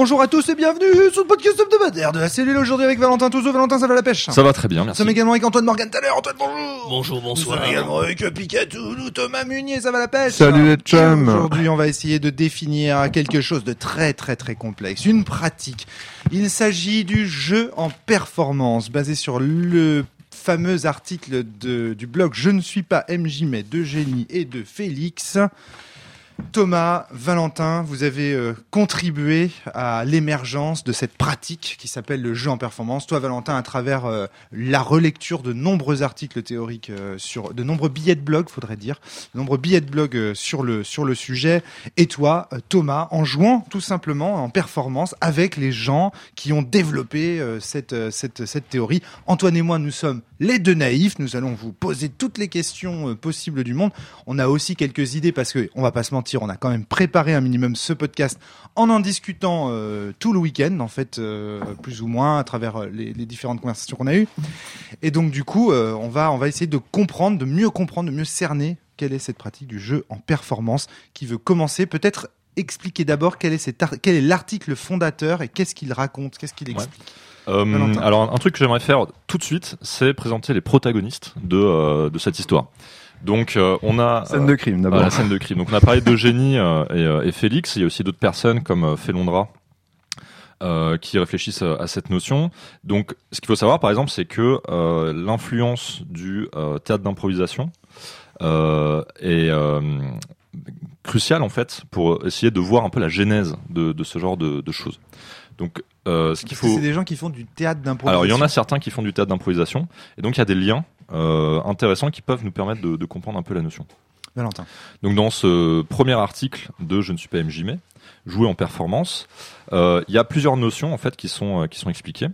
Bonjour à tous et bienvenue sur le podcast hebdomadaire de la cellule aujourd'hui avec Valentin Touzeau. Valentin, ça va la pêche Ça va très bien, Nous merci. sommes également avec Antoine Morgan tout à l'heure. Antoine, bonjour Bonjour, Nous sommes bonsoir. également avec Picatou, nous, Thomas Munier, ça va la pêche Salut les chums. Aujourd'hui, on va essayer de définir quelque chose de très très très complexe, une pratique. Il s'agit du jeu en performance, basé sur le fameux article de, du blog Je ne suis pas MJ mais de Génie et de Félix. Thomas, Valentin, vous avez euh, contribué à l'émergence de cette pratique qui s'appelle le jeu en performance. Toi, Valentin, à travers euh, la relecture de nombreux articles théoriques euh, sur de nombreux billets de blog, faudrait dire, de nombreux billets de blog sur le sur le sujet. Et toi, Thomas, en jouant tout simplement en performance avec les gens qui ont développé cette cette cette théorie. Antoine et moi, nous sommes les deux naïfs. Nous allons vous poser toutes les questions possibles du monde. On a aussi quelques idées parce que on va pas se mentir, on a quand même préparé un minimum ce podcast en en discutant euh, tout le week-end, en fait, euh, plus ou moins à travers euh, les, les différentes conversations qu'on a eues. Et donc du coup, euh, on va on va essayer de comprendre, de mieux comprendre, de mieux cerner quelle est cette pratique du jeu en performance qui veut commencer. Peut-être expliquer d'abord quel est cet ar- quel est l'article fondateur et qu'est-ce qu'il raconte, qu'est-ce qu'il explique. Euh, alors, un truc que j'aimerais faire tout de suite, c'est présenter les protagonistes de, euh, de cette histoire. Donc, euh, on a Scène euh, de crime voilà, d'abord. la scène de crime. Donc, on a parlé d'Eugénie euh, et, euh, et Félix. Il y a aussi d'autres personnes comme euh, Felondra euh, qui réfléchissent à, à cette notion. Donc, ce qu'il faut savoir, par exemple, c'est que euh, l'influence du euh, théâtre d'improvisation euh, est euh, cruciale en fait pour essayer de voir un peu la genèse de, de ce genre de, de choses. Donc, euh, ce qu'il faut c'est des gens qui font du théâtre d'improvisation. alors il y en a certains qui font du théâtre d'improvisation et donc il y a des liens euh, intéressants qui peuvent nous permettre de, de comprendre un peu la notion. Valentin. Donc dans ce premier article de Je ne suis pas MJ mais jouer en performance, euh, il y a plusieurs notions en fait qui sont euh, qui sont expliquées.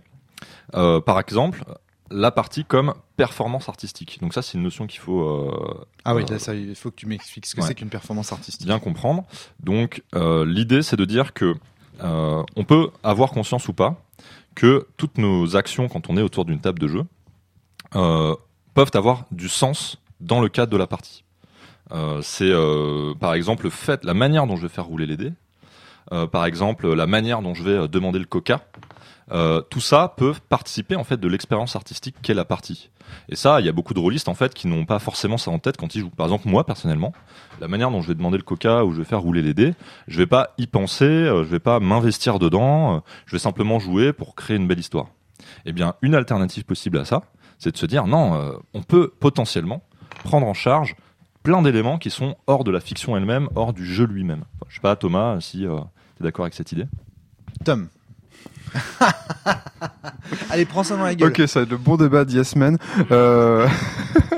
Euh, par exemple, la partie comme performance artistique. Donc ça c'est une notion qu'il faut euh, Ah oui, Euh, là, ça, il faut que tu m'expliques ce que ouais. c'est qu'une performance artistique. bien comprendre. Donc euh, l'idée c'est de dire que euh, on peut avoir conscience ou pas que toutes nos actions quand on est autour d'une table de jeu euh, peuvent avoir du sens dans le cadre de la partie. Euh, c'est euh, par exemple le fait, la manière dont je vais faire rouler les dés, euh, par exemple la manière dont je vais euh, demander le coca. Euh, tout ça peut participer en fait de l'expérience artistique qu'est la partie. Et ça, il y a beaucoup de rôlistes en fait qui n'ont pas forcément ça en tête quand ils jouent. Par exemple, moi personnellement, la manière dont je vais demander le coca ou je vais faire rouler les dés, je vais pas y penser, euh, je vais pas m'investir dedans, je vais simplement jouer pour créer une belle histoire. Eh bien, une alternative possible à ça, c'est de se dire non, euh, on peut potentiellement prendre en charge plein d'éléments qui sont hors de la fiction elle-même, hors du jeu lui-même. Je sais pas, Thomas, si tu es d'accord avec cette idée? Tom. Allez, prends ça dans la gueule. Ok, ça va être le bon débat Men. Euh,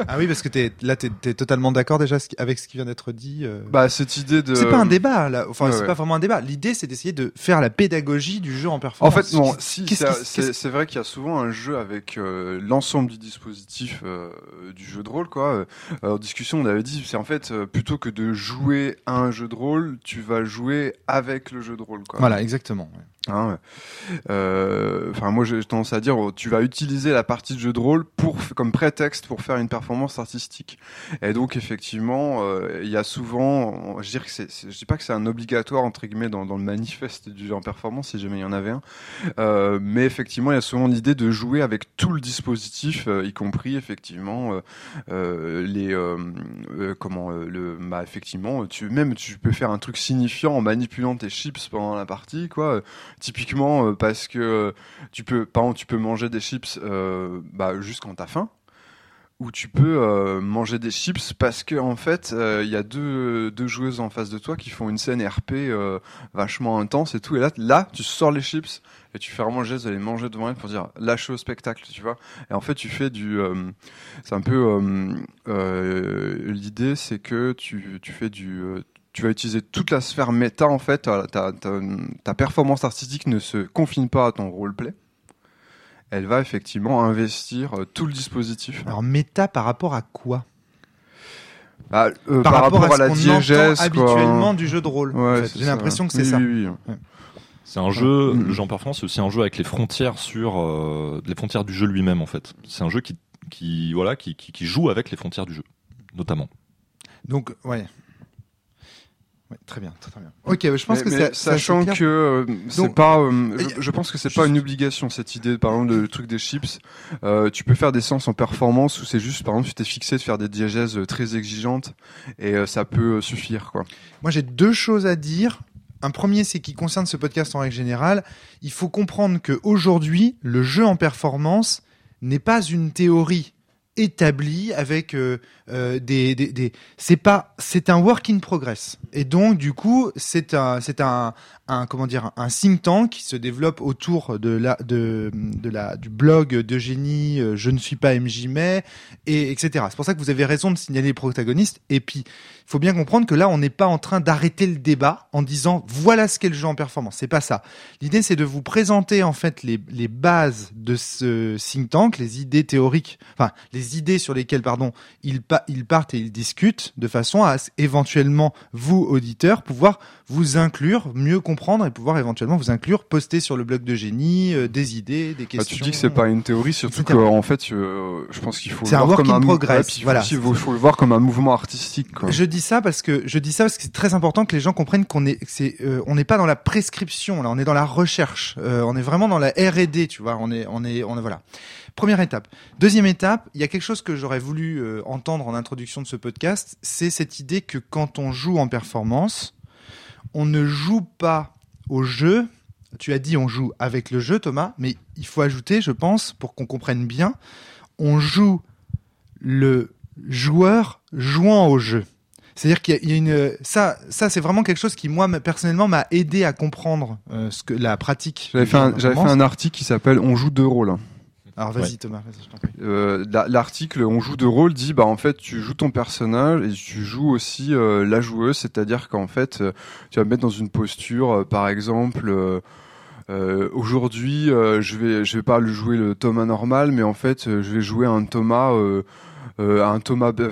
Ah oui, parce que t'es, là, t'es, t'es totalement d'accord déjà avec ce qui vient d'être dit. euh. bah, cette idée de. c'est pas un débat, là. Enfin, ouais, c'est ouais. pas vraiment un débat. L'idée, c'est d'essayer de faire la pédagogie du jeu en En performance. fait, non, si, c'est vrai qu'il y a souvent un jeu avec euh, l'ensemble du dispositif du jeu de rôle, quoi. En discussion, on avait dit, c'est en fait, plutôt que de jouer à un jeu de rôle, tu vas jouer avec le jeu de rôle, quoi. Voilà, exactement. ouais. Hein. Euh, Enfin, moi, j'ai tendance à dire, oh, tu vas utiliser la partie de jeu de rôle pour comme prétexte pour faire une performance artistique. Et donc, effectivement, euh, il y a souvent, je dirais que c'est, je dis pas que c'est un obligatoire entre guillemets dans, le manifeste du jeu en performance, si jamais il y en avait un. Euh, mais effectivement, il y a souvent l'idée de jouer avec tout le dispositif, euh, y compris effectivement euh, les comment le bah effectivement tu même tu peux faire un truc signifiant en manipulant tes chips pendant la partie quoi typiquement euh, parce que euh, tu peux par exemple tu peux manger des chips euh, bah, juste quand t'as faim ou tu peux manger des chips parce que en fait il y a deux, deux joueuses en face de toi qui font une scène RP vachement intense et tout et là là tu sors les chips et tu fais vraiment le geste d'aller manger devant elle pour dire lâche au spectacle tu vois. Et en fait tu fais du c'est un peu l'idée c'est que tu, tu fais du tu vas utiliser toute la sphère méta en fait ta, ta, ta, ta performance artistique ne se confine pas à ton roleplay elle va effectivement investir euh, tout le dispositif Alors, méta par rapport à quoi? Ah, euh, par, rapport, à, la diégèse habituellement du jeu de rôle. en fait. J'ai l'impression que c'est Oui, ça. oui, oui. C'est un jeu, Mm. le jeu en performance, c'est aussi un jeu avec les frontières sur euh, les frontières du jeu lui-même en fait. C'est un jeu qui, qui voilà, qui, qui, qui joue avec les frontières du jeu, notamment. Donc, ouais. Ouais, très bien, très, très bien. Ok, bah, je pense Mais- que mais sachant que euh, c'est Donc, pas, euh, je, je pense que c'est juste- pas une obligation cette idée. Par exemple, le truc des chips, euh, tu peux faire des séances en performance où c'est juste, par exemple, tu t'es fixé de faire des diégèses très exigeantes et euh, ça peut euh, suffire, quoi. Moi, j'ai deux choses à dire. Un premier, c'est qui concerne ce podcast en règle générale. Il faut comprendre que aujourd'hui, le jeu en performance n'est pas une théorie établie avec euh, euh, des, des, des- c'est pas c'est un work in progress. Et donc du coup c'est un c'est un, un comment dire un think tank qui se développe autour de la de, de la du blog d'Eugénie euh, je ne suis pas MJ mais et etc c'est pour ça que vous avez raison de signaler les protagonistes et puis il faut bien comprendre que là, on n'est pas en train d'arrêter le débat en disant voilà ce qu'est le jeu en performance. C'est pas ça. L'idée, c'est de vous présenter en fait les, les bases de ce think tank, les idées théoriques, enfin les idées sur lesquelles, pardon, ils, pa- ils partent et ils discutent, de façon à éventuellement vous auditeurs pouvoir vous inclure, mieux comprendre et pouvoir éventuellement vous inclure, poster sur le blog de génie euh, des idées, des Bah, questions. tu dis que c'est pas une théorie, surtout qu'en fait, euh, je pense qu'il faut le voir comme un progress, puis il faut voilà. le voir comme un mouvement artistique, quoi. Je dis ça parce que je dis ça parce que c'est très important que les gens comprennent qu'on est, c'est, euh, on n'est pas dans la prescription là, on est dans la recherche, on est vraiment dans la R&D, tu vois, on est, on est, on est voilà. Première étape. Deuxième étape, il y a quelque chose que j'aurais voulu entendre en introduction de ce podcast, c'est cette idée que quand on joue en performance, on ne joue pas au jeu. Tu as dit on joue avec le jeu, Thomas, mais il faut ajouter, je pense, pour qu'on comprenne bien, on joue le joueur jouant au jeu. C'est-à-dire qu'il y a- une ça ça c'est vraiment quelque chose qui moi me- personnellement m'a aidé à comprendre euh, ce que la pratique. J'avais fait, j'avais un article qui s'appelle On joue deux rôles. Alors vas-y Ouais. Thomas, vas-y, je t'en prie. Euh, la- L'article On joue deux rôles dit bah en fait tu joues ton personnage et tu joues aussi euh, la joueuse, c'est-à-dire qu'en fait euh, tu vas me mettre dans une posture, euh, par exemple. euh, euh, Aujourd'hui, euh, je vais je vais pas le jouer le Thomas normal, mais en fait euh, je vais jouer un Thomas. Euh, un Thomas, euh,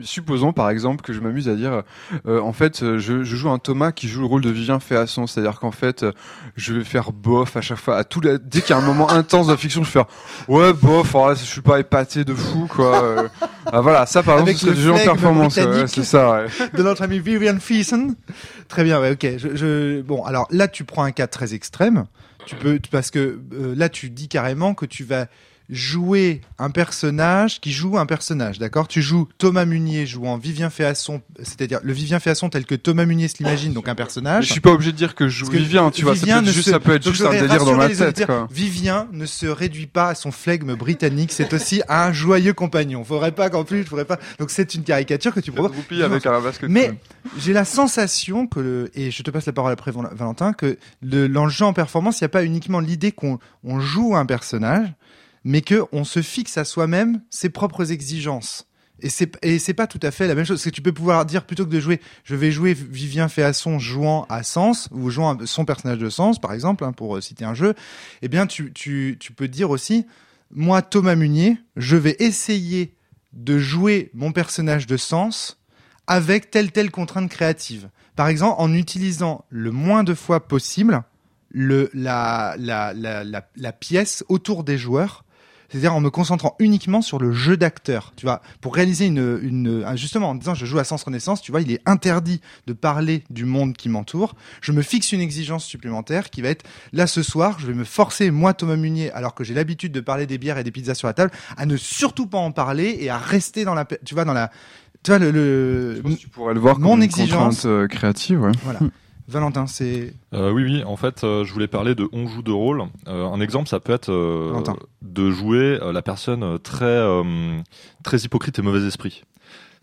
supposons par exemple que je m'amuse à dire, euh, en fait, euh, je, je joue un Thomas qui joue le rôle de Vivien Féasson, c'est-à-dire qu'en fait, euh, je vais faire bof à chaque fois, à tout la- dès qu'il y a un moment intense de la fiction, je vais faire ouais bof, oh, là, je suis pas épaté de fou quoi. Ah, voilà, ça par exemple, Avec ce serait le du jeu en performance, ouais, c'est ça. Ouais. de notre ami Vivian Feason. Très bien, ouais, ok. Je, je- bon, alors là, tu prends un cas très extrême. Tu peux, parce que euh, là, tu dis carrément que tu vas jouer un personnage qui joue un personnage, d'accord? Tu joues Thomas Munier jouant Vivien Féasson, c'est-à-dire le Vivien Féasson tel que Thomas Munier se l'imagine, donc un Mais personnage. je suis pas obligé de dire que je joue Vivien, tu vois, ça Vivien peut ne être juste, se- ça peut être donc juste je un voudrais délire dans rassurer ma les tête auditeurs. quoi. Vivien ne se réduit pas à son flegme britannique, c'est aussi un joyeux compagnon. Faudrait pas qu'en plus, faudrait pas. Donc c'est une caricature que tu proposes. Avec. Mais j'ai la sensation que, le, et je te passe la parole après Val- Valentin, que le- l'enjeu en performance, il n'y a pas uniquement l'idée qu'on on joue un personnage, mais que on se fixe à soi-même ses propres exigences. Et c'est et c'est pas tout à fait la même chose. C'est que tu peux pouvoir dire plutôt que de jouer, je vais jouer Vivien Féasson jouant à Sens ou jouant à son personnage de Sens, par exemple, hein, pour euh, citer un jeu. Eh bien, tu tu tu peux dire aussi, moi Thomas Munier, je vais essayer de jouer mon personnage de Sens avec telle telle contrainte créative. Par exemple, en utilisant le moins de fois possible le, la, la, la, la pièce autour des joueurs. C'est-à-dire en me concentrant uniquement sur le jeu d'acteur. Tu vois, pour réaliser une, une, un- justement en disant je joue à Sens Renaissance, tu vois, il est interdit de parler du monde qui m'entoure. Je me fixe une exigence supplémentaire qui va être là ce soir, je vais me forcer moi Thomas Munier, alors que j'ai l'habitude de parler des bières et des pizzas sur la table, à ne surtout pas en parler et à rester dans la, tu vois, dans la, tu vois le, tu pourrais le voir Mon comme une exigence. euh, créative. Ouais. voilà. Valentin, c'est Euh, oui, oui. En fait, euh, je voulais parler de on joue de rôle. Euh, un exemple, ça peut être de jouer la personne très très hypocrite et mauvais esprit.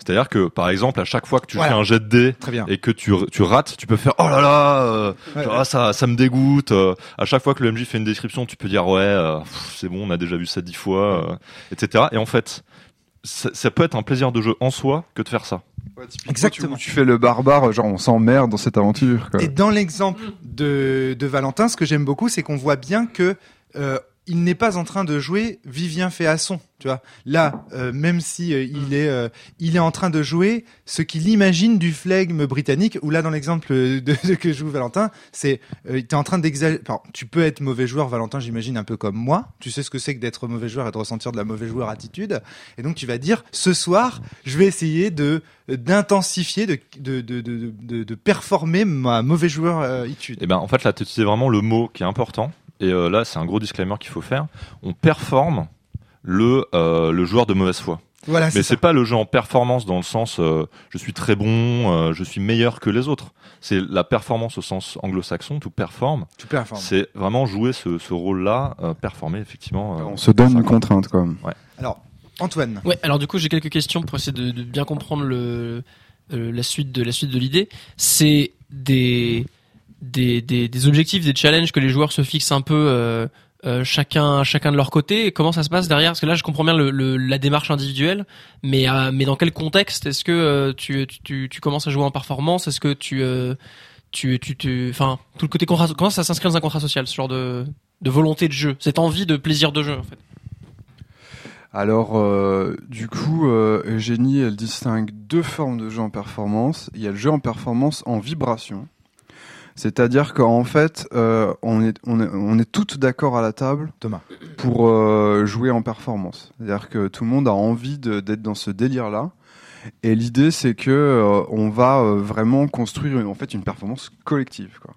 C'est-à-dire que, par exemple, à chaque fois que tu Voilà. fais un jet de dés très bien. et que tu, tu rates, tu peux faire oh là là, euh, Ouais, genre, ah, ça ça me dégoûte. Euh, à chaque fois que le MJ fait une description, tu peux dire ouais, euh, c'est bon, on a déjà vu ça dix fois, etc. Et en fait, ça, ça peut être un plaisir de jeu en soi que de faire ça. Typiquement, Exactement. Tu, tu fais le barbare, genre on s'emmerde dans cette aventure. Quoi. Et dans l'exemple de, de Valentin, ce que j'aime beaucoup, c'est qu'on voit bien que euh, il n'est pas en train de jouer Vivien fait à son, tu vois. Là, euh, même si euh, il est, euh, il est en train de jouer ce qu'il imagine du flegme britannique. Ou là, dans l'exemple de, de que joue Valentin, c'est, euh, t'es en train d'exagérer. Enfin, tu peux être mauvais joueur, Valentin, j'imagine un peu comme moi. Tu sais ce que c'est que d'être mauvais joueur et de ressentir de la mauvaise joueur attitude. Et donc, tu vas dire, ce soir, je vais essayer de d'intensifier, de de, de, de, de, de performer ma mauvais joueur euh, attitude. Et ben en fait là tu utilises vraiment le mot qui est important et euh, là c'est un gros disclaimer qu'il faut faire. On performe le euh, le joueur de mauvaise foi. Voilà, Mais c'est pas le jeu en performance dans le sens euh, je suis très bon, euh, je suis meilleur que les autres. C'est la performance au sens anglo-saxon, tout performe. Tu performes. C'est vraiment jouer ce, ce rôle-là, euh, performer effectivement. euh, On se donne une contrainte quand même. Alors, Antoine. Ouais, alors du coup, j'ai quelques questions pour essayer de, de bien comprendre le, euh, la suite de la suite de l'idée. C'est des, des, des, objectifs, des challenges que les joueurs se fixent un peu euh, euh, chacun chacun de leur côté. Comment ça se passe derrière? Parce que là, je comprends bien le, la démarche individuelle, mais euh, mais dans quel contexte Est-ce que tu, tu, tu commences à jouer en performance? Est-ce que tu tu tu enfin tout le côté contrat comment ça s'inscrit dans un contrat social ce genre de de volonté de jeu cette envie de plaisir de jeu en fait? Alors, du coup, Eugénie, elle distingue deux formes de jeu en performance. Il y a le jeu en performance en vibration. C'est-à-dire qu'en fait, euh, on, est, on, est, on est toutes d'accord à la table Thomas. pour euh, jouer en performance. C'est-à-dire que tout le monde a envie d'être dans ce délire-là. Et l'idée, c'est que euh, on va vraiment construire une, en fait une performance collective. Quoi.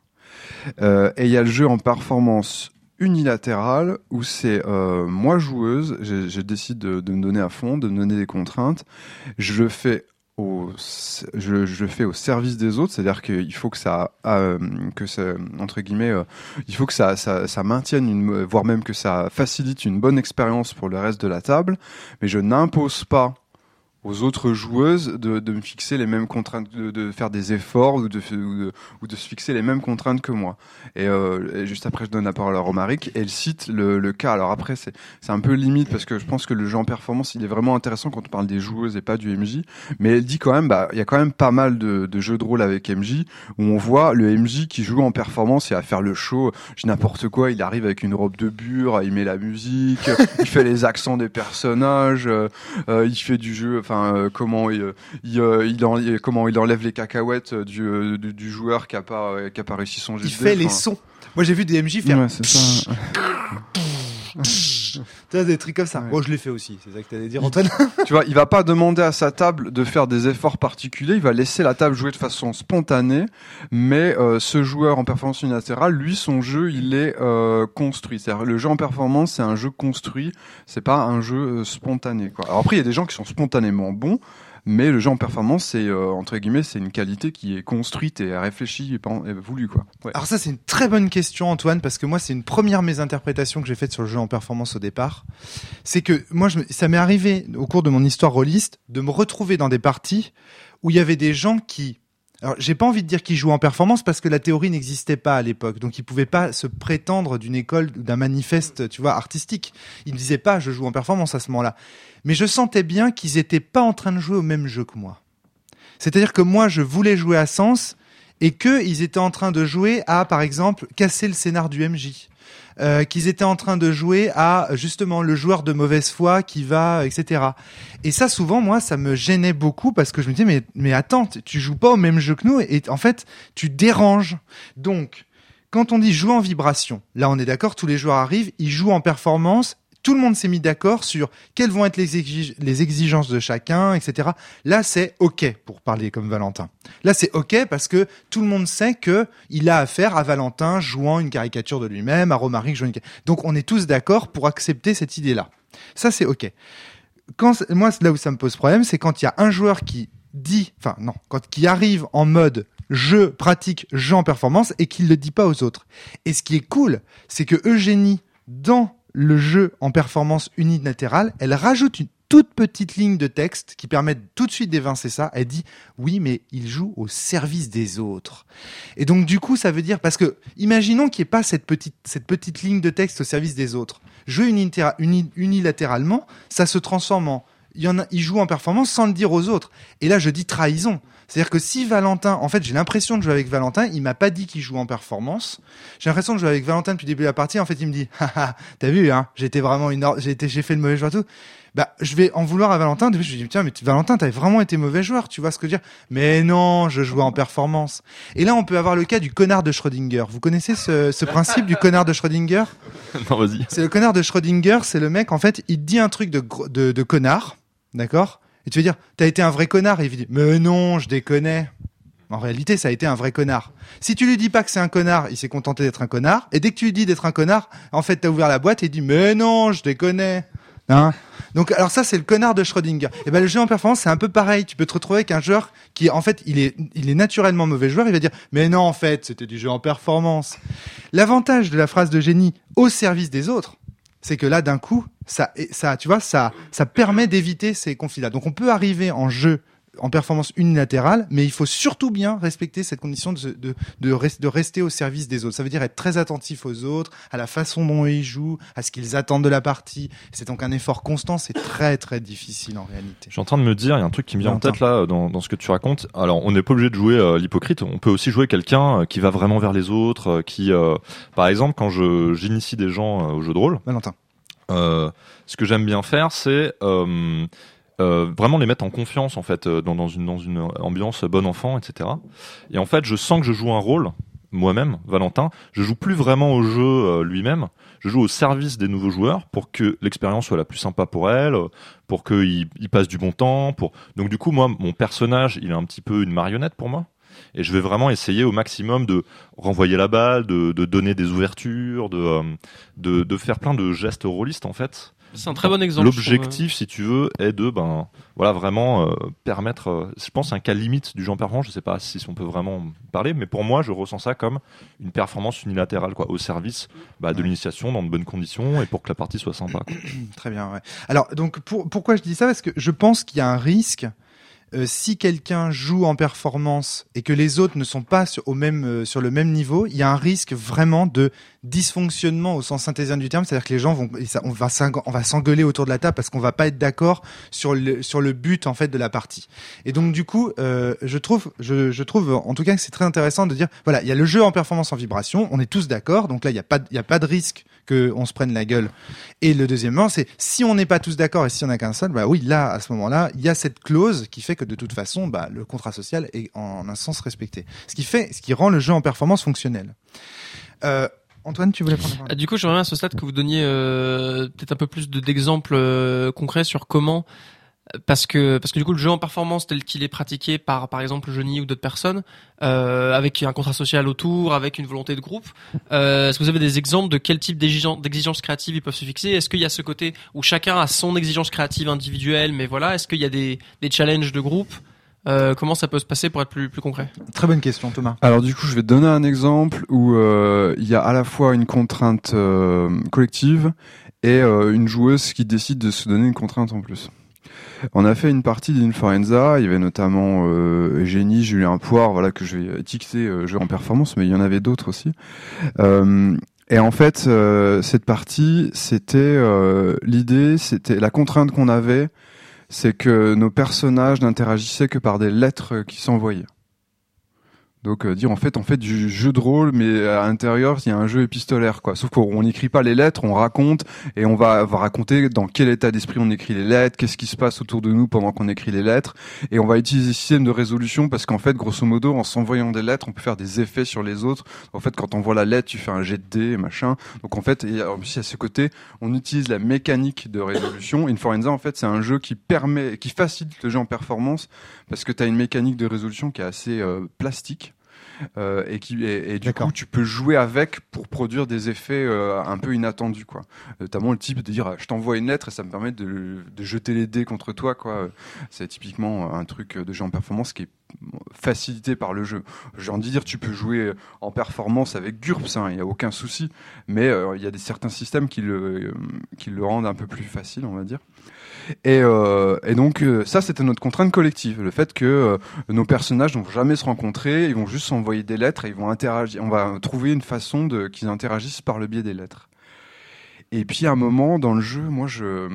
Et il y a le jeu en performance unilatérale où c'est moi joueuse, je, je décide de, de me donner à fond, de me donner des contraintes. Je le fais au, je, je fais au service des autres, c'est-à-dire qu'il faut que ça, euh, que ça, entre guillemets, euh, il faut que ça, ça, ça maintienne une, voire même que ça facilite une bonne expérience pour le reste de la table, mais je n'impose pas aux autres joueuses de, de me fixer les mêmes contraintes, de, de faire des efforts ou de, ou, ou de se fixer les mêmes contraintes que moi. Et, euh, et juste après, je donne la parole à Romaric elle cite le, le cas. Alors après, c'est c'est un peu limite parce que je pense que le jeu en performance, il est vraiment intéressant quand on parle des joueuses et pas du MJ. Mais elle dit quand même, bah, il y a quand même pas mal de, jeux de rôle avec MJ où on voit le MJ qui joue en performance et à faire le show, je n'importe quoi. Il arrive avec une robe de bure, il met la musique, il fait les accents des personnages, euh, euh, il fait du jeu, euh, comment il, il, euh, il en- il- comment il enlève les cacahuètes du, euh, du, du joueur qui a pas qui a pas réussi son jet Il fait les sons. Moi, j'ai vu des MJ faire Ouais, c'est ça. Tu vois, des trucs comme ça. Ouais. Moi, je l'ai fait aussi. C'est ça que t'allais dire, Antoine. tu vois, il va pas demander à sa table de faire des efforts particuliers, il va laisser la table jouer de façon spontanée, mais euh, ce joueur en performance unilatérale, lui, son jeu, il est euh, construit. C'est-à-dire, le jeu en performance, c'est un jeu construit, c'est pas un jeu euh, spontané. Quoi. Alors après, il y a des gens qui sont spontanément bons, mais le jeu en performance, c'est euh, entre guillemets, c'est une qualité qui est construite et réfléchie et, et voulue, quoi. Alors ça, c'est une très bonne question, Antoine, parce que moi, c'est une première mésinterprétation que j'ai faite sur le jeu en performance au départ. C'est que moi, ça m'est arrivé au cours de mon histoire rôliste de me retrouver dans des parties où il y avait des gens qui... Alors, j'ai pas envie de dire qu'ils jouaient en performance parce que la théorie n'existait pas à l'époque, donc ils pouvaient pas se prétendre d'une école d'un manifeste, tu vois, artistique. Ils me disaient pas, je joue en performance à ce moment-là. Mais je sentais bien qu'ils étaient pas en train de jouer au même jeu que moi. C'est-à-dire que moi, je voulais jouer à Sens et qu'ils étaient en train de jouer à, par exemple, casser le scénar du MJ. Euh, qu'ils étaient en train de jouer à justement le joueur de mauvaise foi qui va, etc. Et ça, souvent, moi, ça me gênait beaucoup parce que je me disais, mais, mais attends, tu- tu joues pas au même jeu que nous et en fait, tu déranges. Donc, quand on dit jouer en vibration, là, on est d'accord, tous les joueurs arrivent, ils jouent en performance. Tout le monde s'est mis d'accord sur quelles vont être les, exige- les exigences de chacun, etc. Là, c'est OK pour parler comme Valentin. Là, c'est OK parce que tout le monde sait que il a affaire à Valentin jouant une caricature de lui-même, à Romaric jouant une... ca- Donc, on est tous d'accord pour accepter cette idée-là. Ça, c'est OK. Quand, moi, là où ça me pose problème, c'est quand il y a un joueur qui dit, enfin, non, quand qui arrive en mode jeu pratique, jeu en performance et qu'il le dit pas aux autres. Et ce qui est cool, c'est que Eugénie, dans le jeu en performance unilatérale, elle rajoute une toute petite ligne de texte qui permet tout de suite d'évincer ça. Elle dit oui, mais il joue au service des autres. Et donc du coup, ça veut dire parce que imaginons qu'il n'y ait pas cette petite cette petite ligne de texte au service des autres. Jouer unilatéralement, ça se transforme en il y en a, il joue en performance sans le dire aux autres. Et là, je dis trahison. C'est-à-dire que si Valentin, en fait, j'ai l'impression de jouer avec Valentin, il m'a pas dit qu'il joue en performance. J'ai l'impression de jouer avec Valentin depuis le début de la partie. En fait, il me dit, haha, t'as vu, hein, j'étais vraiment une, or- j'ai été, j'ai fait le mauvais joueur tout. Bah, je vais en vouloir à Valentin. Depuis, je lui dis, tiens, mais Valentin, t'avais vraiment été mauvais joueur. Tu vois ce que je veux dire? Mais non, je jouais en performance. Et là, on peut avoir le cas du connard de Schrödinger. Vous connaissez ce, ce principe du connard de Schrödinger? non, vas-y. C'est le connard de Schrödinger, c'est le mec, en fait, il dit un truc de, gros- de, de connard, d'accord? Et tu veux dire, t'as été un vrai connard, et il dit, mais non, je déconnais. En réalité, ça a été un vrai connard. Si tu lui dis pas que c'est un connard, il s'est contenté d'être un connard, et dès que tu lui dis d'être un connard, en fait, t'as ouvert la boîte et il dit, mais non, je déconnais. Hein? Donc, alors ça, c'est le connard de Schrödinger. Et ben, le jeu en performance, c'est un peu pareil. Tu peux te retrouver avec un joueur qui, en fait, il est, il est naturellement mauvais joueur. Il va dire, mais non, en fait, c'était du jeu en performance. L'avantage de la phrase de génie au service des autres, c'est que là, d'un coup, ça, ça, tu vois, ça, ça permet d'éviter ces conflits-là. Donc, on peut arriver en jeu en performance unilatérale, mais il faut surtout bien respecter cette condition de, de, de, res- de rester au service des autres. Ça veut dire être très attentif aux autres, à la façon dont ils jouent, à ce qu'ils attendent de la partie. C'est donc un effort constant, c'est très très difficile en réalité. Je suis en train de me dire, il y a un truc qui me vient en tête là dans, dans ce que tu racontes. Alors, on n'est pas obligé de jouer euh, l'hypocrite. On peut aussi jouer quelqu'un euh, qui va vraiment vers les autres, euh, qui, euh, par exemple, quand j'initie des gens euh, au jeu de rôle, Valentin. euh, ce que j'aime bien faire, c'est euh, euh, vraiment les mettre en confiance en fait euh, dans, dans une dans une ambiance bon enfant, etc. Et en fait, je sens que je joue un rôle moi-même, Valentin. Je joue plus vraiment au jeu euh, lui-même. Je joue au service des nouveaux joueurs pour que l'expérience soit la plus sympa pour elle, euh, pour qu'ils ils passent du bon temps. Pour donc du coup, moi, mon personnage, il est un petit peu une marionnette pour moi. Et je vais vraiment essayer au maximum de renvoyer la balle, de, de donner des ouvertures, de, de, de faire plein de gestes rôlistes en fait. C'est un très bon exemple. L'objectif, si tu veux, est de ben voilà vraiment euh, permettre. euh, je pense un cas limite du jeu en performance. Je sais pas si on peut vraiment parler, mais pour moi, je ressens ça comme une performance unilatérale, quoi, au service bah, de Ouais. l'initiation dans de bonnes conditions et pour que la partie soit sympa. quoi. Très bien, ouais. Alors, donc, pour, pourquoi je dis ça? Parce que je pense qu'il y a un risque, euh, si quelqu'un joue en performance et que les autres ne sont pas sur, au même, euh, sur le même niveau, il y a un risque vraiment de dysfonctionnement au sens synthétien du terme. C'est-à-dire que les gens vont, on va s'engueuler autour de la table parce qu'on va pas être d'accord sur le, sur le but, en fait, de la partie. Et donc, du coup, euh, je trouve, je, trouve, en tout cas, que c'est très intéressant de dire, voilà, il y a le jeu en performance en vibration, on est tous d'accord, donc là, il n'y a pas, il y a pas de risque qu'on se prenne la gueule et le deuxièmement, c'est si on n'est pas tous d'accord et si on n'a qu'un seul, bah oui, là, à ce moment-là, il y a cette clause qui fait que de toute façon, bah, le contrat social est en un sens respecté. Ce qui fait, ce qui rend le jeu en performance fonctionnel. Euh, Antoine, tu voulais prendre Ah, Du coup, j'aimerais à ce stade que vous donniez euh, peut-être un peu plus de- d'exemples euh, concrets sur comment, parce que parce que du coup, le jeu en performance tel qu'il est pratiqué par par exemple Johnny ou d'autres personnes, euh, avec un contrat social autour, avec une volonté de groupe, euh, est-ce que vous avez des exemples de quel type d'exigen- d'exigences créatives ils peuvent se fixer? Est-ce qu'il y a ce côté où chacun a son exigence créative individuelle, mais voilà, est-ce qu'il y a des des challenges de groupe? Euh, Comment ça peut se passer pour être plus plus concret? Très bonne question, Thomas. Alors du coup, je vais te donner un exemple où euh, il y a à la fois une contrainte euh, collective et euh, une joueuse qui décide de se donner une contrainte en plus. On a fait une partie d'Inforenza, il y avait notamment euh, Eugénie, Julien Poire, voilà que je vais étiqueter euh, jeu en performance, mais il y en avait d'autres aussi. Euh, et en fait, euh, cette partie, c'était euh, l'idée, c'était la contrainte qu'on avait, c'est que nos personnages n'interagissaient que par des lettres qui s'envoyaient. Donc euh, dire en fait on fait du jeu de rôle mais à l'intérieur il y a un jeu épistolaire quoi. Sauf qu'on n'écrit pas les lettres, on raconte et on va, va raconter dans quel état d'esprit on écrit les lettres, qu'est-ce qui se passe autour de nous pendant qu'on écrit les lettres et on va utiliser le système de résolution parce qu'en fait grosso modo en s'envoyant des lettres on peut faire des effets sur les autres. En fait quand on voit la lettre tu fais un jet de dés machin. Donc en fait et plus à ce côté on utilise la mécanique de résolution. Inforenza en fait c'est un jeu qui permet, qui facilite le jeu en performance parce que tu as une mécanique de résolution qui est assez euh, plastique. Euh, et qui et, et du coup tu peux jouer avec pour produire des effets euh, un peu inattendus quoi. Notamment le type de dire je t'envoie une lettre et ça me permet de, de jeter les dés contre toi quoi. C'est typiquement un truc de jeu en performance qui est facilité par le jeu. J'ai envie de dire tu peux jouer en performance avec GURPS hein, il n'y a aucun souci mais euh, il y a des certains systèmes qui le euh, qui le rendent un peu plus facile on va dire et, euh, et donc euh, ça c'était notre contrainte collective, le fait que euh, nos personnages ne vont jamais se rencontrer, ils vont juste s'envoyer des lettres et ils vont interagir. On va trouver une façon de qu'ils interagissent par le biais des lettres. Et puis à un moment dans le jeu, moi je,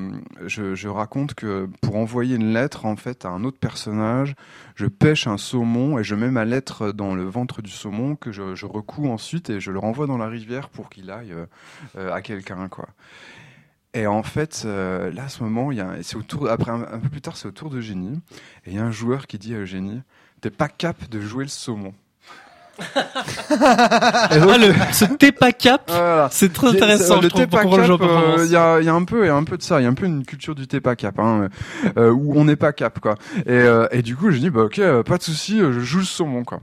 je, raconte que pour envoyer une lettre en fait à un autre personnage, je pêche un saumon et je mets ma lettre dans le ventre du saumon que je, je recouds ensuite et je le renvoie dans la rivière pour qu'il aille à quelqu'un quoi. Et en fait, euh, là, à ce moment, il y a, c'est autour, après un, un peu plus tard, c'est au tour de Génie, et il y a un joueur qui dit à Eugénie, t'es pas cap de jouer le saumon. Ah, le, ce t'es pas cap, Voilà. c'est très intéressant. Le je thé pas cap, euh, il y, a, il y a un peu, il y a un peu de ça. Il y a un peu une culture du thé pas cap, hein, euh, où on n'est pas cap, quoi. Et, euh, et du coup, j'ai dit, bah ok, euh, pas de souci, euh, je joue le saumon, quoi.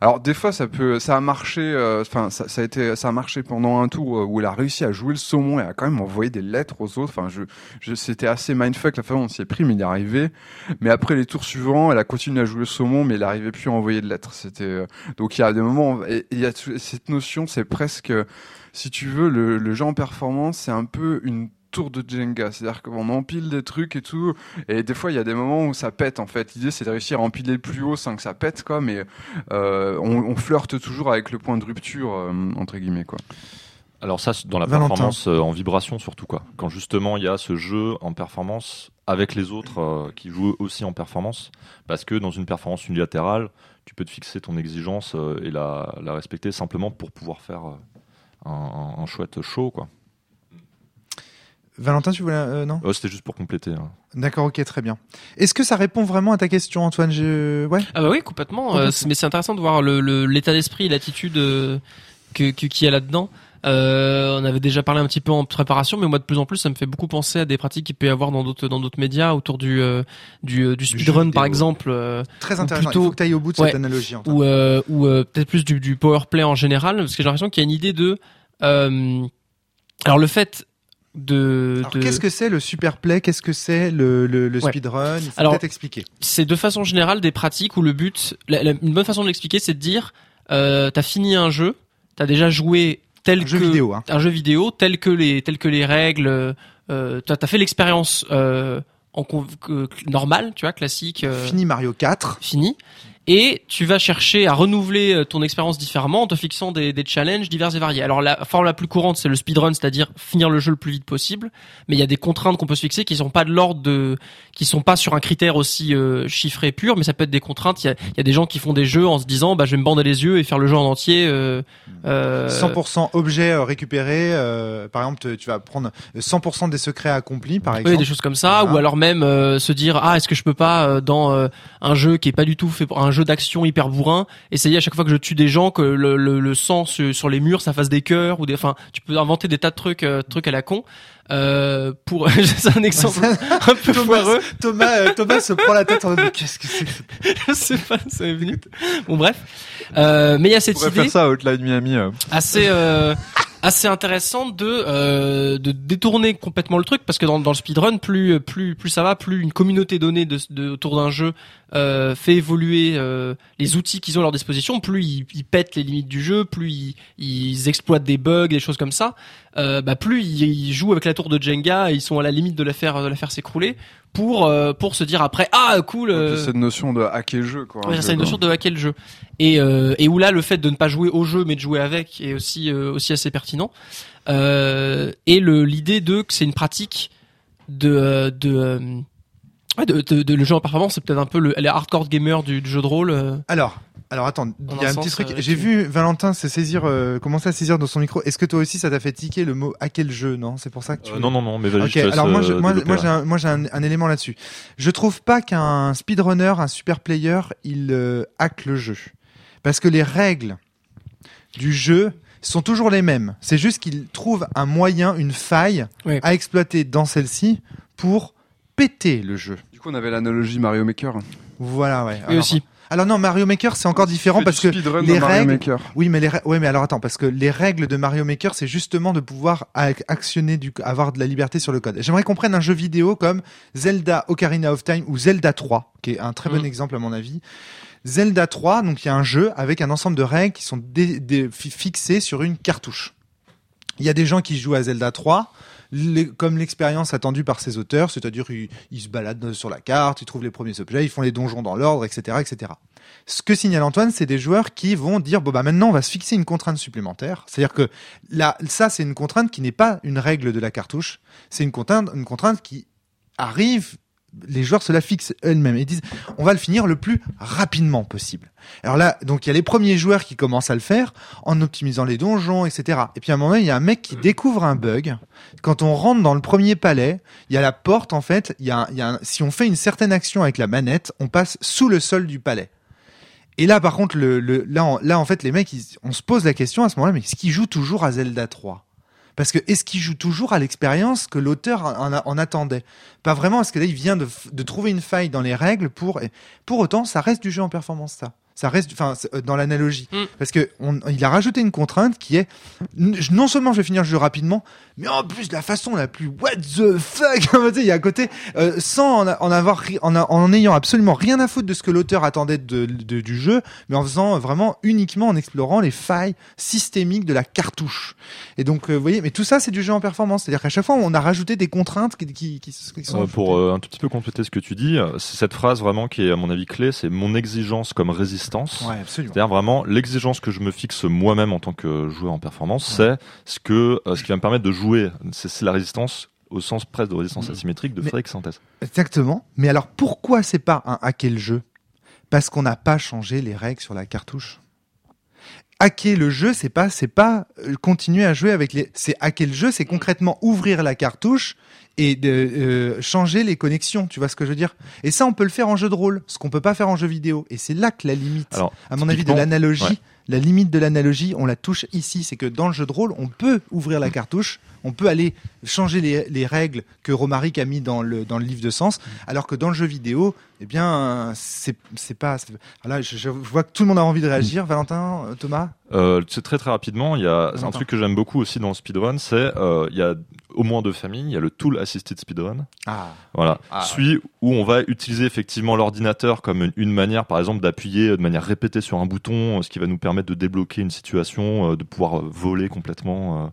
Alors des fois, ça peut, ça a marché. euh, Enfin, ça, ça a été, ça a marché pendant un tour euh, où elle a réussi à jouer le saumon et a quand même envoyé des lettres aux autres. Enfin, je, je c'était assez mindfuck la façon dont on s'y est pris, mais il est arrivé. Mais après les tours suivants, elle a continué à jouer le saumon, mais il n'arrivait plus à envoyer de lettres. C'était euh, donc il y a des moments, et il y a cette notion, c'est presque si tu veux, le, le jeu en performance, c'est un peu une tour de Jenga. C'est-à-dire qu'on empile des trucs et tout. Et des fois, il y a des moments où ça pète, en fait. L'idée, c'est de réussir à empiler le plus haut sans que ça pète, quoi. Mais euh, on, on flirte toujours avec le point de rupture, euh, entre guillemets, quoi. Alors ça, dans la Valentin. performance euh, en vibration surtout quoi. Quand justement il y a ce jeu en performance avec les autres euh, qui jouent aussi en performance, parce que dans une performance unilatérale, tu peux te fixer ton exigence euh, et la, la respecter simplement pour pouvoir faire euh, un, un- un chouette show quoi. Valentin, tu voulais euh, non? Euh, C'était juste pour compléter. hein. D'accord, ok, très bien. Est-ce que ça répond vraiment à ta question, Antoine? Je... Ouais. Ah bah oui, complètement. Complètement. Euh, c'est- mais c'est intéressant de voir le- le- l'état d'esprit, l'attitude euh, que que- qu'il y a là-dedans. Euh, on avait déjà parlé un petit peu en préparation, mais moi de plus en plus, ça me fait beaucoup penser à des pratiques qu'il peut y avoir dans d'autres dans d'autres médias autour du euh, du, euh, du jeu speedrun par exemple, euh, Très intéressant. plutôt- Il faut que tu ailles au bout de Ouais. cette analogie. Ou euh, ou euh, peut-être plus du, du power play en général, parce que j'ai l'impression qu'il y a une idée de euh, alors le fait de, Alors, de- qu'est-ce que c'est le super play Qu'est-ce que c'est le, le, le Ouais. speedrun? Il faut Alors- peut-être expliquer. c'est de façon générale des pratiques où le but, la- la- une bonne façon de l'expliquer, c'est de dire, euh, t'as fini un jeu, t'as déjà joué tel Un que jeu vidéo, hein. un jeu vidéo tel que les tel que les règles, euh, t'as as fait l'expérience euh, en normale, tu vois, classique, euh, Fini Mario 4. fini. Et tu vas chercher à renouveler euh, ton expérience différemment en te fixant des, des challenges divers et variés. Alors la forme la plus courante, c'est le speedrun, c'est-à-dire finir le jeu le plus vite possible. Mais il y a des contraintes qu'on peut se fixer qui sont pas de l'ordre de, qui sont pas sur un critère aussi euh, chiffré pur, mais ça peut être des contraintes. Il y a, y a des gens qui font des jeux en se disant, bah je vais me bander les yeux et faire le jeu en entier. Euh, euh, 100% objets euh, récupérés. euh, par exemple, tu- vas prendre 100% des secrets accomplis, par Oui, exemple. des choses comme ça, Voilà. ou alors même euh, se dire ah est-ce que je peux pas euh, dans un jeu qui est pas du tout fait pour un jeu d'action hyper bourrin, essayer à chaque fois que je tue des gens que le, le, le sang sur, sur les murs ça fasse des cœurs ou des, enfin tu peux inventer des tas de trucs euh, trucs à la con. Euh, pour c'est un exemple un peu Thomas, foireux, Thomas, euh, Thomas se prend la tête en mode qu'est-ce que c'est je sais pas, ça est venu. Bon bref, euh, mais il y a cette idée. faire ça à Outline Miami. euh. assez euh, assez intéressant de euh, de détourner complètement le truc parce que dans, dans le speedrun plus plus plus ça va plus une communauté donnée de, autour d'un jeu euh, fait évoluer euh, les outils qu'ils ont à leur disposition plus ils, ils pètent les limites du jeu plus ils, exploitent des bugs des choses comme ça bah plus ils, jouent avec la tour de Jenga ils sont à la limite de la faire de la faire s'écrouler pour euh, pour se dire après ah cool euh, cette notion de hacker le jeu, quoi. Ouais, c'est une notion de hacker le jeu. Et, euh, et où là, le fait de ne pas jouer au jeu mais de jouer avec est aussi euh, aussi assez pertinent. Euh, et le l'idée de que c'est une pratique de euh, de, euh, ouais, de, de, de- le jeu en performance, c'est peut-être un peu le les hardcore gamer du, du jeu de rôle. euh. Alors, alors attends, il y a un petit truc. euh, J'ai vu Valentin se saisir, euh, commencer à saisir dans son micro. Est-ce que toi aussi ça t'a fait tiquer le mot hacker le jeu Non, c'est pour ça que tu. Euh, non non non, mais vas-y. Alors moi, je- moi, moi j'ai un, moi, j'ai un, un élément là-dessus. Je trouve pas qu'un speedrunner, un super player, il euh, hack le jeu. Parce que les règles du jeu sont toujours les mêmes. C'est juste qu'il trouve un moyen, une faille à exploiter dans celle-ci pour péter le jeu. Du coup, on avait l'analogie Mario Maker. Voilà, ouais. Et Alors, aussi. Alors non, Mario Maker, c'est encore différent parce que les règles- Maker. oui, mais les ouais, mais alors attends, parce que les règles de Mario Maker, c'est justement de pouvoir ac- actionner du, avoir de la liberté sur le code. J'aimerais qu'on prenne un jeu vidéo comme Zelda Ocarina of Time ou Zelda 3, qui est un très bon Mhm. exemple à mon avis. Zelda 3, donc il y a un jeu avec un ensemble de règles qui sont fixées sur une cartouche. Il y a des gens qui jouent à Zelda 3. Comme l'expérience attendue par ces auteurs, c'est-à-dire ils, ils se baladent sur la carte, ils trouvent les premiers objets, ils font les donjons dans l'ordre, etc., etc. Ce que signale Antoine, c'est des joueurs qui vont dire bon bah maintenant on va se fixer une contrainte supplémentaire. C'est-à-dire que là, ça c'est une contrainte qui n'est pas une règle de la cartouche, c'est une contrainte, une contrainte qui arrive. Les joueurs se la fixent eux-mêmes et disent on va le finir le plus rapidement possible. Alors là, donc il y a les premiers joueurs qui commencent à le faire en optimisant les donjons, etc. Et puis à un moment, il y a un mec qui découvre un bug. Quand on rentre dans le premier palais, il y a la porte en fait. Il y a, il y a un- si on fait une certaine action avec la manette, on passe sous le sol du palais. Et là, par contre, le, le- là, en- là, en fait, les mecs, on se pose la question à ce moment-là, mais est-ce qu'ils jouent toujours à Zelda 3 Parce que est-ce qu'ils jouent toujours à l'expérience que l'auteur en, en- en attendait? Pas vraiment, parce que là, il vient de, de trouver une faille dans les règles pour. Pour autant, ça reste du jeu en performance, ça. Ça reste, enfin, euh, dans l'analogie, Mm. parce que on, il a rajouté une contrainte qui est non seulement je vais finir le jeu rapidement, mais en plus de la façon la plus what the fuck, il y a à côté, euh, sans en, avoir, ri- en, en ayant absolument rien à foutre de ce que l'auteur attendait de, de- du jeu, mais en faisant vraiment uniquement en explorant les failles systémiques de la cartouche. Et donc, euh, vous voyez, mais tout ça c'est du jeu en performance, c'est-à-dire qu'à chaque fois on a rajouté des contraintes qui, qui, qui, qui sont Euh, pour euh, un tout petit peu compléter ce que tu dis, c'est cette phrase vraiment qui est à mon avis clé, c'est mon exigence comme résistance. Ouais. C'est-à-dire vraiment l'exigence que je me fixe moi-même en tant que joueur en performance, c'est ce que euh, ce qui va me permettre de jouer. C'est la résistance au sens presque de résistance asymétrique de Mais- Frédéric Santès. Exactement. Mais alors pourquoi c'est pas un hacker le jeu? Parce qu'on n'a pas changé les règles sur la cartouche. Hacker le jeu, c'est pas c'est pas euh, continuer à jouer avec les c'est hacker le jeu, c'est concrètement ouvrir la cartouche et de euh, changer les connexions, tu vois ce que je veux dire? Et ça on peut le faire en jeu de rôle, ce qu'on peut pas faire en jeu vidéo et c'est là que la limite Alors, à mon avis de l'analogie, ouais. La limite de l'analogie, on la touche ici, c'est que dans le jeu de rôle, on peut ouvrir la cartouche, on peut aller changer les, les règles que Romaric a mis dans le dans le livre de sens, alors que dans le jeu vidéo, eh bien, c'est c'est pas. c'est- Là, je, je vois que tout le monde a envie de réagir. Valentin, euh, Thomas? Euh, c'est très très rapidement, il y a un truc que j'aime beaucoup aussi dans le speedrun, c'est euh, il y a au moins deux familles, il y a le tool assisted speedrun, Ah. voilà, Ah, celui où on va utiliser effectivement l'ordinateur comme une, une manière par exemple d'appuyer de manière répétée sur un bouton, euh, ce qui va nous permettre de débloquer une situation, euh, de pouvoir euh, voler complètement euh,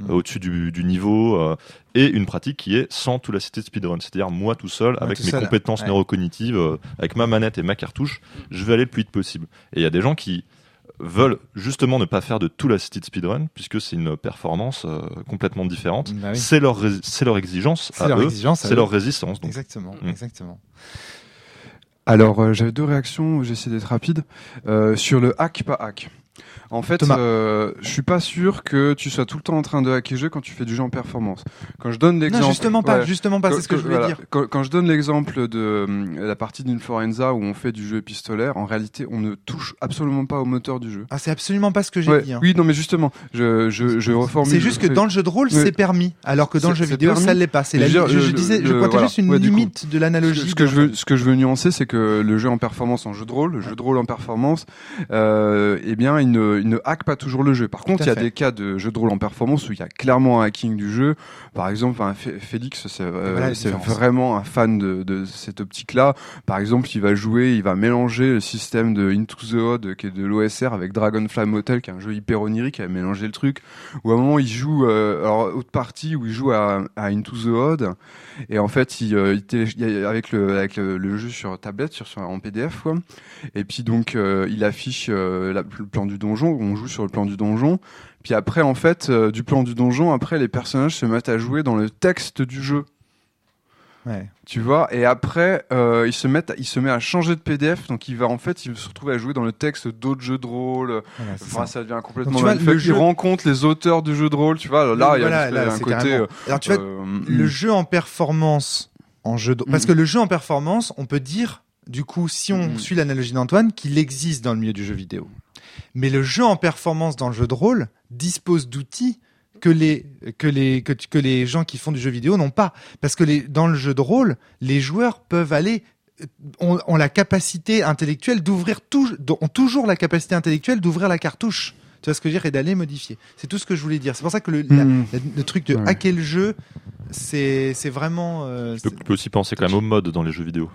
Mm. au-dessus du, du niveau et une pratique qui est sans tool assisted speedrun, c'est-à-dire moi tout seul Moi avec tout mes seul, compétences ouais. neurocognitives, euh, avec ma manette et ma cartouche, je vais aller le plus vite possible. Et il y a des gens qui veulent justement ne pas faire de tool assisted speedrun puisque c'est une performance euh, complètement différente. Bah oui. C'est leur rés- c'est leur exigence C'est à leur eux, c'est résistance. Donc. Exactement. Mm. Exactement. Alors, euh, j'avais deux réactions, j'essaie d'être rapide. Euh, sur le hack, pas hack. En fait, euh, je suis pas sûr que tu sois tout le temps en train de hacker jeu quand tu fais du jeu en performance. Quand je donne l'exemple, justement pas. Ouais. Justement pas. C'est ce que je voulais voilà. dire. Quand, quand je donne l'exemple de euh, la partie d'une Forenza où on fait du jeu épistolaire, en réalité, on ne touche absolument pas au moteur du jeu. Ah, c'est absolument pas ce que j'ai Ouais, dit. hein. Oui, non, mais justement, je, je, je reformule. C'est juste que dans le jeu de rôle, c'est permis, alors que dans le jeu vidéo, permis. ça l'est pas. C'est la, je je, le- disais, je le- pointais voilà. juste une limite de l'analogie. Ce que, je veux, ce que je veux nuancer, c'est que le jeu en performance, en jeu de rôle, le jeu de rôle en performance, euh, eh bien, il ne, ne hack pas toujours le jeu. Par contre, il y a fait. des cas de jeu de rôle en performance où il y a clairement un hacking du jeu. Par exemple, Félix, c'est euh, Voilà vraiment un fan de, de cette optique-là. Par exemple, il va jouer, il va mélanger le système de Into the Odd, qui est de l'OSR, avec Dragonfly Motel, qui est un jeu hyper onirique, il va mélanger le truc. Ou à un moment, il joue, euh, alors, autre partie où il joue à, à Into the Odd, et en fait, il, euh, il il avec le, avec le, le jeu sur tablette, sur, sur- en PDF, quoi. Et puis donc, euh, il affiche la- le plan du donjon. On joue sur le plan du donjon. Puis après, en fait, euh, du plan du donjon, après, les personnages se mettent à jouer dans le texte du jeu. Ouais. Tu vois, et après, euh, il se met, il se met à changer de PDF, donc il va en fait, il se retrouve à jouer dans le texte d'autres jeux de rôle. Voilà, c'est Enfin, ça. ça devient complètement. Donc, vois, le Il jeu- rencontre les auteurs du jeu de rôle, tu vois. Là, il y a Voilà, là, un côté. carrément- Alors tu vois, euh, le mm. jeu en performance en jeu de... parce que le jeu en performance on peut dire du coup si on Mhm. suit l'analogie d'Antoine qu'il existe dans le milieu du jeu vidéo mais le jeu en performance dans le jeu de rôle dispose d'outils que les que les que, que les gens qui font du jeu vidéo n'ont pas parce que les dans le jeu de rôle les joueurs peuvent aller euh, ont, ont la capacité intellectuelle d'ouvrir tout ont toujours la capacité intellectuelle d'ouvrir la cartouche tu vois ce que je veux dire? Et d'aller modifier c'est tout ce que je voulais dire c'est pour ça que le, la- Mm. la- le truc de Ouais. hacker le jeu, c'est c'est vraiment. euh, Tu peux, tu peux aussi penser quand même au mode dans les jeux vidéo.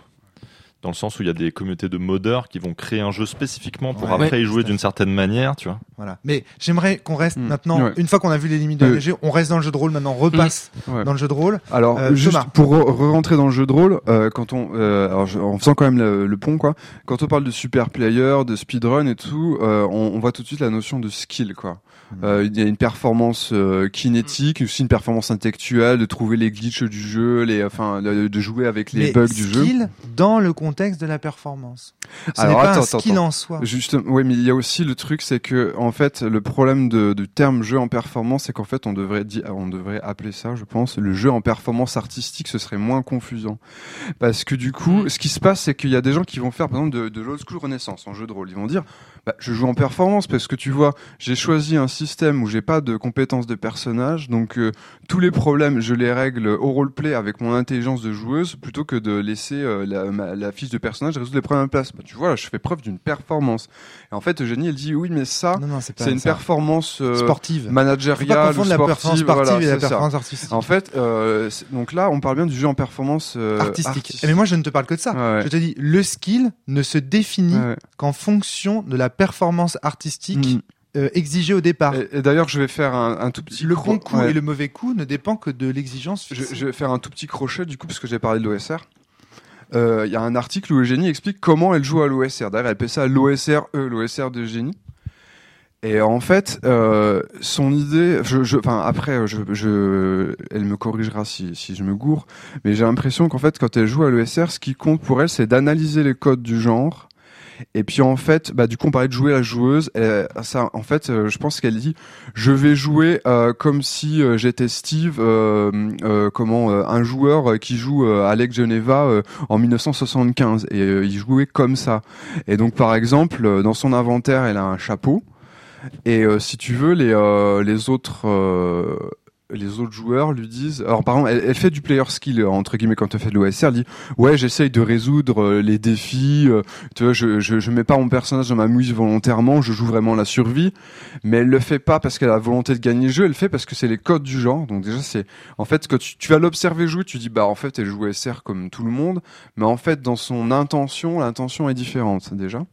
Dans le sens où il y a des communautés de modeurs qui vont créer un jeu spécifiquement pour Ouais. après y jouer d'une certaine manière, tu vois. Voilà. Mais j'aimerais qu'on reste Mm. maintenant, Ouais. une fois qu'on a vu les limites de Euh. RPG, on reste dans le jeu de rôle maintenant, on repasse Ouais. dans le jeu de rôle. Alors, Euh, juste Thomas. pour re- re-rentrer dans le jeu de rôle, euh, quand on, euh, alors je- en faisant quand même le, le pont, quoi, quand on parle de super player, de speedrun et tout, euh, on, on voit tout de suite la notion de skill, quoi. Euh, Il y a une performance euh, kinétique, aussi une performance intellectuelle, de trouver les glitches du jeu, les, enfin, de, de jouer avec les Mais bugs du jeu. skill dans le contexte de la performance. Ce n'est Alors, pas attends, un skill attends. en soi. Juste, oui, mais il y a aussi le truc, c'est que en fait, le problème de, du terme jeu en performance, c'est qu'en fait, on devrait dire, on devrait appeler ça, je pense, le jeu en performance artistique. Ce serait moins confusant, parce que du coup, ce qui se passe, c'est qu'il y a des gens qui vont faire, par exemple, de, de l'old school Renaissance en jeu de rôle. Ils vont dire, bah, je joue en performance parce que tu vois, j'ai choisi un système où j'ai pas de compétences de personnage, donc euh, tous les problèmes, je les règle au roleplay avec mon intelligence de joueuse, plutôt que de laisser euh, la, ma- la fiche de personnage résoudre les problèmes à la place. Bah, tu vois, là, je fais preuve d'une performance. Et en fait, Eugénie, elle dit oui, mais ça, c'est une ça. performance euh, sportive. Managériale ou la sportive. performance sportive voilà, et la ça. performance artistique. En fait, euh, donc là, on parle bien du jeu en performance euh, artistique. Mais moi, je ne te parle que de ça. Ouais. Je te dis, le skill ne se définit Ouais, qu'en fonction de la performance artistique Mm. euh, exigée au départ. Et, et d'ailleurs, je vais faire un, un tout petit le bon coup ouais. et le mauvais coup ne dépend que de l'exigence. Je, je vais faire un tout petit crochet du coup parce que j'ai parlé de l'OSR. Euh, Il y a un article où Eugénie explique comment elle joue à l'OSR. D'ailleurs, elle appelle ça l'OSR E, l'OSR d'Eugénie. Et en fait, euh, son idée, je, je, enfin après, je, je, elle me corrigera si, si je me gourre, mais j'ai l'impression qu'en fait, quand elle joue à l'ESR, ce qui compte pour elle, c'est d'analyser les codes du genre. Et puis en fait, bah du coup, on parlait de jouer la joueuse. Et ça, en fait, euh, je pense qu'elle dit, je vais jouer euh, comme si euh, j'étais Steve, euh, euh, comment euh, un joueur euh, qui joue euh, Alex Geneva euh, en 1975, et euh, il jouait comme ça. Et donc, par exemple, euh, dans son inventaire, elle a un chapeau. Et euh, si tu veux, les, euh, les autres euh, les autres joueurs lui disent. Alors, par exemple, elle, elle fait du player skill euh, entre guillemets quand elle fait de l'OSR. Elle dit ouais, j'essaye de résoudre euh, les défis. euh, tu vois, je, je je mets pas mon personnage dans ma muse volontairement. Je joue vraiment la survie. Mais elle le fait pas parce qu'elle a la volonté de gagner le jeu. Elle le fait parce que c'est les codes du genre. Donc déjà, c'est en fait quand tu, tu vas l'observer jouer, tu dis bah en fait elle joue SR comme tout le monde. Mais en fait, dans son intention, l'intention est différente déjà.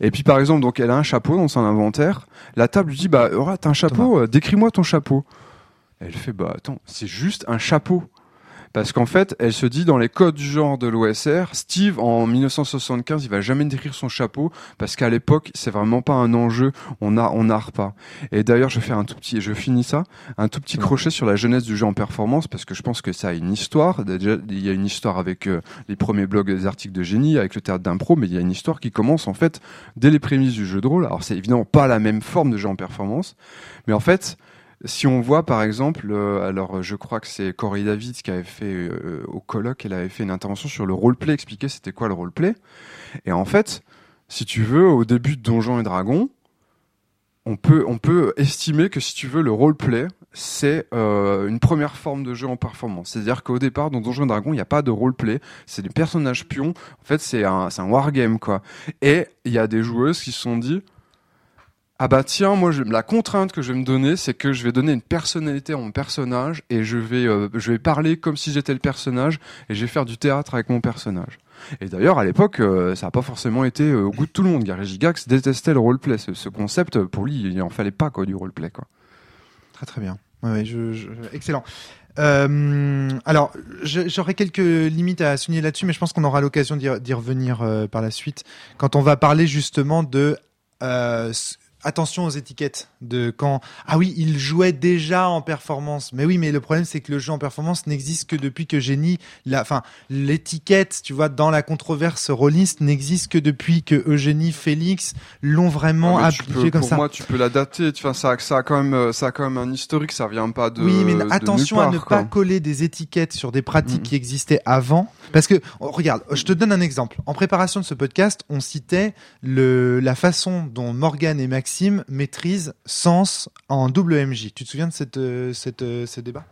Et puis par exemple, donc elle a un chapeau dans son inventaire. La table lui dit bah Aura, t'as un chapeau, décris-moi ton chapeau. Elle fait bah attends, c'est juste un chapeau. Parce qu'en fait, elle se dit dans les codes du genre de l'OSR, Steve en 1975, il va jamais décrire son chapeau parce qu'à l'époque, c'est vraiment pas un enjeu, on a on narre pas. Et d'ailleurs, je fais un tout petit je finis ça, un tout petit crochet sur la jeunesse du jeu en performance parce que je pense que ça a une histoire. Déjà, il y a une histoire avec euh, les premiers blogs des articles de génie avec le théâtre d'impro, mais il y a une histoire qui commence en fait dès les prémices du jeu de rôle. Alors c'est évidemment pas la même forme de jeu en performance, mais en fait, si on voit par exemple, euh, alors je crois que c'est Corey David qui avait fait euh, au colloque, elle avait fait une intervention sur le roleplay, expliquer c'était quoi le roleplay. Et en fait, si tu veux, au début de Donjons et Dragons, on peut, on peut estimer que si tu veux, le roleplay, c'est euh, une première forme de jeu en performance. C'est-à-dire qu'au départ, dans Donjons et Dragons, il n'y a pas de roleplay, c'est des personnages pions. En fait, c'est un, un wargame, quoi. Et il y a des joueuses qui se sont dit, ah bah tiens, moi la contrainte que je vais me donner, c'est que je vais donner une personnalité à mon personnage et je vais euh, je vais parler comme si j'étais le personnage et je vais faire du théâtre avec mon personnage. Et d'ailleurs à l'époque, euh, ça n'a pas forcément été euh, au goût de tout le monde. Gary Gigax détestait le roleplay. Ce, ce concept pour lui, il en fallait pas quoi du roleplay quoi. Très très bien. Excellent. Alors, j'aurais quelques limites à souligner là-dessus, mais je pense qu'on aura l'occasion d'y revenir par la suite quand on va parler justement de attention aux étiquettes de quand ah oui il jouait déjà en performance mais oui mais le problème c'est que le jeu en performance n'existe que depuis que Génie la enfin l'étiquette tu vois dans la controverse rôliste n'existe que depuis que Eugénie Félix l'ont vraiment Ouais, tu appliqué peux- comme pour ça moi, tu peux la dater. Enfin, ça, ça a quand même, euh, ça a quand même un historique. Ça vient pas de. Oui, mais de attention à ne pas coller des étiquettes sur des pratiques Mhm. qui existaient avant. Parce que, oh, regarde, je te donne un exemple. En préparation de ce podcast, on citait le, la façon dont Morgan et Maxime maîtrisent Sens en WMJ. Tu te souviens de cette, euh, cette, euh, ce débat?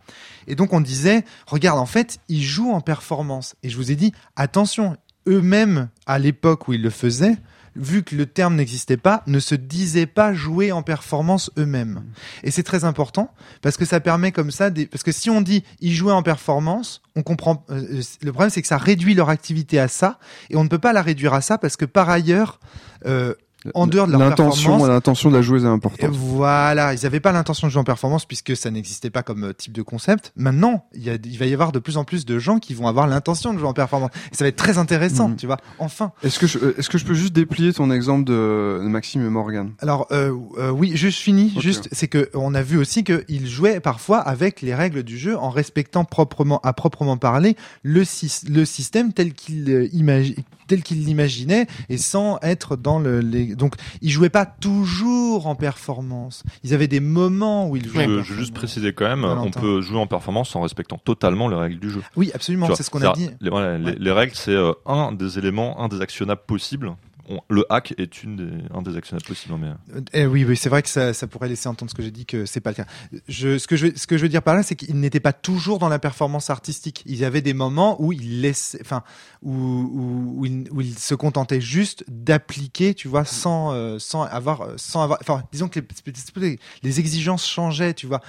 Et donc, on disait, regarde, en fait, ils jouent en performance. Et je vous ai dit, attention, eux-mêmes, à l'époque où ils le faisaient, vu que le terme n'existait pas, ne se disaient pas jouer en performance eux-mêmes. Et c'est très important parce que ça permet comme ça, des... parce que si on dit ils jouaient en performance, on comprend. euh, le problème c'est que ça réduit leur activité à ça, et on ne peut pas la réduire à ça parce que par ailleurs, euh, en dehors de leur L'intention, performance, l'intention de la joueuse est importante. Voilà, ils n'avaient pas l'intention de jouer en performance puisque ça n'existait pas comme euh, type de concept. Maintenant, il, y a, il va y avoir de plus en plus de gens qui vont avoir l'intention de jouer en performance. Et ça va être très intéressant, Mhm. tu vois. Enfin. Est-ce que je, euh, est-ce que je peux juste déplier ton exemple de, de Maxime et Morgan? Alors euh, euh, oui, juste fini. Juste, c'est que on a vu aussi qu'ils jouaient parfois avec les règles du jeu en respectant proprement, à proprement parler, le, sys- le système tel qu'il euh, imagi- tel qu'il l'imaginait et sans être dans le. Les... Donc, ils jouaient pas toujours en performance. Ils avaient des moments où ils jouaient. en Je, je veux juste préciser quand même, on peut jouer en performance en respectant totalement les règles du jeu. Oui, absolument. C'est ce qu'on a dit. c'est-à-dire, Les, voilà, les- Ouais. les règles, c'est euh, un des éléments, un des actionnables possibles. Le hack est une des, un des actionnables possibles. Mais... Euh, eh oui, c'est vrai que ça, pourrait laisser entendre ce que j'ai dit que c'est pas le cas. Ce que je, veux dire par là, c'est qu'ils n'étaient pas toujours dans la performance artistique. Il y avait des moments où ils se contentaient juste d'appliquer, tu vois, sans, euh, euh, avoir, enfin, disons que les, les exigences changeaient, tu vois.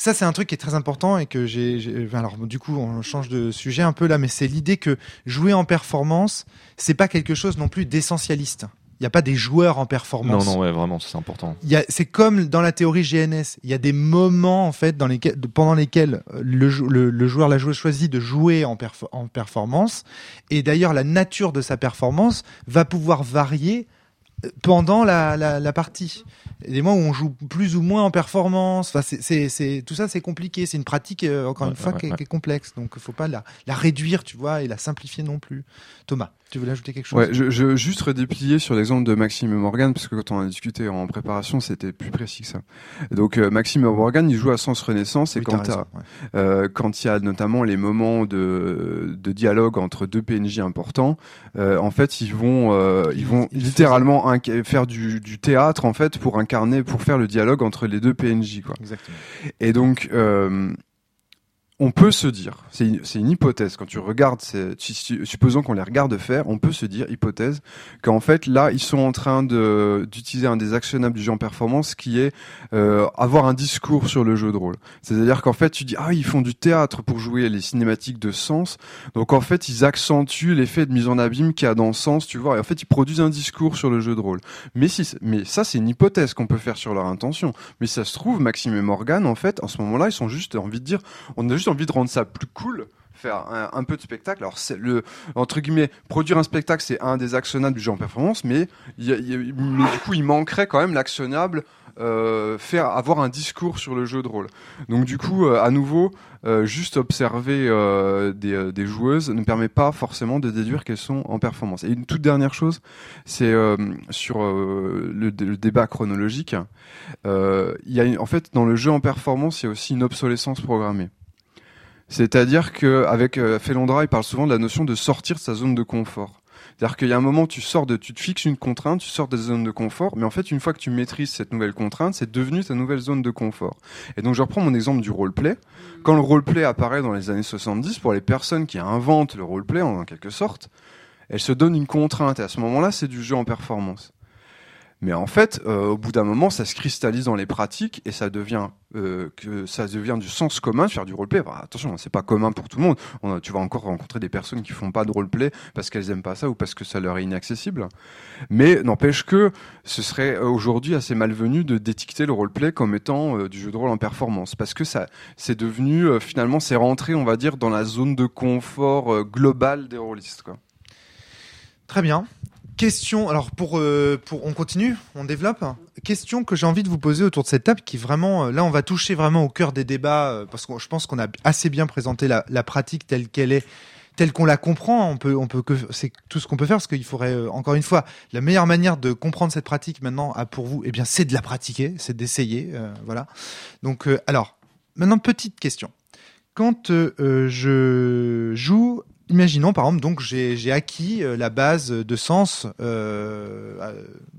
Ça, c'est un truc qui est très important et que j'ai. Alors, du coup, on change de sujet un peu là, mais c'est l'idée que jouer en performance, c'est pas quelque chose non plus d'essentialiste. Il n'y a pas des joueurs en Non, performance. non, ouais, vraiment, c'est important. C'est comme dans la théorie GNS. Il y a des moments en fait dans lesquels, pendant lesquels euh, le, jou- le, le joueur, la joueuse choisit de jouer en, perf- en performance. Et d'ailleurs, la nature de sa performance va pouvoir varier pendant la, la, la partie. Il y a des moments où on joue plus ou moins en performance. Enfin, c'est, c'est, c'est, tout ça, c'est compliqué. C'est une pratique, euh, encore Ouais, une fois, ouais, qui, est, ouais. qui est complexe. Donc, il faut pas la, la réduire, tu vois, et la simplifier non plus. Thomas, tu veux ajouter quelque chose? Ouais, je, je juste redéplier sur l'exemple de Maxime et Morgan parce que quand on a discuté en préparation, c'était plus précis que ça. Donc euh, Maxime et Morgan, ils jouent à Sens Renaissance et Oui, quand euh, quand il y a notamment les moments de, de dialogue entre deux PNJ importants, euh, en fait, ils vont, euh, ils vont Ils littéralement faire du, du théâtre en fait pour incarner, pour faire le dialogue entre les deux PNJ quoi. Exactement. Et donc, euh, on peut se dire, c'est une, une hypothèse, quand tu regardes, supposons qu'on les regarde faire, on peut se dire, hypothèse, qu'en fait, là, ils sont en train de d'utiliser un des actionnables du jeu en performance qui est euh, avoir un discours sur le jeu de rôle. C'est-à-dire qu'en fait, tu dis, ah, ils font du théâtre pour jouer les cinématiques de sens, donc en fait, ils accentuent l'effet de mise en abîme qu'il y a dans sens, tu vois, et en fait, ils produisent un discours sur le jeu de rôle. Mais si, mais ça, c'est une hypothèse qu'on peut faire sur leur intention. Mais ça se trouve, Maxime et Morgan, en fait, en ce moment-là, ils sont juste envie de dire, on a juste envie de rendre ça plus cool faire un, peu de spectacle. Alors c'est le entre guillemets produire un spectacle c'est un des actionnables du jeu en performance, mais du coup il manquerait quand même l'actionnable euh, faire avoir un discours sur le jeu de rôle. Donc du coup euh, à nouveau euh, juste observer des, joueuses ne permet pas forcément de déduire qu'elles sont en performance. Et une toute dernière chose, c'est sur le, le débat chronologique. Il y a en fait dans le jeu en performance il y a aussi une obsolescence programmée. C'est-à-dire qu'avec euh, Felondra, il parle souvent de la notion de sortir de sa zone de confort. C'est-à-dire qu'il y a un moment, tu sors de, tu te fixes une contrainte, tu sors de ta zone de confort, mais en fait, une fois que tu maîtrises cette nouvelle contrainte, c'est devenu ta nouvelle zone de confort. Et donc, je reprends mon exemple du roleplay. Quand le roleplay apparaît dans les années 70, pour les personnes qui inventent le roleplay, en quelque sorte, elles se donnent une contrainte. Et à ce moment-là, c'est du jeu en performance. Mais en fait, euh, au bout d'un moment, ça se cristallise dans les pratiques et ça devient euh, que ça devient du sens commun de faire du roleplay. Enfin, attention, c'est pas commun pour tout le monde. Tu vas encore rencontrer des personnes qui font pas de roleplay parce qu'elles aiment pas ça ou parce que ça leur est inaccessible. Mais n'empêche que ce serait euh, aujourd'hui assez malvenu de d'étiqueter le roleplay comme étant euh, du jeu de rôle en performance parce que ça c'est devenu euh, finalement c'est rentré, on va dire, dans la zone de confort globale des rôlistes. Quoi. Très bien. Question, alors pour, euh, pour on continue, on développe. Question que j'ai envie de vous poser autour de cette table qui vraiment, euh, là on va toucher vraiment au cœur des débats euh, parce que je pense qu'on a assez bien présenté la, pratique telle qu'elle est, telle qu'on la comprend. On peut, on peut que c'est tout ce qu'on peut faire parce qu'il faudrait encore une fois la meilleure manière de comprendre cette pratique maintenant à pour vous, eh bien c'est de la pratiquer, c'est d'essayer, voilà. Donc alors maintenant petite question. Quand je joue imaginons par exemple, donc j'ai acquis euh, la base de sens, euh,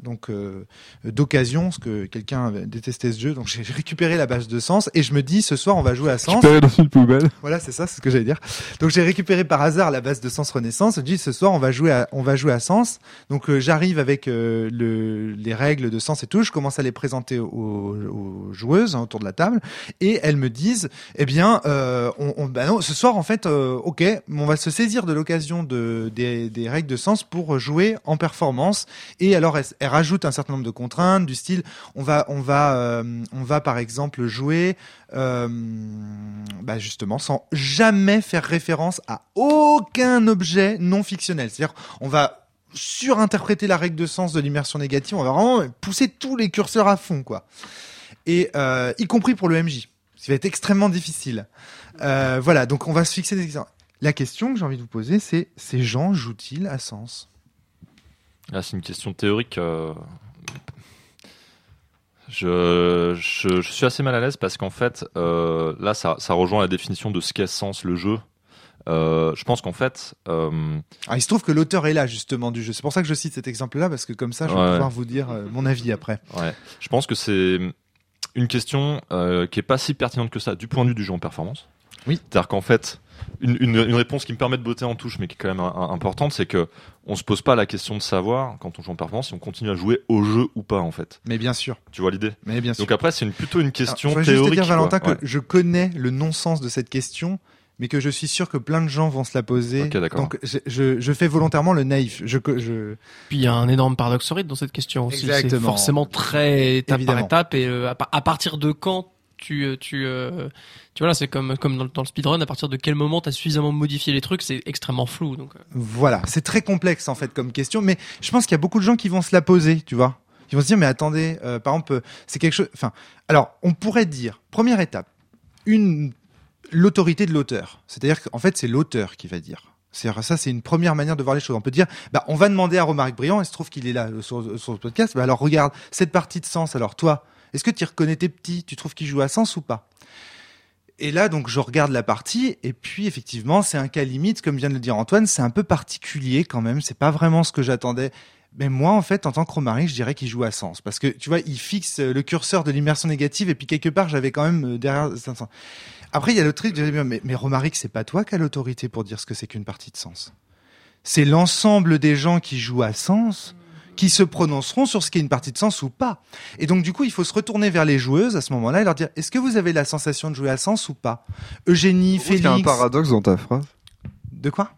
donc euh, d'occasion, ce que quelqu'un détesté ce jeu. Donc j'ai récupéré la base de sens et je me dis ce soir on va jouer à sens. Récupéré dans une poubelle. Voilà, c'est ça, c'est ce que j'allais dire. Donc j'ai récupéré par hasard la base de Sens Renaissance. Je dis ce soir on va jouer à on va jouer à Sens. Donc euh, j'arrive avec le, les règles de Sens et tout. Je commence à les présenter aux, aux joueuses hein, autour de la table et elles me disent eh bien on, on- bah non, ce soir en fait ok on va se saisir de l'occasion de des, règles de Sens pour jouer en performance et alors elles rajoutent un certain nombre de contraintes du style on va on va euh, on va par exemple jouer euh, bah justement sans jamais faire référence à aucun objet non fictionnel. C'est-à-dire on va surinterpréter la règle de sens de l'immersion négative, on va vraiment pousser tous les curseurs à fond quoi. Et euh, y compris pour le MJ, ce qui va être extrêmement difficile. Voilà, donc on va se fixer des exemples. La question que j'ai envie de vous poser, c'est ces gens jouent-ils à sens? Là, c'est une question théorique. euh, Je, je, je suis assez mal à l'aise parce qu'en fait, euh, là, ça, ça rejoint la définition de ce qu'est sens le jeu. Euh, je pense qu'en fait, euh, Alors, il se trouve que l'auteur est là justement du jeu. C'est pour ça que je cite cet exemple-là parce que comme ça, je vais Ouais. pouvoir vous dire mon avis après. ouais, je pense que c'est une question qui est pas si pertinente que ça du point de vue du jeu en performance. Oui. C'est-à-dire qu'en fait, une, une, une réponse qui me permet de botter en touche, mais qui est quand même un- un- importante, c'est que on se pose pas la question de savoir quand on joue en performance si on continue à jouer au jeu ou pas en fait. Mais bien sûr, Tu vois l'idée? Mais bien sûr. Donc après, c'est une, plutôt une question Alors, je théorique. juste te dire, Valentin, quoi. que je connais le non-sens de cette question, mais que je suis sûr que plein de gens vont se la poser. Ok, d'accord. Donc, je, je, je fais volontairement le naïf. Je, je... Puis il y a un énorme paradoxe horrible dans cette question aussi. C'est forcément très étape Évidemment. par étape et euh, à partir de quand tu euh, tu euh, tu vois c'est comme comme dans, le- speedrun à partir de quel moment tu as suffisamment modifié les trucs c'est extrêmement flou donc euh. Voilà, c'est très complexe en fait comme question, mais je pense qu'il y a beaucoup de gens qui vont se la poser, tu vois. Ils vont se dire, mais attendez, par exemple, c'est quelque chose. Enfin, alors, on pourrait dire, première étape, une l'autorité de l'auteur. C'est-à-dire qu'en fait, c'est l'auteur qui va dire. C'est ça, c'est une première manière de voir les choses. On peut dire, bah, on va demander à Romaric Briand, il se trouve qu'il est là sur, sur le podcast. Bah, alors regarde cette partie de sens. Alors toi, est-ce que tu reconnais tes petits? Tu trouves qu'ils jouent à sens ou pas? Et là, donc, je regarde la partie, et puis effectivement, c'est un cas limite, comme vient de le dire Antoine, c'est un peu particulier quand même. C'est pas vraiment ce que j'attendais. Mais moi, en fait, en tant que Romaric, je dirais qu'il joue à sens, parce que tu vois, il fixe euh, le curseur de l'immersion négative, et puis quelque part, j'avais quand même euh, derrière. Après, il y a le truc, mais, mais Romaric, c'est pas toi qui as l'autorité pour dire ce que c'est qu'une partie de sens. C'est l'ensemble des gens qui jouent à sens qui se prononceront sur ce qu'est une partie de sens ou pas. Et donc, du coup, il faut se retourner vers les joueuses à ce moment-là et leur dire est-ce que vous avez la sensation de jouer à sens ou pas? Eugénie, Il y a un Félix. paradoxe dans ta phrase. De quoi?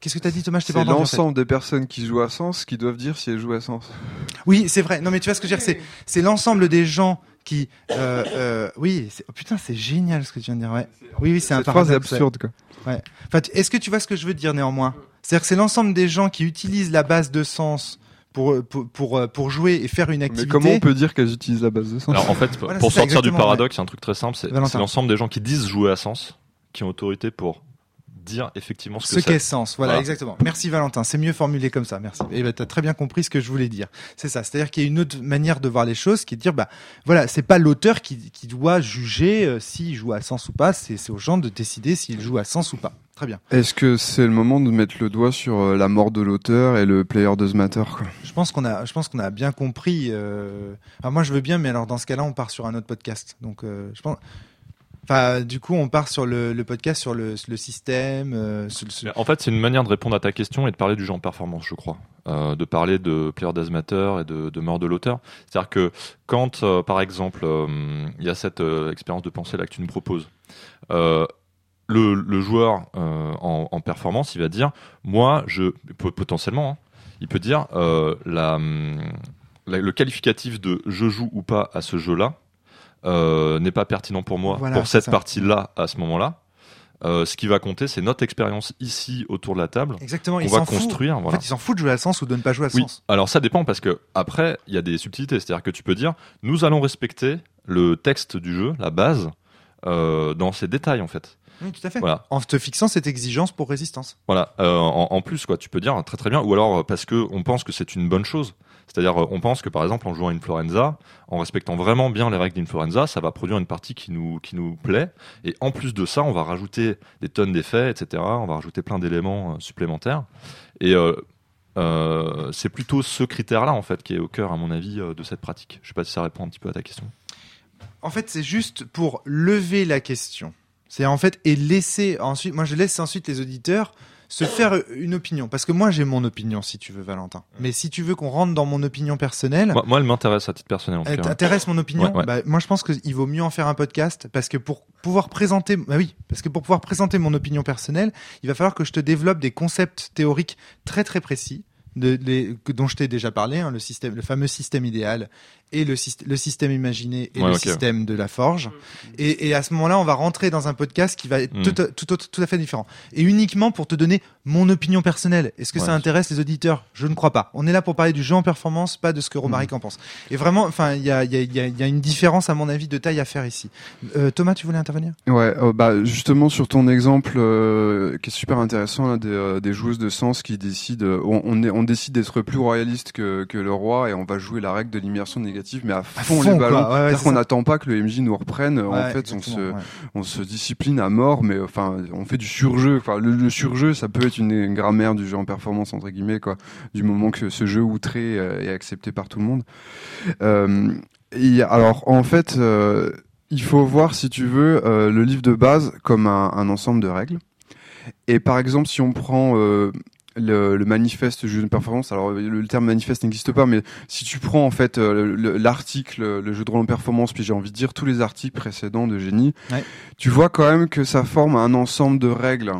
Qu'est-ce que t'as dit, Thomas? C'est entendu. en fait. l'ensemble des personnes qui jouent à sens qui doivent dire si elles jouent à sens. Oui, c'est vrai. Non, mais tu vois ce que je veux dire C'est l'ensemble des gens qui. Euh, euh, oui, oh, putain, c'est génial ce que tu viens de dire. Ouais. Oui, oui, c'est un Cette phrase est paradoxe. ouais. absurde, quoi. Enfin, tu- est-ce que tu vois ce que je veux dire néanmoins? C'est-à-dire que c'est l'ensemble des gens qui utilisent la base de sens pour pour pour, pour jouer et faire une Mais activité. comment on peut dire qu'elles utilisent la base de sens Alors en fait, Voilà, pour sortir du paradoxe, c'est un truc très simple, c'est l'ensemble des gens qui disent jouer à sens, qui ont autorité pour dire effectivement ce ce que qu'est c'est. sens. Voilà, Voilà. exactement. Merci Valentin, c'est mieux formulé comme ça. Merci. Et ben t'as très bien compris ce que je voulais dire. C'est ça. C'est-à-dire qu'il y a une autre manière de voir les choses, qui est de dire bah voilà, c'est pas l'auteur qui, qui doit juger euh, s'il joue à sens ou pas. C'est c'est aux gens de décider s'il joue à sens ou pas. Très bien. Est-ce que c'est le moment de mettre le doigt sur euh, la mort de l'auteur et le player does matter quoi? Je pense qu'on a, je pense qu'on a bien compris. Euh... Alors moi je veux bien, mais alors dans ce cas-là, on part sur un autre podcast. Donc euh, je pense. Enfin, du coup, on part sur le, podcast sur le, système. euh, En fait, c'est une manière de répondre à ta question et de parler du en performance, je crois. Euh, de parler de Player Does Matter et de, mort de l'auteur. C'est-à-dire que quand, euh, par exemple, il y a cette expérience de pensée là que tu nous proposes, le, joueur en, performance, il va dire, moi, je potentiellement, hein, il peut dire le qualificatif de je joue ou pas à ce jeu-là euh, n'est pas pertinent pour moi Voilà, pour cette partie-là à ce moment-là. Euh, ce qui va compter, c'est notre expérience ici autour de la table. Exactement. On il va fout. construire. En fait, ils s'en foutent de jouer à sens ou de ne pas jouer à Oui. sens. Alors ça dépend parce que après il y a des subtilités, c'est-à-dire que tu peux dire nous allons respecter le texte du jeu, la base, euh, dans ses détails en fait. Oui, tout à fait. Voilà. En te fixant cette exigence pour résistance. Voilà. Euh, en, en plus, quoi, tu peux dire très très bien. Ou alors parce que on pense que c'est une bonne chose. C'est-à-dire, euh, on pense que par exemple, en jouant à Influenza, en respectant vraiment bien les règles d'Influenza, ça va produire une partie qui nous qui nous plaît. Et en plus de ça, on va rajouter des tonnes d'effets, etc. On va rajouter plein d'éléments euh, supplémentaires. Et euh, c'est plutôt ce critère-là en fait qui est au cœur, à mon avis, de cette pratique. Je sais pas si ça répond un petit peu à ta question. En fait, c'est juste pour lever la question. C'est en fait et laisser ensuite. Moi, je laisse ensuite les auditeurs se faire une opinion. Parce que moi, j'ai mon opinion, si tu veux, Valentin. Mais si tu veux qu'on rentre dans mon opinion personnelle, Moi, moi, elle m'intéresse à titre personnel en elle t'intéresse mon opinion Ouais, ouais. Bah, Moi, je pense qu'il vaut mieux en faire un podcast parce que pour pouvoir présenter, bah oui, parce que pour pouvoir présenter mon opinion personnelle, il va falloir que je te développe des concepts théoriques très très précis. De, dont je t'ai déjà parlé, hein, le système, le fameux système idéal et le, syst- le système imaginé et Ouais, le système de la forge. Et, et à ce moment-là, on va rentrer dans un podcast qui va être Mm. tout, tout, autre- tout à fait différent. Et uniquement pour te donner mon opinion personnelle. Est-ce que Ouais. ça intéresse les auditeurs? Je ne crois pas. On est là pour parler du jeu en performance, pas de ce que Romaric en pense. Et vraiment, enfin, il y a, il y, a, il y a- il y a une différence, à mon avis, de taille à faire ici. Euh, Thomas, tu voulais intervenir? Ouais, euh, bah justement sur ton exemple euh, qui est super intéressant là, des, euh, des joueuses de sens qui décident, on, on, est- on décide d'être plus royaliste que, que le roi et on va jouer la règle de l'immersion négative, mais à fond, fond, les ballons. Ouais, ouais, C'est-à-dire c'est qu'on n'attend pas que le MJ nous reprenne. en Ouais, fait, on se, ouais. on se discipline à mort, mais enfin, on fait du surjeu. Enfin, le, le surjeu, ça peut être une, une grammaire du jeu en performance entre guillemets, quoi. Du moment que ce jeu outré euh, est accepté par tout le monde. Euh, et alors, en fait, euh, il faut voir, si tu veux, euh, le livre de base comme un, un ensemble de règles. Et par exemple, si on prend euh, le, le manifeste jeu de performance, alors le, le terme manifeste n'existe pas, mais si tu prends en fait euh, le- l'article, le jeu de rôle en performance, puis j'ai envie de dire tous les articles précédents de génie, Ouais. tu vois quand même que ça forme un ensemble de règles.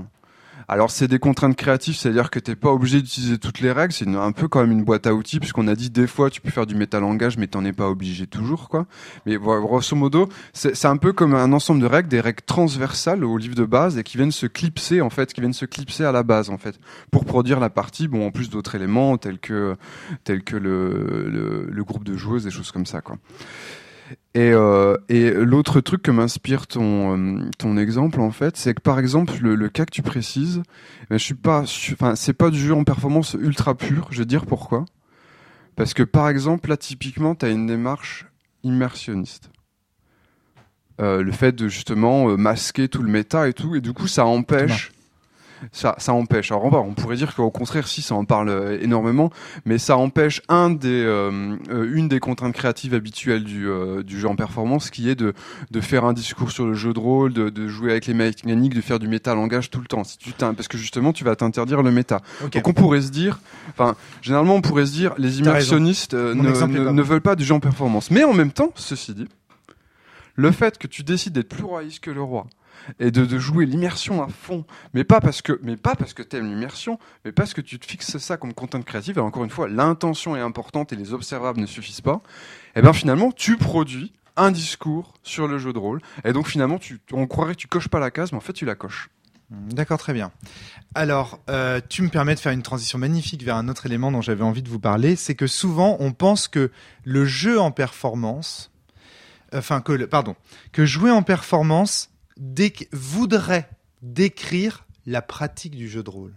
Alors c'est des contraintes créatives, c'est-à-dire que t'es pas obligé d'utiliser toutes les règles, c'est un peu quand même une boîte à outils, puisqu'on a dit des fois tu peux faire du métalangage, mais t'en es pas obligé toujours, quoi. Mais grosso modo, c'est c'est un peu comme un ensemble de règles, des règles transversales au livre de base et qui viennent se clipser en fait, qui viennent se clipser à la base en fait, pour produire la partie. Bon, en plus d'autres éléments tels que tels que le, le, le groupe de joueuses, des choses comme ça, quoi. Et, euh, et l'autre truc que m'inspire ton, euh, ton exemple, en fait, c'est que par exemple, le, le cas que tu précises, ben, je suis pas, enfin, c'est pas du jeu en performance ultra pur. Je vais dire pourquoi. Parce que par exemple, là, typiquement, tu as une démarche immersionniste. Euh, le fait de justement masquer tout le méta et tout, et du coup, ça empêche. Ça, ça empêche. Alors, on pourrait dire qu'au contraire, si ça en parle euh, énormément, mais ça empêche un des, euh, euh, une des contraintes créatives habituelles du, euh, du jeu en performance, qui est de, de faire un discours sur le jeu de rôle, de, de jouer avec les mécaniques, de faire du méta-langage tout le temps. Si tu parce que justement, tu vas t'interdire le méta. Donc on pourrait se dire, enfin, généralement on pourrait se dire, les immersionnistes euh, ne, ne- veulent pas du jeu en performance. Mais en même temps, ceci dit, le fait que tu décides d'être plus royaliste que le roi et de, jouer l'immersion à fond, mais pas parce que, mais pas parce que t'aimes l'immersion, mais parce que tu te fixes ça comme content créative. Et encore une fois, l'intention est importante et les observables ne suffisent pas. Et ben finalement, tu produis un discours sur le jeu de rôle. Et donc finalement, tu, on croirait que tu coches pas la case, mais en fait, tu la coches. D'accord, très bien. Alors, euh, tu me permets de faire une transition magnifique vers un autre élément dont j'avais envie de vous parler. C'est que souvent, on pense que le jeu en performance, enfin que, le, pardon, que jouer en performance voudrait décrire la pratique du jeu de rôle,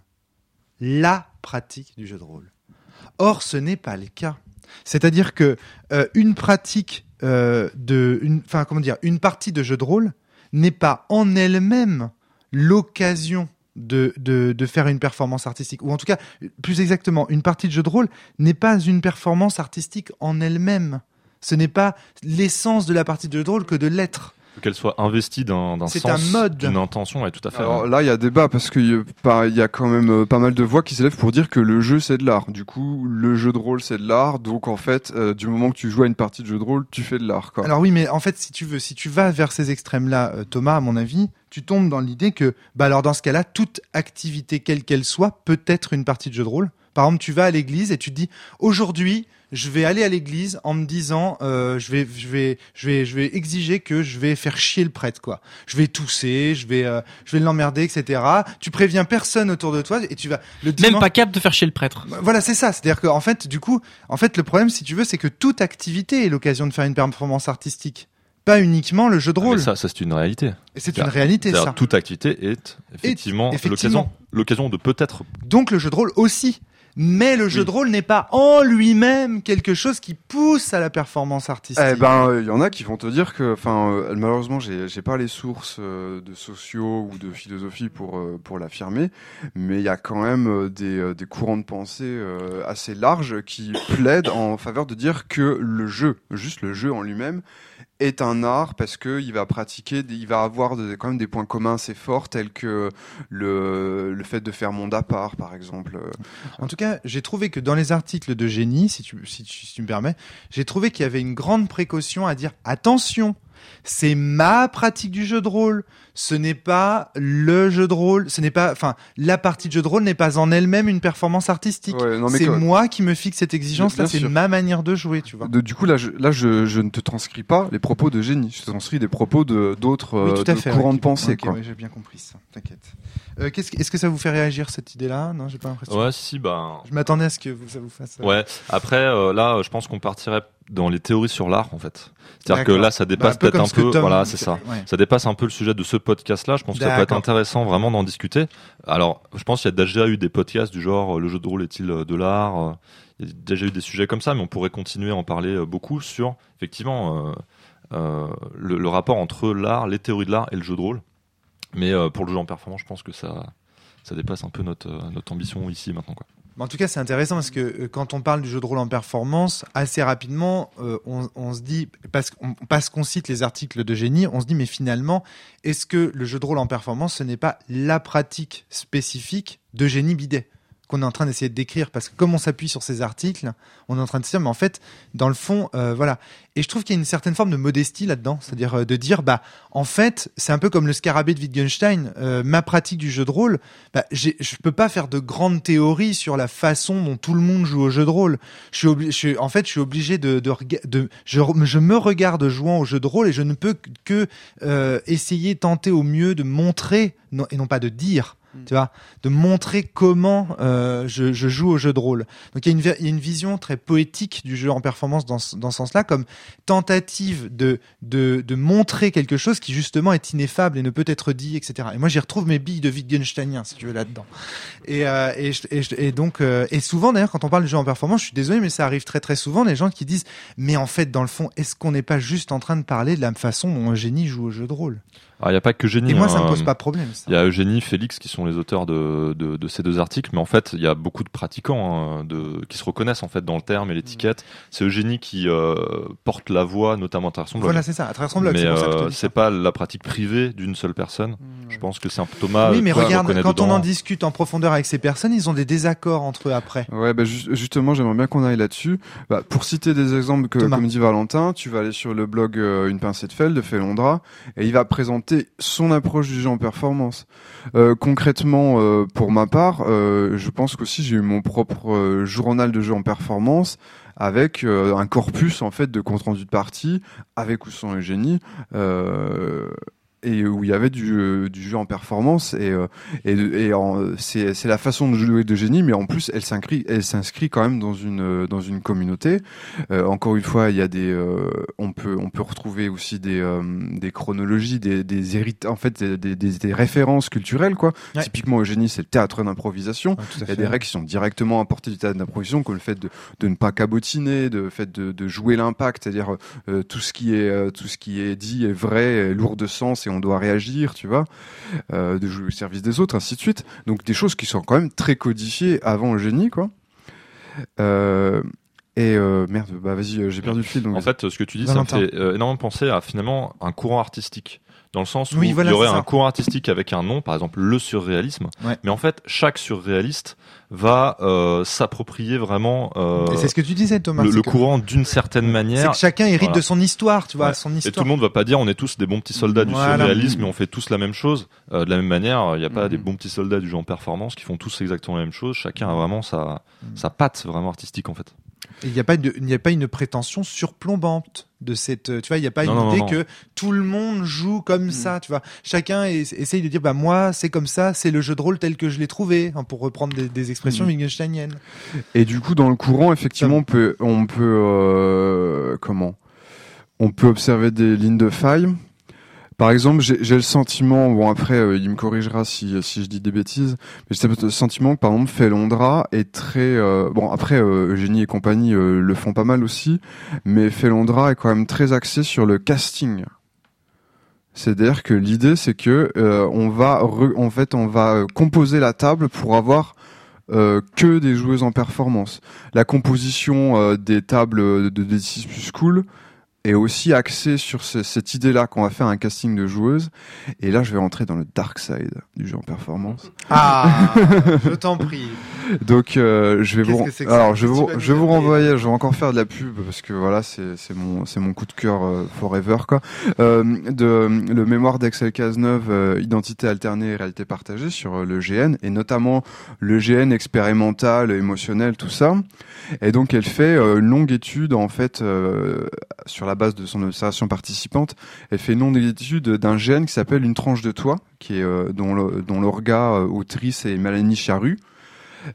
la pratique du jeu de rôle. Or, ce n'est pas le cas. C'est-à-dire que euh, une pratique euh, de, enfin comment dire, une partie de jeu de rôle n'est pas en elle-même l'occasion de, de, de faire une performance artistique. Ou en tout cas, plus exactement, une partie de jeu de rôle n'est pas une performance artistique en elle-même. Ce n'est pas l'essence de la partie de jeu de rôle que de l'être. Qu'elle soit investie d'un sens, un mode. d'une intention, et tout à fait. Alors là, il y a débat parce qu'il y, a pas- il y a quand même euh, pas mal de voix qui s'élèvent pour dire que le jeu c'est de l'art. Du coup, le jeu de rôle c'est de l'art. Donc en fait, euh, du moment que tu joues à une partie de jeu de rôle, tu fais de l'art. Quoi. Alors oui, mais en fait, si tu veux, si tu vas vers ces extrêmes-là, euh, Thomas, à mon avis, tu tombes dans l'idée que, bah alors dans ce cas-là, toute activité, quelle qu'elle soit, peut être une partie de jeu de rôle. Par exemple, tu vas à l'église et tu te dis, aujourd'hui, je vais aller à l'église en me disant, euh, je vais, je vais, je vais, je vais exiger que je vais faire chier le prêtre, quoi. Je vais tousser, je vais, euh, je vais l'emmerder, etc. Tu préviens personne autour de toi et tu vas le Même pas capable de faire chez le prêtre. voilà, c'est ça. C'est-à-dire qu'en fait, du coup, en fait, le problème, si tu veux, c'est que toute activité est l'occasion de faire une performance artistique. pas uniquement le jeu de Ah, rôle. ça, ça c'est une réalité. Et c'est une réalité, C'est-à-dire, ça. Toute activité est effectivement, effectivement. l'occasion, l'occasion de peut-être. Donc le jeu de rôle aussi. Mais le jeu Oui. de rôle n'est pas en lui-même quelque chose qui pousse à la performance artistique. Eh ben, il y en a qui vont te dire que, enfin, euh, malheureusement, j'ai pas les sources euh, de sociaux ou de philosophie pour euh, pour l'affirmer, mais il y a quand même euh, des euh, des courants de pensée euh, assez larges qui plaident en faveur de dire que le jeu, juste le jeu en lui-même, est un art parce que il va pratiquer, il va avoir quand même des points communs assez forts tels que le le fait de faire monde à part, par exemple. En tout cas, j'ai trouvé que dans les articles de génie, si tu, si tu, si tu me permets, j'ai trouvé qu'il y avait une grande précaution à dire attention, c'est ma pratique du jeu de rôle. Ce n'est pas le jeu de rôle. Ce n'est pas, enfin, la partie de jeu de rôle n'est pas en elle-même une performance artistique. Ouais, c'est que- moi qui me fixe cette exigence. Là, c'est ma manière de jouer, tu vois. De- du coup, là, je, là je, je ne te transcris pas les propos de génie, je te transcris des propos de d'autres Oui, tout à de fait. courants ouais, de pensée. quoi. j'ai bien compris ça. T'inquiète. Euh, que- Est-ce que ça vous fait réagir cette idée-là? Non, j'ai pas l'impression. Ouais, si, bah. Je m'attendais à ce que vous- ça vous fasse. euh, Ouais. Après, euh, là, je pense qu'on partirait dans les théories sur l'art, en fait. C'est-à-dire que là, ça dépasse Bah, peu peut-être comme un peu. Voilà, c'est ça. Ouais. Ça dépasse un peu le sujet de ce podcast-là. Je pense que ça peut être intéressant vraiment d'en discuter. Alors, je pense qu'il y a déjà eu des podcasts du genre euh, le jeu de rôle est-il euh, de l'art Euh, Il y a déjà eu des sujets comme ça, mais on pourrait continuer à en parler beaucoup sur effectivement euh, euh, le, le rapport entre l'art, les théories de l'art et le jeu de rôle. Mais euh, pour le jeu en performance, je pense que ça ça dépasse un peu notre notre ambition ici maintenant quoi. En tout cas, c'est intéressant parce que euh, quand on parle du jeu de rôle en performance, assez rapidement, euh, on, se dit, parce qu'on cite les articles de génie, on se dit, mais finalement, est-ce que le jeu de rôle en performance, ce n'est pas la pratique spécifique de génie bidet? Qu'on est en train d'essayer de décrire parce que comme on s'appuie sur ces articles, on est en train de se dire mais en fait dans le fond euh, voilà et je trouve qu'il y a une certaine forme de modestie là-dedans, c'est-à-dire euh, de dire bah en fait c'est un peu comme le scarabée de Wittgenstein, euh, ma pratique du jeu de rôle, bah, je peux pas faire de grandes théories sur la façon dont tout le monde joue au jeu de rôle. Je suis, en fait, je suis obligé de, je, me regarde jouant au jeu de rôle et je ne peux que essayer, tenter au mieux de montrer et non pas de dire. Tu vois, de montrer comment euh, je, joue au jeu de rôle. Donc il y, a une, vision très poétique du jeu en performance dans, dans ce sens-là, comme tentative de, de, de montrer quelque chose qui justement est ineffable et ne peut être dit, etc. Et moi j'y retrouve mes billes de Wittgensteinien, si tu veux, là-dedans. Et, euh, et, donc, euh, et souvent d'ailleurs, quand on parle de jeu en performance, je suis désolé, mais ça arrive très très souvent, des gens qui disent, mais en fait, dans le fond, est-ce qu'on n'est pas juste en train de parler de la façon dont un génie joue au jeu de rôle? Alors il y a pas que génie. Et moi, ça hein. me pose pas problème. ça. Il y a Eugénie, Félix qui sont les auteurs de, de, de ces deux articles, mais en fait, il y a beaucoup de pratiquants hein, de, qui se reconnaissent en fait dans le terme et l'étiquette. C'est Eugénie qui euh, porte la voix, notamment à travers son blog. Voilà, c'est ça, à travers son blog. mais euh, c'est pas la pratique privée d'une seule personne. Je pense que c'est un Thomas. Oui, mais toi, regarde, quand on en discute en profondeur avec ces personnes, ils ont des désaccords entre eux après. Ouais, bah, ju- justement, j'aimerais bien qu'on aille là-dessus. Bah, pour citer des exemples que, Thomas. comme dit Valentin, tu vas aller sur le blog euh, Une pincée de fel de Felondra et il va présenter son approche du jeu en performance. Euh, concrètement, euh, pour ma part, euh, je pense qu'aussi j'ai eu mon propre journal de jeu en performance avec un corpus en fait de compte rendu de partie avec ou sans Eugénie. Et où il y avait du, euh, du jeu en performance et, euh, et, et c'est c'est la façon de jouer de génie mais en plus elle s'inscrit elle s'inscrit quand même dans une euh, dans une communauté. Euh, encore une fois il y a des euh, on peut on peut retrouver aussi des euh, des chronologies des des hérit- en fait des, des, des- références culturelles quoi. Ouais. typiquement au génie c'est le théâtre d'improvisation. À il y a des règles qui sont directement apportées du théâtre d'improvisation, comme le fait de, de ne pas cabotiner, de fait de, de jouer l'impact, c'est-à-dire euh, tout ce qui est euh, tout ce qui est dit est vrai, est lourd de sens et on doit réagir, tu vois, euh, de jouer au service des autres, ainsi de suite. Donc des choses qui sont quand même très codifiées avant le génie, quoi. Euh, et euh, merde, bah vas-y, j'ai perdu le fil. Donc En fait, ce que tu dis, ça me fait énormément penser à finalement un courant artistique. Dans le sens où Oui, voilà, il y aurait c'est un courant artistique avec un nom, par exemple le surréalisme. Ouais. Mais en fait, chaque surréaliste va euh, s'approprier vraiment euh, c'est ce que tu disais, Thomas. le, c'est le que- courant d'une certaine C'est manière. que chacun hérite Voilà. de son histoire, tu vois, Ouais. son Et tout histoire. le monde va pas dire on est tous des bons petits soldats du Voilà. surréalisme et on fait tous la même chose. Euh, de la même manière, il n'y a pas Mhm. des bons petits soldats du en performance qui font tous exactement la même chose. Chacun a vraiment sa, Mhm. sa patte vraiment artistique en fait. Et Il n'y a pas de- il n'y a pas une prétention surplombante de cette, euh, tu vois, il n'y a pas Non, une non, idée non. que tout le monde joue comme ça, tu vois. Chacun es- essaye de dire, bah moi, c'est comme ça, c'est le jeu de rôle tel que je l'ai trouvé, hein, pour reprendre des, des expressions wittgensteiniennes. Et du coup, dans le courant, effectivement, on peut, on peut, euh, comment? On peut observer des lignes de faille. Par exemple, j'ai le sentiment, bon après euh, il me corrigera si, je dis des bêtises, mais j'ai le sentiment que par exemple Felondra est très... euh, bon après euh, Eugénie et compagnie le font pas mal aussi, mais Felondra est quand même très axé sur le casting. C'est-à-dire que l'idée c'est que on va composer la table pour avoir que des joueuses en performance. La composition des tables de D6 plus cool est aussi axée sur ce- cette idée-là qu'on va faire un casting de joueuses. Et là, je vais rentrer dans le dark side du jeu en performance. Ah, je t'en prie. Donc, euh, je vais vous, alors je vous, je vous renvoyer. Je vais encore faire de la pub parce que voilà, c'est c'est mon c'est mon coup de cœur euh, forever quoi. Euh, de le mémoire d'Axel Cazeneuve, euh, identité alternée et réalité partagée sur euh, le GN et notamment le GN expérimental, émotionnel, tout ça. Et donc elle fait euh, une longue étude en fait euh, sur la base de son observation participante. Elle fait une longue étude d'un gène qui s'appelle une tranche de toit, qui est euh, dont le, dont l'orga euh, autrice est Mélanie Charru.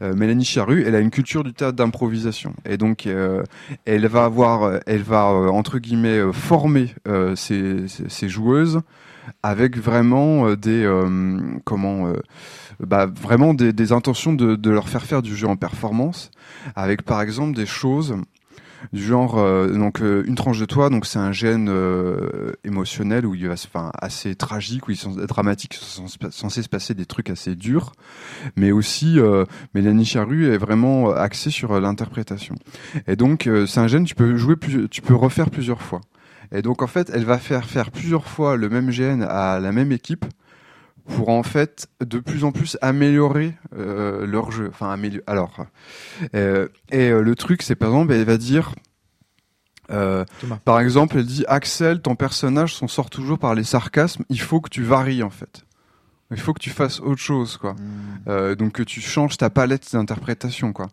Euh, Mélanie Charru, elle a une culture du théâtre d'improvisation et donc elle va avoir, elle va entre guillemets former ses, ses- ses joueuses avec vraiment des comment bah, vraiment des, des intentions de, de leur faire faire du jeu en performance avec par exemple des choses du genre euh, donc euh, une tranche de toit donc c'est un gène euh, émotionnel où il va enfin assez tragique où il est dramatique sont censé se passer des trucs assez durs. Mais aussi Mélanie Charru est vraiment axée sur l'interprétation. Et donc c'est un gène tu peux jouer plus, tu peux refaire plusieurs fois. Et donc en fait elle va faire faire plusieurs fois le même gène à la même équipe pour en fait de plus en plus améliorer euh, leur jeu. Enfin améliorer. Alors euh, et euh, le truc c'est par exemple elle va dire par exemple elle dit Axel ton personnage s'en sort toujours par les sarcasmes il faut que tu varies en fait il faut que tu fasses autre chose quoi Hmm. donc que tu changes ta palette d'interprétation quoi.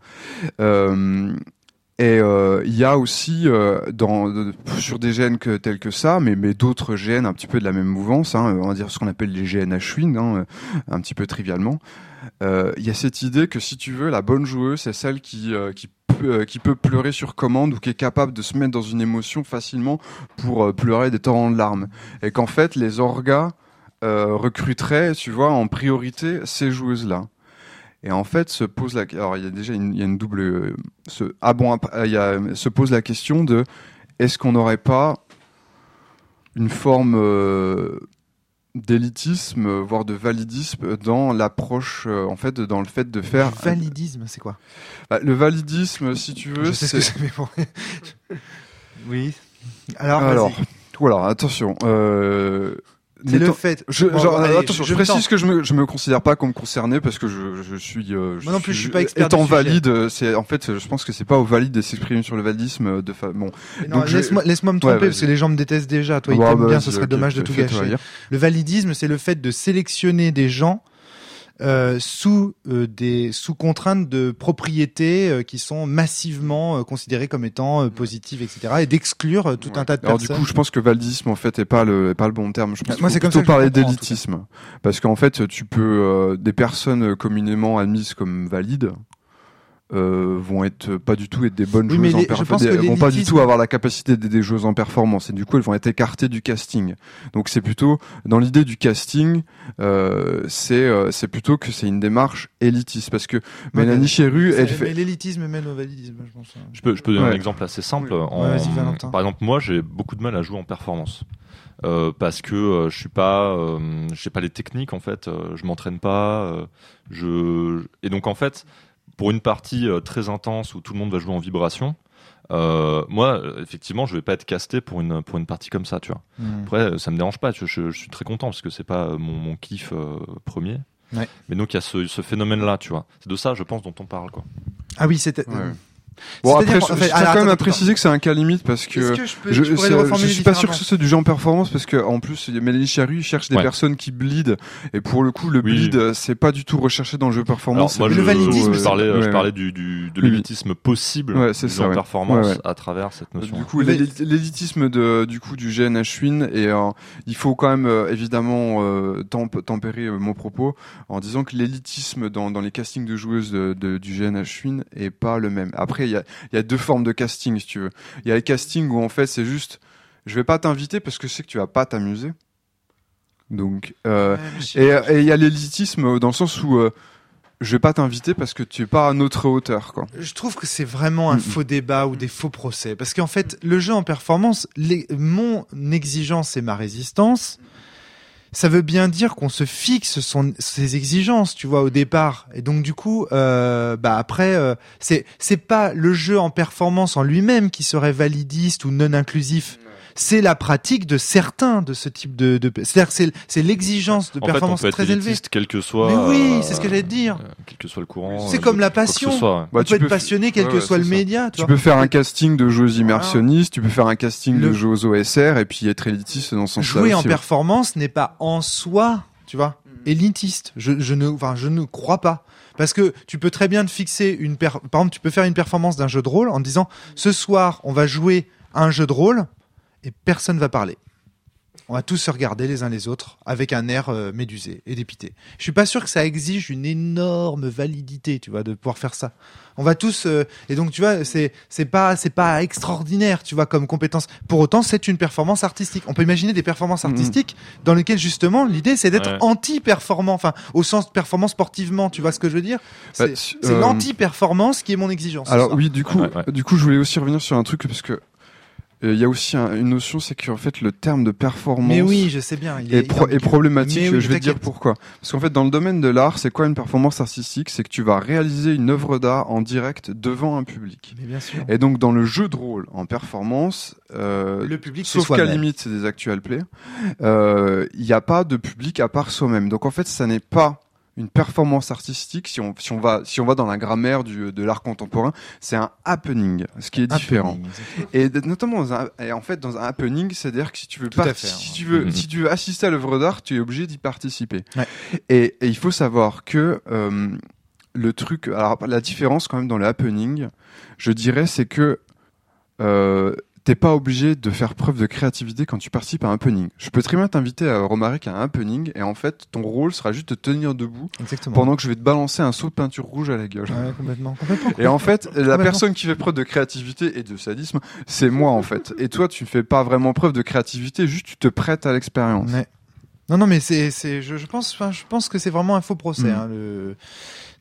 Et euh, il y a aussi euh, dans sur des gènes que, tels que ça, mais d'autres gènes un petit peu de la même mouvance, hein, on va dire ce qu'on appelle les gènes Ashwin, hein, euh, un petit peu trivialement. Euh, Il y a cette idée que si tu veux, la bonne joueuse, c'est celle qui qui qui peut pleurer sur commande ou qui est capable de se mettre dans une émotion facilement pour pleurer des torrents de larmes. Et qu'en fait, les orgas euh, recruteraient, tu vois, en priorité ces joueuses-là. Et en fait, se pose la, alors il y a déjà une, il y a une double, euh, se, ah bon, après, il y a, se pose la question de, est-ce qu'on n'aurait pas une forme euh, d'élitisme, voire de validisme dans l'approche, euh, en fait, dans le fait de faire Le validisme, c'est quoi? Bah, le validisme, si tu veux, Je sais ce que c'est mais bon. oui. Alors, alors, voilà, attention. Euh, c'est le fait. Je, Bon, genre, allez, je, je précise que je me, je me considère pas comme concerné parce que je, je suis, euh, Moi non plus, je suis pas expert Étant valide, euh, c'est en fait, je pense que c'est pas au valide de s'exprimer sur le validisme euh, de fa... bon. Je- laisse-moi laisse-moi me tromper parce que les gens me détestent déjà. Toi, ils t'aiment bah, bien, ce serait dommage de tout gâcher. Le validisme, c'est le fait de sélectionner des gens euh, sous euh, des sous contraintes de propriété euh, qui sont massivement euh, considérées comme étant euh, positives, etc. Et d'exclure tout Ouais. un tas de Alors personnes. du coup, je pense que validisme en fait est pas le est pas le bon terme. Je pense Moi, c'est comme plutôt ça parler d'élitisme parce qu'en fait, tu peux euh, des personnes communément admises comme valides euh, vont être pas du tout être des bonnes Oui, joueuses en les- performance. vont pas du tout avoir la capacité d'aider des joueuses en performance et du coup elles vont être écartées du casting. Donc c'est plutôt dans l'idée du casting, euh, c'est euh, c'est plutôt que c'est une démarche élitiste parce que Mélanie Chéru, elle fait l'élitisme mène au validisme, je pense. Je peux, je peux donner Ouais. un exemple assez simple. Oui. En- Ouais, par exemple, moi, j'ai beaucoup de mal à jouer en performance. Euh, parce que euh, je suis pas, euh, j'ai pas les techniques en fait, euh, je m'entraîne pas, euh, je et donc en fait pour une partie euh, très intense où tout le monde va jouer en vibration, euh, moi effectivement je vais pas être casté pour une pour une partie comme ça, tu vois. Hmm. Après euh, ça me dérange pas, je, je suis très content parce que c'est pas mon, mon kiff euh, premier. Ouais. Mais donc il y a ce, ce phénomène là, tu vois. C'est de ça je pense dont on parle quoi. Ah oui, c'était. Ouais. Bon après, je, tiens quand même à préciser que c'est un cas limite parce que je peux, je, suis pas sûr que ce soit du jeu en performance parce que en plus Mélanie Charru cherche des Ouais. personnes qui bleed et pour le coup le Oui. bleed euh, c'est pas du tout recherché dans le jeu Alors, performance. moi, Mais je, le validisme, je parlais, je ouais, parlais du, du, de Oui. l'élitisme possible du performance Ouais, ouais. à travers cette notion. Du coup, l'élitisme de du coup du GN Ashwin et euh, il faut quand même euh, évidemment euh, temp- tempérer euh, mon propos en disant que l'élitisme dans, dans les castings de joueuses de, de- du GN Ashwin est pas le même. Après, il y a, il y a deux formes de casting si tu veux. Il y a les castings où en fait c'est juste je vais pas t'inviter parce que je sais que tu vas pas t'amuser. Donc, euh, Ouais, et il y a l'élitisme dans le sens où euh, je vais pas t'inviter parce que tu es pas à notre hauteur, quoi. Je trouve que c'est vraiment un faux débat ou des faux procès. Parce qu'en fait, le jeu en performance, les- mon exigence et ma résistance, ça veut bien dire qu'on se fixe son, ses exigences, tu vois, au départ. Et donc, du coup, euh, bah après, euh, c'est c'est pas le jeu en performance en lui-même qui serait validiste ou non inclusif. C'est la pratique de certains de ce type de. de C'est-à-dire que c'est- l'exigence de En fait, on performance peut être très élevée. élitiste, quel que soit. Mais oui, euh, c'est ce que j'allais te dire. euh, Quel que soit le courant. C'est euh, comme la quoi que ce passion. soit, ouais. Bah, on tu peut être passionné quel Ouais, que ouais, soit le ça. média. Tu peux faire un casting de jeux immersionnistes, tu peux faire un casting de Le- jeux aux OSR et puis être élitiste dans son jouer en performance n'est pas en soi, tu vois, élitiste. Je, je ne, enfin, je ne crois pas. Parce que tu peux très bien te fixer une per... par exemple, tu peux faire une performance d'un jeu de rôle en disant ce soir, on va jouer à un jeu de rôle et personne va parler. On va tous se regarder les uns les autres avec un air euh, médusé et dépité. Je suis pas sûr que ça exige une énorme validité, tu vois, de pouvoir faire ça. On va tous euh, et donc tu vois, c'est c'est pas c'est pas extraordinaire, tu vois, comme compétence. Pour autant, c'est une performance artistique. On peut imaginer des performances Mhm. artistiques dans lesquelles justement l'idée c'est d'être Ouais. anti-performant, enfin au sens de performance sportivement, tu vois ce que je veux dire? C'est Bah, c'est euh, l'anti-performance qui est mon exigence. Alors oui, du coup, Ouais, ouais. du coup, je voulais aussi revenir sur un truc parce que euh, il y a aussi un- une notion, c'est qu'en fait le terme de performance Mais oui, je sais bien. Il est, est, pro- il est problématique. Oui, je vais te dire pourquoi. Parce qu'en fait, dans le domaine de l'art, c'est quoi une performance artistique? C'est que tu vas réaliser une œuvre d'art en direct devant un public. Mais bien sûr. Et donc dans le jeu de rôle en performance, euh, Le public, c'est sauf qu'à limite c'est des actual play, euh, il n'y a pas de public à part soi-même. Donc en fait, ça n'est pas une performance artistique si on, si on va si on va dans la grammaire du, de l'art contemporain, c'est un happening, ce qui est différent. Exactement. Et notamment dans un, et en fait dans un happening, c'est-à-dire que si tu veux fait, si tu veux Mhm. si tu veux assister à l'œuvre d'art, tu es obligé d'y participer. Ouais. Et, et il faut savoir que euh, le truc, alors la différence quand même dans le happening, je dirais, c'est que euh, t'es pas obligé de faire preuve de créativité quand tu participes à un happening. Je peux très bien t'inviter à Romaric à un happening et en fait ton rôle sera juste de tenir debout Exactement. pendant que je vais te balancer un saut de peinture rouge à la gueule. Ouais, complètement. Et en fait, la personne qui fait preuve de créativité et de sadisme, c'est moi en fait. Et toi, tu ne fais pas vraiment preuve de créativité, juste tu te prêtes à l'expérience. Ouais. Non, non, mais c'est, c'est, je, je pense, enfin, je pense que c'est vraiment un faux procès. Mm. hein, le...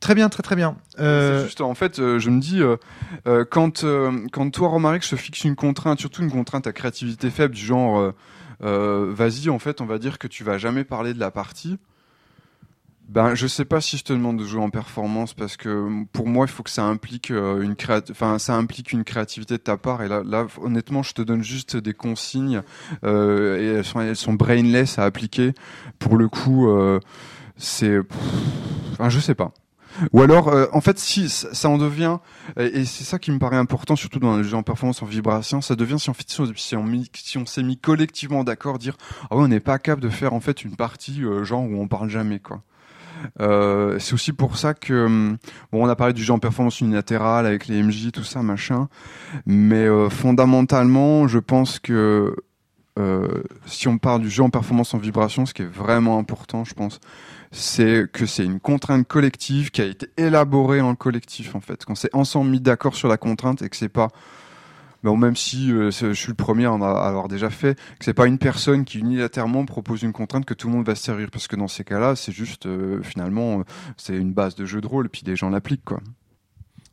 Très bien, très très bien. Euh, C'est juste, en fait, euh, je me dis, euh, quand, quand toi, Romaric, je te fixe une contrainte, surtout une contrainte à créativité faible, du genre, vas-y, en fait, on va dire que tu vas jamais parler de la partie. Ben, je sais pas si je te demande de jouer en performance parce que pour moi, il faut que ça implique euh, une enfin, ça implique une créativité de ta part. Et là, là, honnêtement, je te donne juste des consignes euh, et elles sont, elles sont brainless à appliquer. Pour le coup, euh, c'est, enfin, je sais pas. Ou alors, euh, en fait, si ça en devient, et, c'est ça qui me paraît important, surtout dans le jeu en performance en vibration, ça devient si on, fait- si on, si on s'est mis collectivement d'accord, dire ah ouais, on n'est pas capable de faire en fait une partie euh, genre où on parle jamais quoi. Euh, c'est aussi pour ça que hum, bon, on a parlé du jeu en performance unilatérale avec les MJ, tout ça, machin. Mais euh, fondamentalement, je pense que euh, si on parle du jeu en performance en vibration, ce qui est vraiment important, je pense, c'est que c'est une contrainte collective qui a été élaborée en collectif en fait. Qu'on s'est ensemble mis d'accord sur la contrainte et que c'est pas Bon, même si euh, je suis le premier à en avoir déjà fait, que c'est pas une personne qui unilatéralement propose une contrainte que tout le monde va se servir, parce que dans ces cas-là, c'est juste euh, finalement euh, c'est une base de jeu de rôle, et puis des gens l'appliquent quoi.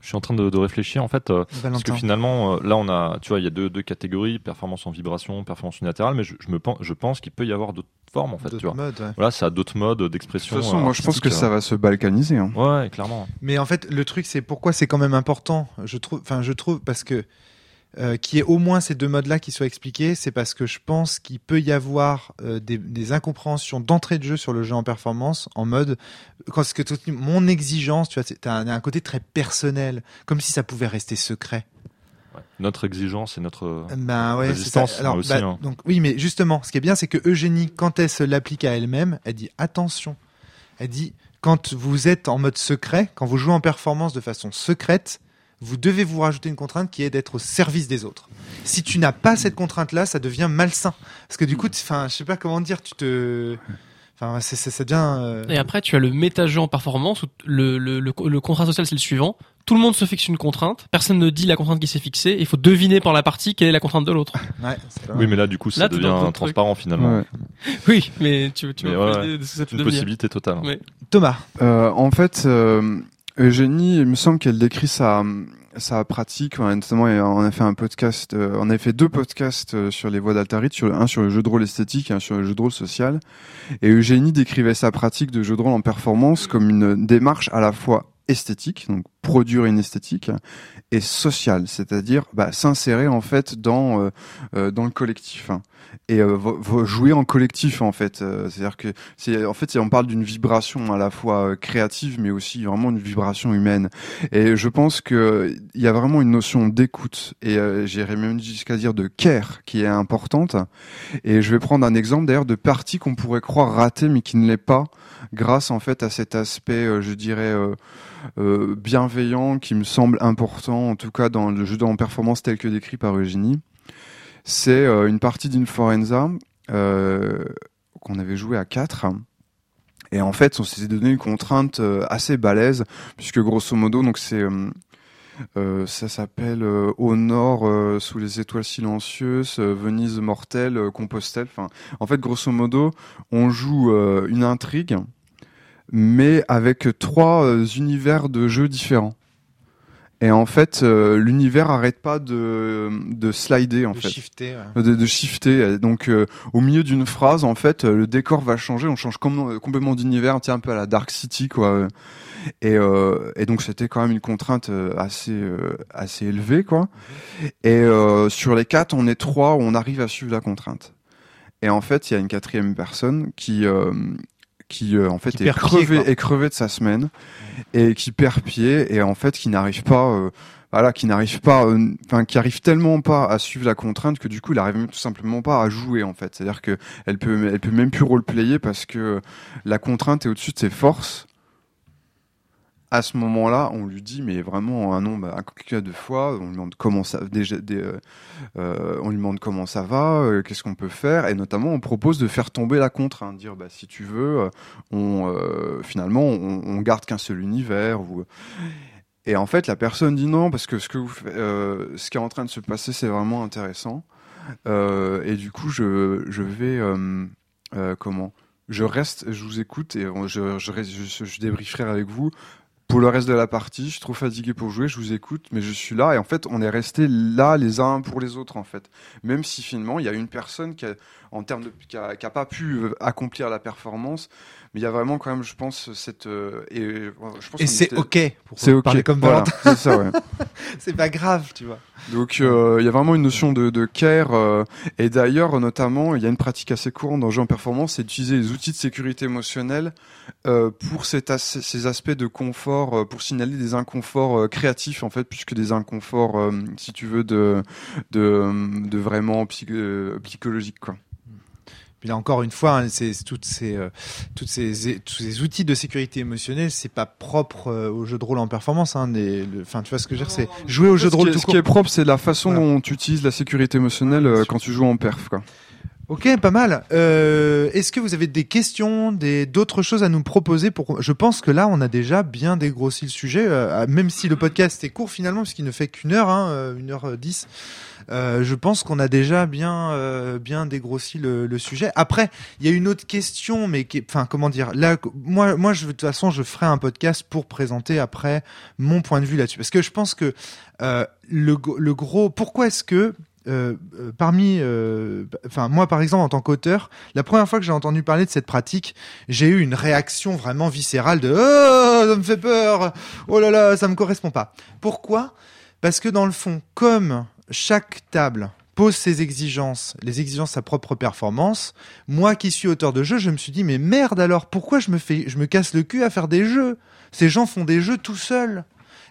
Je suis en train de, de réfléchir en fait. euh, Parce que finalement, euh, là, on a, tu vois, il y a deux, deux catégories, performance en vibration, performance unilatérale, mais je, je me pense, je pense qu'il peut y avoir d'autres formes, en fait, tu vois. modes, ouais. Voilà, ça a d'autres modes De d'expression. toute façon, euh, moi je pense que ça va se balkaniser. Hein. Ouais, clairement. Mais en fait, le truc, c'est pourquoi c'est quand même important. Je trouve, enfin, je trouve parce que euh, qu'il y ait au moins ces deux modes-là qui soient expliqués, c'est parce que je pense qu'il peut y avoir euh, des, des incompréhensions d'entrée de jeu sur le jeu en performance, en mode quand ce que mon exigence, tu vois, c'est t'as un, un côté très personnel, comme si ça pouvait rester secret. Ouais. Notre exigence et notre. euh, Ben ouais, Résistance, ça. Alors, aussi, bah, hein. donc oui, mais justement, ce qui est bien, c'est que Eugénie, quand elle se l'applique à elle-même, elle dit attention. Elle dit quand vous êtes en mode secret, quand vous jouez en performance de façon secrète, vous devez vous rajouter une contrainte qui est d'être au service des autres. Si tu n'as pas cette contrainte-là, ça devient malsain. Parce que du coup, enfin, je sais pas comment dire, tu te, Enfin, c'est, devient. euh, Et après, tu as le méta-jeu en performance où le, le, le, le contrat social, c'est le suivant. Tout le monde se fixe une contrainte. Personne ne dit la contrainte qui s'est fixée. Il faut deviner par la partie quelle est la contrainte de l'autre. ouais, Oui, mais là, du coup, ça Là, devient transparent finalement. Ouais. Oui, mais tu, tu Mais vois ouais, C'est une devenir. possibilité totale. hein. Thomas. Euh, en fait, euh, Eugénie, il me semble qu'elle décrit sa sa pratique. Notamment, on a fait un podcast, euh, on a fait deux podcasts euh, sur les voies d'Altarit, sur un sur le jeu de rôle esthétique et un sur le jeu de rôle social. Et Eugénie décrivait sa pratique de jeu de rôle en performance comme une démarche à la fois esthétique, donc produire une esthétique, et sociale, c'est-à-dire bah, s'insérer en fait dans euh, euh, dans le collectif hein. et euh, jouer en collectif en fait. Euh, c'est-à-dire que c'est en fait on parle d'une vibration à la fois euh, créative mais aussi vraiment une vibration humaine. Et je pense que il y a vraiment une notion d'écoute et j'irais même jusqu'à dire de care qui est importante. Et je vais prendre un exemple d'ailleurs de partie qu'on pourrait croire ratée mais qui ne l'est pas grâce en fait à cet aspect, je dirais. bienveillant qui me semble important, en tout cas dans le jeu en performance tel que décrit par Eugénie. C'est euh, une partie d'Inforenza euh, qu'on avait joué à 4. Et en fait, on s'était donné une contrainte euh, assez balèze, puisque grosso modo, donc c'est ça s'appelle Au nord, sous les étoiles silencieuses, Venise mortelle, Compostelle. En fait, grosso modo, on joue une intrigue, mais avec trois univers de jeux différents. Et en fait, euh, l'univers arrête pas de, de slider en de fait shifter. ouais. de, de shifter. Donc, euh, au milieu d'une phrase, en fait, euh, le décor va changer. On change com- complètement d'univers, tiens un peu à la Dark City, quoi. Et, euh, et donc, c'était quand même une contrainte euh, assez euh, assez élevée, quoi. Et euh, sur les quatre, on est trois, on arrive à suivre la contrainte. Et en fait, il y a une quatrième personne qui euh, qui euh, en fait Qui est pied, crevé est crevé de sa semaine et qui perd pied et en fait qui n'arrive pas euh, voilà, qui n'arrive pas, euh, enfin, qui arrive tellement pas à suivre la contrainte que du coup, il arrive même tout simplement pas à jouer en fait. C'est-à-dire que elle peut, elle peut même plus roleplayer parce que la contrainte est au-dessus de ses forces. À ce moment-là, on lui dit, mais vraiment un nombre incalculable de fois, on lui demande comment ça, déjà, euh, euh, on lui demande comment ça va, euh, qu'est-ce qu'on peut faire, et notamment on propose de faire tomber la contrainte, dire, bah si tu veux, finalement, on, garde qu'un seul univers et en fait, la personne dit non parce que ce que ce qui est en train de se passer, c'est vraiment intéressant. Et du coup, je, je vais comment Je reste, je vous écoute et je, je, je débrieferai avec vous. Pour le reste de la partie, je suis trop fatigué pour jouer, je vous écoute, mais je suis là et en fait, on est resté là les uns pour les autres en fait. Même si finalement, il y a une personne qui a, en termes de, qui a, qui a pas pu euh, accomplir la performance, mais il y a vraiment quand même, je pense, cette euh, et euh, je pense Et c'est était- ok pour parler comme voilà, c'est ça, ouais. C'est pas grave, tu vois. Donc euh, il y a vraiment une notion de, care euh, et d'ailleurs notamment il y a une pratique assez courante dans le jeu en performance, c'est d'utiliser les outils de sécurité émotionnelle euh, pour ces aspects de confort, pour signaler des inconforts créatifs en fait, plus que des inconforts, si tu veux, de vraiment psy- euh, psychologiques quoi. Puis là encore une fois, hein, c'est toutes ces, euh, toutes ces, tous ces outils de sécurité émotionnelle, c'est pas propre euh, au jeu de rôle en performance. Hein, Enfin, tu vois ce que je veux dire, c'est jouer au jeu de ce, rôle qui est, tout ce court. qui est propre, c'est la façon Voilà. dont tu utilises la sécurité émotionnelle euh, quand tu joues en perf quoi. Ok, pas mal. Euh, Est-ce que vous avez des questions, des d'autres choses à nous proposer pour Je pense que là, on a déjà bien dégrossi le sujet, euh, même si le podcast est court finalement, puisqu'il ne fait qu'une heure, hein, euh, une heure euh, dix. Euh, je pense qu'on a déjà bien euh, bien dégrossi le, le sujet. Après, il y a une autre question, mais qui, enfin, comment dire Là, moi, moi, je, de toute façon, je ferai un podcast pour présenter après mon point de vue là-dessus, parce que je pense que euh, le, le gros, pourquoi est-ce que euh, euh, parmi, euh, enfin moi par exemple en tant qu'auteur, la première fois que j'ai entendu parler de cette pratique, j'ai eu une réaction vraiment viscérale de oh ça me fait peur, oh là là ça me correspond pas. Pourquoi? Parce que dans le fond, comme chaque table pose ses exigences, les exigences de sa propre performance, moi qui suis auteur de jeu, je me suis dit mais merde alors pourquoi je me fais, je me casse le cul à faire des jeux? Ces gens font des jeux tout seuls.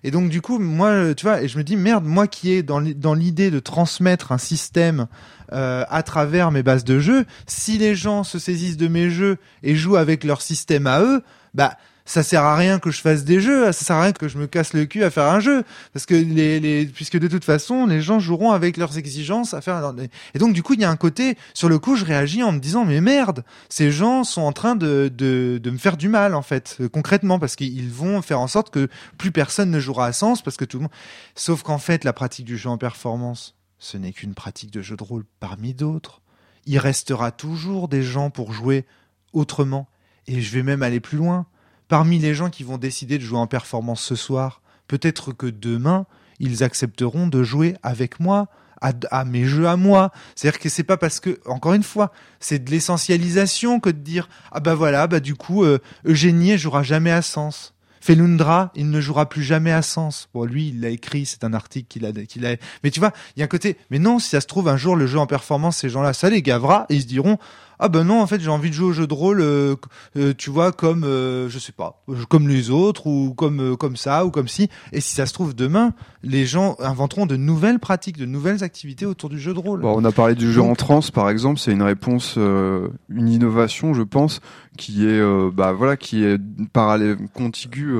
Et donc du coup, moi, tu vois, et je me dis merde, moi qui l'i- dans l'idée de transmettre un système euh, à travers mes bases de jeu, si les gens se saisissent de mes jeux et jouent avec leur système à eux, bah ça sert à rien que je fasse des jeux, ça sert à rien que je me casse le cul à faire un jeu, parce que les, puisque de toute façon les gens joueront avec leurs exigences à faire. Et donc du coup il y a un côté sur le coup je réagis en me disant mais merde, ces gens sont en train de de, de me faire du mal en fait euh, concrètement parce qu'ils vont faire en sorte que plus personne ne jouera à sens parce que tout le monde. Sauf qu'en fait la pratique du jeu en performance ce n'est qu'une pratique de jeu de rôle parmi d'autres. Il restera toujours des gens pour jouer autrement. Et je vais même aller plus loin. Parmi les gens qui vont décider de jouer en performance ce soir, peut-être que demain, ils accepteront de jouer avec moi, à, mes jeux à moi. C'est-à-dire que c'est pas parce que, encore une fois, c'est de l'essentialisation que de dire ah bah voilà, bah du coup euh, Eugénie jouera jamais à Sens. Felundra, il ne jouera plus jamais à Sens. Bon, lui, il l'a écrit, c'est un article qu'il a, qu'il a. Mais tu vois, il y a un côté. Mais non, si ça se trouve un jour le jeu en performance, ces gens-là, ça les gavera et ils se diront ah ben non en fait j'ai envie de jouer au jeu de rôle euh, euh, tu vois comme euh, je sais pas comme les autres ou comme comme ça ou comme si. Et si ça se trouve demain les gens inventeront de nouvelles pratiques de nouvelles activités autour du jeu de rôle. Bon, on a parlé du jeu en transe par exemple c'est une réponse une innovation je pense qui est bah voilà qui est parallèle contiguë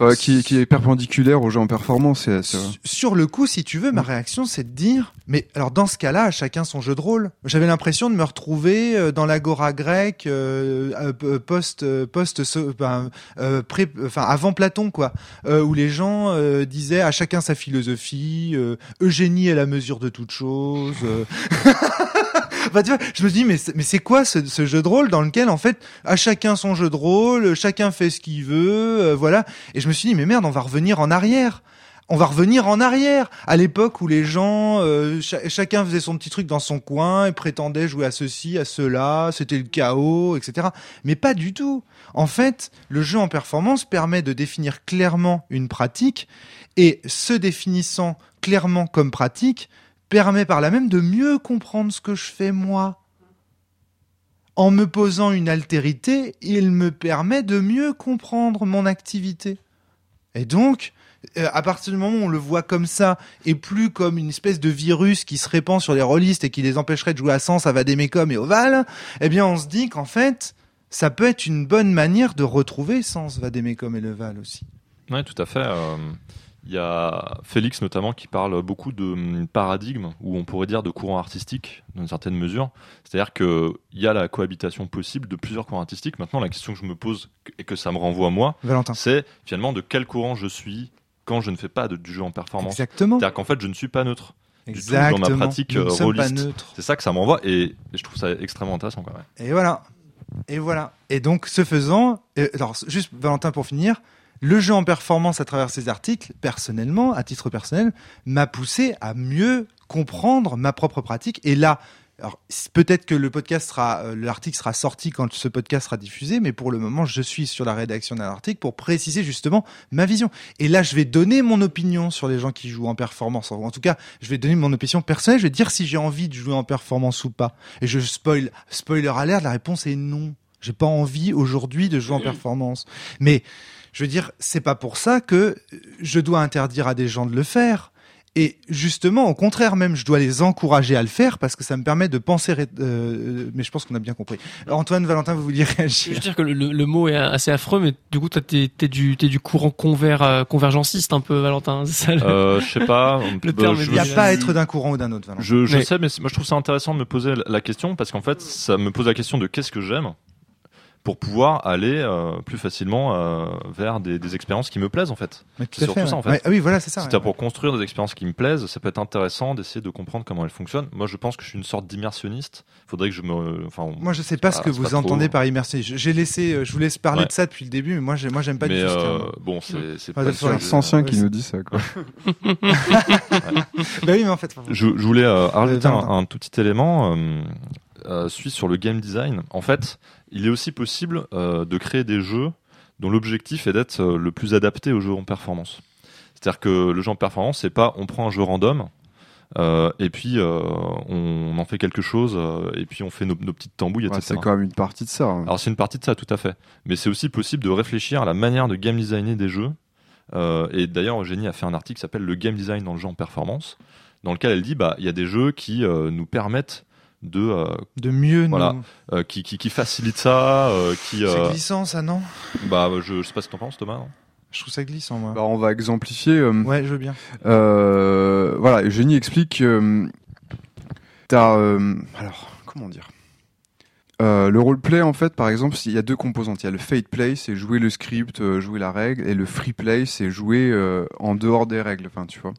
euh, qui, est perpendiculaire au jeu en performance. Sur le coup, si tu veux, ma réaction, c'est de dire, mais alors dans ce cas-là, chacun son jeu de rôle. J'avais l'impression de me retrouver euh, dans l'agora grecque euh, post post enfin avant Platon quoi, où les gens disaient à chacun sa philosophie, Eugénie est la mesure de toute chose. bah, tu vois, je me dis, mais, mais c'est quoi ce, ce, jeu de rôle dans lequel, en fait, à chacun son jeu de rôle, chacun fait ce qu'il veut, euh, voilà. Et je me suis dit, mais merde, on va revenir en arrière. On va revenir en arrière, à l'époque où les gens, euh, chacun faisait son petit truc dans son coin et prétendait jouer à ceci, à cela, c'était le chaos, etc. Mais pas du tout. En fait, le jeu en performance permet de définir clairement une pratique et se définissant clairement comme pratique, permet par là même de mieux comprendre ce que je fais moi. En me posant une altérité, il me permet de mieux comprendre mon activité. Et donc, euh, à partir du moment où on le voit comme ça, et plus comme une espèce de virus qui se répand sur les rôlistes et qui les empêcherait de jouer à Sens, à Vadémécom et Oval, eh bien on se dit qu'en fait, ça peut être une bonne manière de retrouver Sens, Vadémécom et Leval aussi. Oui, tout à fait. Euh, il y a Félix notamment qui parle beaucoup de hum, paradigme, ou on pourrait dire de courant artistique, dans une certaine mesure. C'est-à-dire qu'il y a la cohabitation possible de plusieurs courants artistiques. Maintenant, la question que je me pose et que ça me renvoie à moi, c'est finalement de quel courant je suis quand je ne fais pas de, du jeu en performance. Exactement. C'est-à-dire qu'en fait, je ne suis pas neutre. Exactement. dans ma pratique euh. C'est ça que ça m'envoie et, je trouve ça extrêmement intéressant quand même. Et voilà. Et voilà. Et donc, ce faisant, alors juste Valentin pour finir, le jeu en performance à travers ces articles, personnellement, à titre personnel, m'a poussé à mieux comprendre ma propre pratique. Et là, peut-être que le podcast sera, euh, l'article sera sorti quand ce podcast sera diffusé, mais pour le moment, je suis sur la rédaction d'un article pour préciser justement ma vision. Et là, je vais donner mon opinion sur les gens qui jouent en performance. En tout cas, je vais donner mon opinion personnelle. Je vais dire si j'ai envie de jouer en performance ou pas. Et je spoil, spoiler alert, la réponse est non. J'ai pas envie aujourd'hui de jouer en performance. Mais je veux dire, c'est pas pour ça que je dois interdire à des gens de le faire. Et justement, au contraire même, je dois les encourager à le faire parce que ça me permet de penser. Euh, mais je pense qu'on a bien compris. Antoine, Valentin, vous vouliez réagir? Je veux dire que le, mot est assez affreux, mais du coup, t'es es du courant conver, euh, convergenciste un peu, Valentin. Ça, euh, je sais pas. le terme, il n'y a pas à être d'un courant ou d'un autre. Valentin. Je, je sais, mais moi je trouve ça intéressant de me poser la question parce qu'en fait, ça me pose la question de qu'est-ce que j'aime pour pouvoir aller euh, plus facilement euh, vers des, des, expériences qui me plaisent en fait. C'est surtout ça en fait. oui, voilà, c'est ça. C'est-à-dire pour construire des expériences qui me plaisent, ça peut être intéressant d'essayer de comprendre comment elles fonctionnent. Moi, je pense que je suis une sorte d'immersionniste. Faudrait que je me, enfin. Moi, je sais pas ce que vous entendez par immersionniste. J'ai laissé, euh, je vous laisse parler de ça depuis le début, mais moi, moi, j'aime pas mais du tout. Euh, bon, c'est, c'est pas. C'est un ancien qui nous dit ça, quoi. bah oui, mais en fait. Je, je voulais rajouter un, un, tout petit élément. Euh, suit sur le game design. En fait, il est aussi possible euh, de créer des jeux dont l'objectif est d'être euh, le plus adapté au jeu en performance. C'est-à-dire que le jeu en performance, c'est pas on prend un jeu random euh, et puis euh, on, en fait quelque chose et puis on fait nos, nos petites tambouilles, etc. c'est quand même une partie de ça. Hein. Alors c'est une partie de ça, tout à fait. Mais c'est aussi possible de réfléchir à la manière de game designer des jeux. et d'ailleurs, Eugénie a fait un article qui s'appelle Le game design dans le jeu en performance, dans lequel elle dit bah il y a des jeux qui nous permettent de euh, De mieux, Voilà. nous. euh, qui, qui, qui facilite ça, euh, qui C'est euh, glissant, ça, non? Bah je, je sais pas ce que t'en penses Thomas. non Je trouve ça glissant, moi. Bah, on va exemplifier. euh, Ouais, je veux bien. Euh, voilà, Eugénie explique que euh, t'as euh, alors comment dire? Euh, le roleplay en fait par exemple il y a deux composantes. Il y a le fate play c'est jouer le script euh, jouer la règle et le free play c'est jouer euh, en dehors des règles enfin tu vois.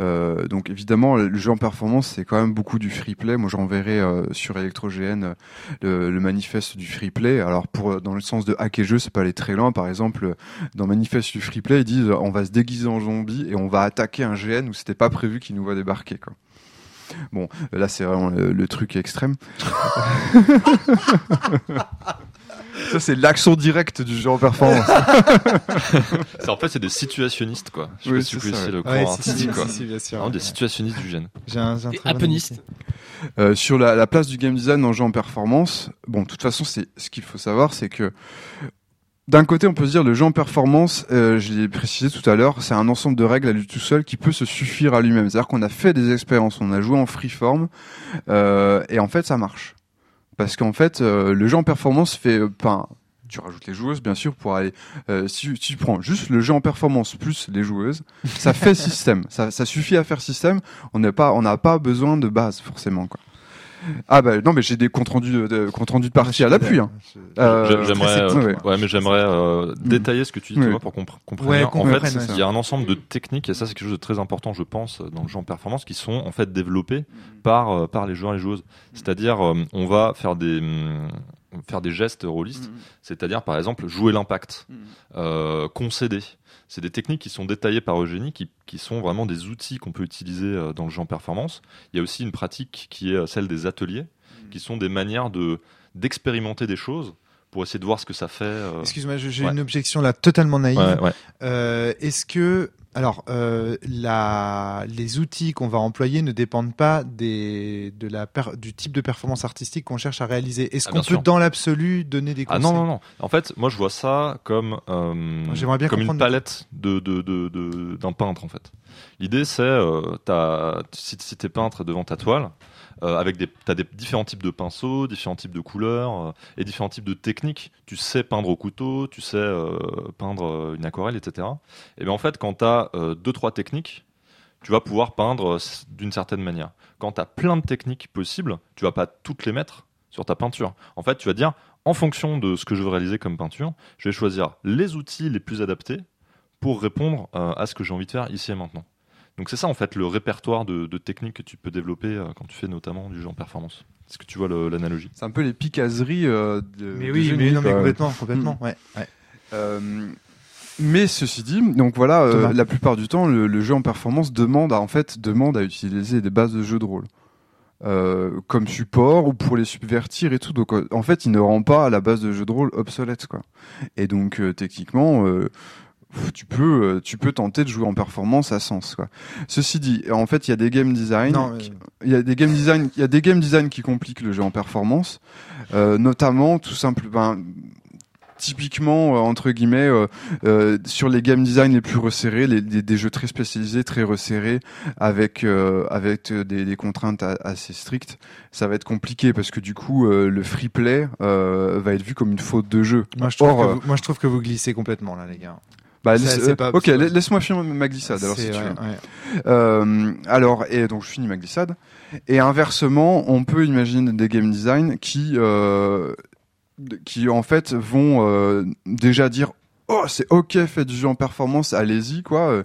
Euh, donc évidemment le jeu en performance c'est quand même beaucoup du free play. Moi j'enverrai euh, sur ElectroGN euh, le, le manifeste du free play. Alors pour dans le sens de hacker jeu c'est pas aller très loin. Par exemple dans manifeste du free play ils disent on va se déguiser en zombie et on va attaquer un GN où c'était pas prévu qu'il nous voit débarquer quoi. Bon, là c'est vraiment le, le truc extrême. Ça c'est l'action directe du jeu en performance. C'est- En fait, c'est des situationnistes, quoi. Je sais Oui, pas si ouais. le courant si, artistique, quoi. si, si, bien sûr. Vraiment des situationnistes du gène. J'ai un, j'ai un Et très bon Appeniste. Euh, sur la, la place du game design en jeu en performance, bon, de toute façon, c'est ce qu'il faut savoir, c'est que d'un côté, on peut se dire le jeu en performance, euh, je l'ai précisé tout à l'heure, c'est un ensemble de règles à lui tout seul qui peut se suffire à lui-même. C'est-à-dire qu'on a fait des expériences, on a joué en freeform, euh, et en fait, ça marche. Parce qu'en fait, euh, le jeu en performance fait, enfin, tu rajoutes les joueuses, bien sûr, pour aller. euh, si, si tu prends juste le jeu en performance plus les joueuses, ça fait système. Ça, ça suffit à faire système. On n'a pas, on n'a pas besoin de base forcément, quoi. Ah bah non, mais j'ai des comptes rendus de, de comptes rendus de partie à l'appui. Hein. Euh, J'ai- J'aimerais, euh, ouais, mais j'aimerais euh, détailler ce que tu dis, pour qu'on pr- comprenne En fait, il y a un ensemble de techniques, et ça, c'est quelque chose de très important, je pense, dans le jeu en performance, qui sont en fait développées par par les joueurs et les joueuses. C'est-à-dire, on va faire des faire des gestes rôlistes, c'est-à-dire par exemple jouer l'impact, euh, concéder. C'est des techniques qui sont détaillées par Eugénie, qui, qui sont vraiment des outils qu'on peut utiliser euh, dans le en performance. Il y a aussi une pratique qui est euh, celle des ateliers, qui sont des manières de d'expérimenter des choses pour essayer de voir ce que ça fait. euh. Excuse-moi, j'ai Ouais. une objection là totalement naïve. Ouais, ouais. Euh, Est-ce que, alors, euh, la, les outils qu'on va employer ne dépendent pas des, de la per- du type de performance artistique qu'on cherche à réaliser Est-ce Ah, qu'on peut, sûr. dans l'absolu, donner des Ah conseils non, non, non. En fait, moi, je vois ça comme, euh, J'aimerais bien comme une palette de, de, de, de- d'un peintre, en fait. L'idée, c'est, euh, t'as- si, si t'es peintre devant ta toile, euh, avec des, des différents types de pinceaux, différents types de couleurs euh, et différents types de techniques. Tu sais peindre au couteau, tu sais euh, peindre une aquarelle, etc. Et bien en fait, quand t'as deux trois techniques, tu vas pouvoir peindre d'une certaine manière. Quand t'as plein de techniques possibles, tu vas pas toutes les mettre sur ta peinture. En fait, tu vas dire, en fonction de ce que je veux réaliser comme peinture, je vais choisir les outils les plus adaptés pour répondre à ce que j'ai envie de faire ici et maintenant. Donc c'est ça en fait le répertoire de, de techniques que tu peux développer euh, quand tu fais notamment du jeu en performance. Est-ce que tu vois l'analogie? C'est un peu les picaseries euh, de. Mais oui, mais non, mais complètement, complètement. Ouais. ouais. Euh, mais ceci dit, donc voilà, euh, la plupart du temps, le, le jeu en performance demande à, en fait demande à utiliser des bases de jeu de rôle. Euh, comme support ou pour les subvertir et tout. Donc en fait, il ne rend pas la base de jeu de rôle obsolète quoi. Et donc euh, techniquement, euh, tu peux euh, tu peux tenter de jouer en performance à sens quoi. Ceci dit, en fait, il y a des game design, il y a des game design, il y a des game design qui compliquent le jeu en performance, euh, notamment tout simple, ben, typiquement euh, entre guillemets euh, euh, sur les game design les plus resserrés, les, des, des jeux très spécialisés, très resserrés, avec euh, avec des, des contraintes a- assez strictes, ça va être compliqué parce que du coup euh, le free play euh, va être vu comme une faute de jeu. moi, je trouve Or, que vous, moi, je trouve que vous glissez complètement là, les gars. Bah, ça, laisse- euh, pas- ok, laisse-moi finir ma glissade alors si tu veux. ouais. Euh, alors, et donc je finis ma glissade. Et inversement, on peut imaginer des game design qui, euh, qui en fait vont euh, déjà dire oh c'est ok faites du jeu en performance allez-y quoi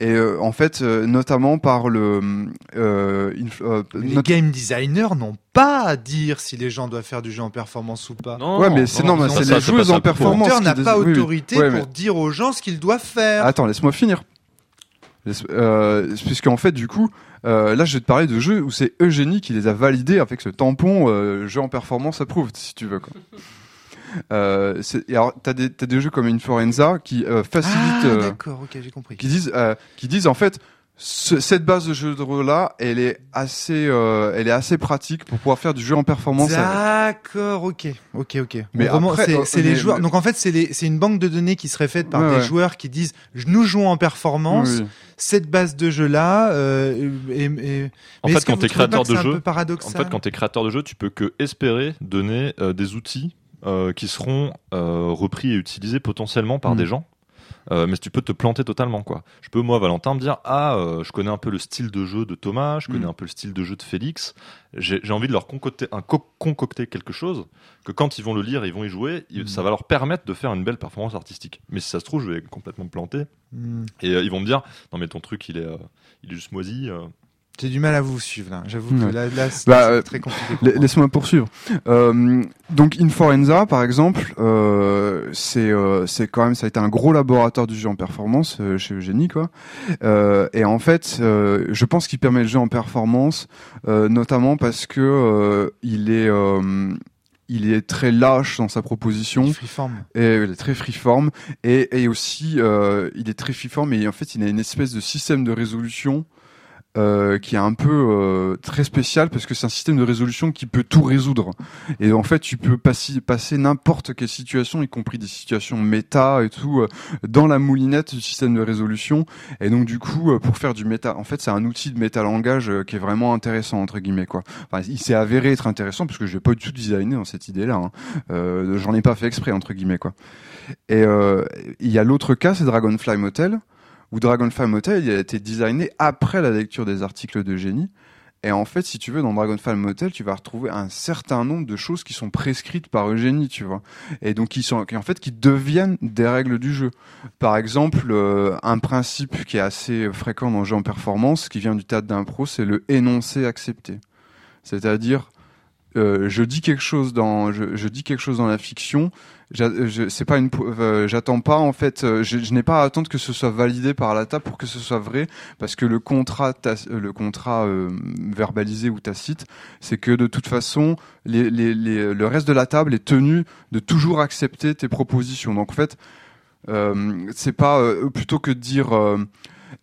et euh, en fait euh, notamment par le euh, euh, Mais Les not- game designers n'ont pas à dire si les gens doivent faire du jeu en performance ou pas. Non, ouais mais c'est non, mais ça, c'est ça, les joueuses en performance L'auteur n'a pas oui, oui. autorité Ouais, pour mais- dire aux gens ce qu'ils doivent faire. Attends, laisse-moi finir. Euh, puisqu'en fait, du coup, euh, là, je vais te parler de jeux où c'est Eugénie qui les a validés avec ce tampon euh, jeu en performance approved, si tu veux. Quoi. Euh, alors, t'as des, t'as des jeux comme Inforenza qui euh, facilitent, ah, euh, d'accord, ok, j'ai compris. qui disent, euh, qui disent en fait, ce- cette base de jeu de rôle là, elle est assez, euh, elle est assez pratique pour pouvoir faire du jeu en performance. D'accord, ok, ok, ok. Mais c'est euh, c'est les joueurs. mais- Donc en fait, c'est les- c'est une banque de données qui serait faite par Ouais, des ouais. joueurs qui disent nous jouons en performance. Oui. Cette base de jeu là. Euh, et, et- En mais fait, quand t'es créateur de un jeu, En fait, quand tu es créateur de jeu, tu peux que espérer donner euh, des outils euh, qui seront euh, repris et utilisés potentiellement par Mm. des gens. Euh, mais tu peux te planter totalement quoi. Je peux moi Valentin me dire ah je connais un peu le style de jeu de Thomas, je connais Mm. un peu le style de jeu de Félix. J'ai envie de leur concocter un co- concocter quelque chose que quand ils vont le lire, ils vont y jouer, Mm. ça va leur permettre de faire une belle performance artistique. Mais si ça se trouve, je vais complètement me planter et ils vont me dire non mais ton truc il est il est juste moisi. Euh. J'ai du mal à vous suivre là. J'avoue que là, là, c'est Bah, c'est euh, très compliqué. moi. Laisse-moi poursuivre. Euh, donc Inforenza, par exemple, euh, c'est euh, c'est quand même ça a été un gros laboratoire du jeu en performance euh, chez Eugénie quoi. Euh, et en fait, euh, je pense qu'il permet le jeu en performance, euh, notamment parce que euh, il est euh, il est très lâche dans sa proposition. Freeform. Et il est très freeform et, et aussi euh, il est très freeform et en fait il a une espèce de système de résolution euh, qui est un peu euh, très spécial parce que c'est un système de résolution qui peut tout résoudre. Et en fait tu peux passer, n'importe quelle situation y compris des situations méta et tout euh, dans la moulinette du système de résolution. Et donc du coup euh, pour faire du méta en fait c'est un outil de métalangage euh, qui est vraiment intéressant entre guillemets quoi. Enfin, il s'est avéré être intéressant parce que je l'ai pas du tout designé dans cette idée là euh, j'en ai pas fait exprès entre guillemets quoi. Et il y a l'autre cas, c'est Dragonfly Motel, où Dragonfly Motel il a été designé après la lecture des articles de génie. Et en fait, si tu veux, dans Dragonfly Motel, tu vas retrouver un certain nombre de choses qui sont prescrites par Eugénie, tu vois. Et donc, qui sont, en fait, qui deviennent des règles du jeu. Par exemple, euh, un principe qui est assez fréquent dans le jeu en performance, qui vient du théâtre d'impro, c'est le énoncé accepté. C'est-à-dire, euh, je dis quelque chose dans, je, dis quelque chose dans la fiction, c'est pas une euh, j'attends pas en fait euh, je, n'ai pas à attendre que ce soit validé par la table pour que ce soit vrai parce que le contrat euh, le contrat euh, verbalisé ou tacite c'est que de toute façon le reste de la table est tenu de toujours accepter tes propositions donc en fait euh, c'est pas euh, plutôt que de dire euh,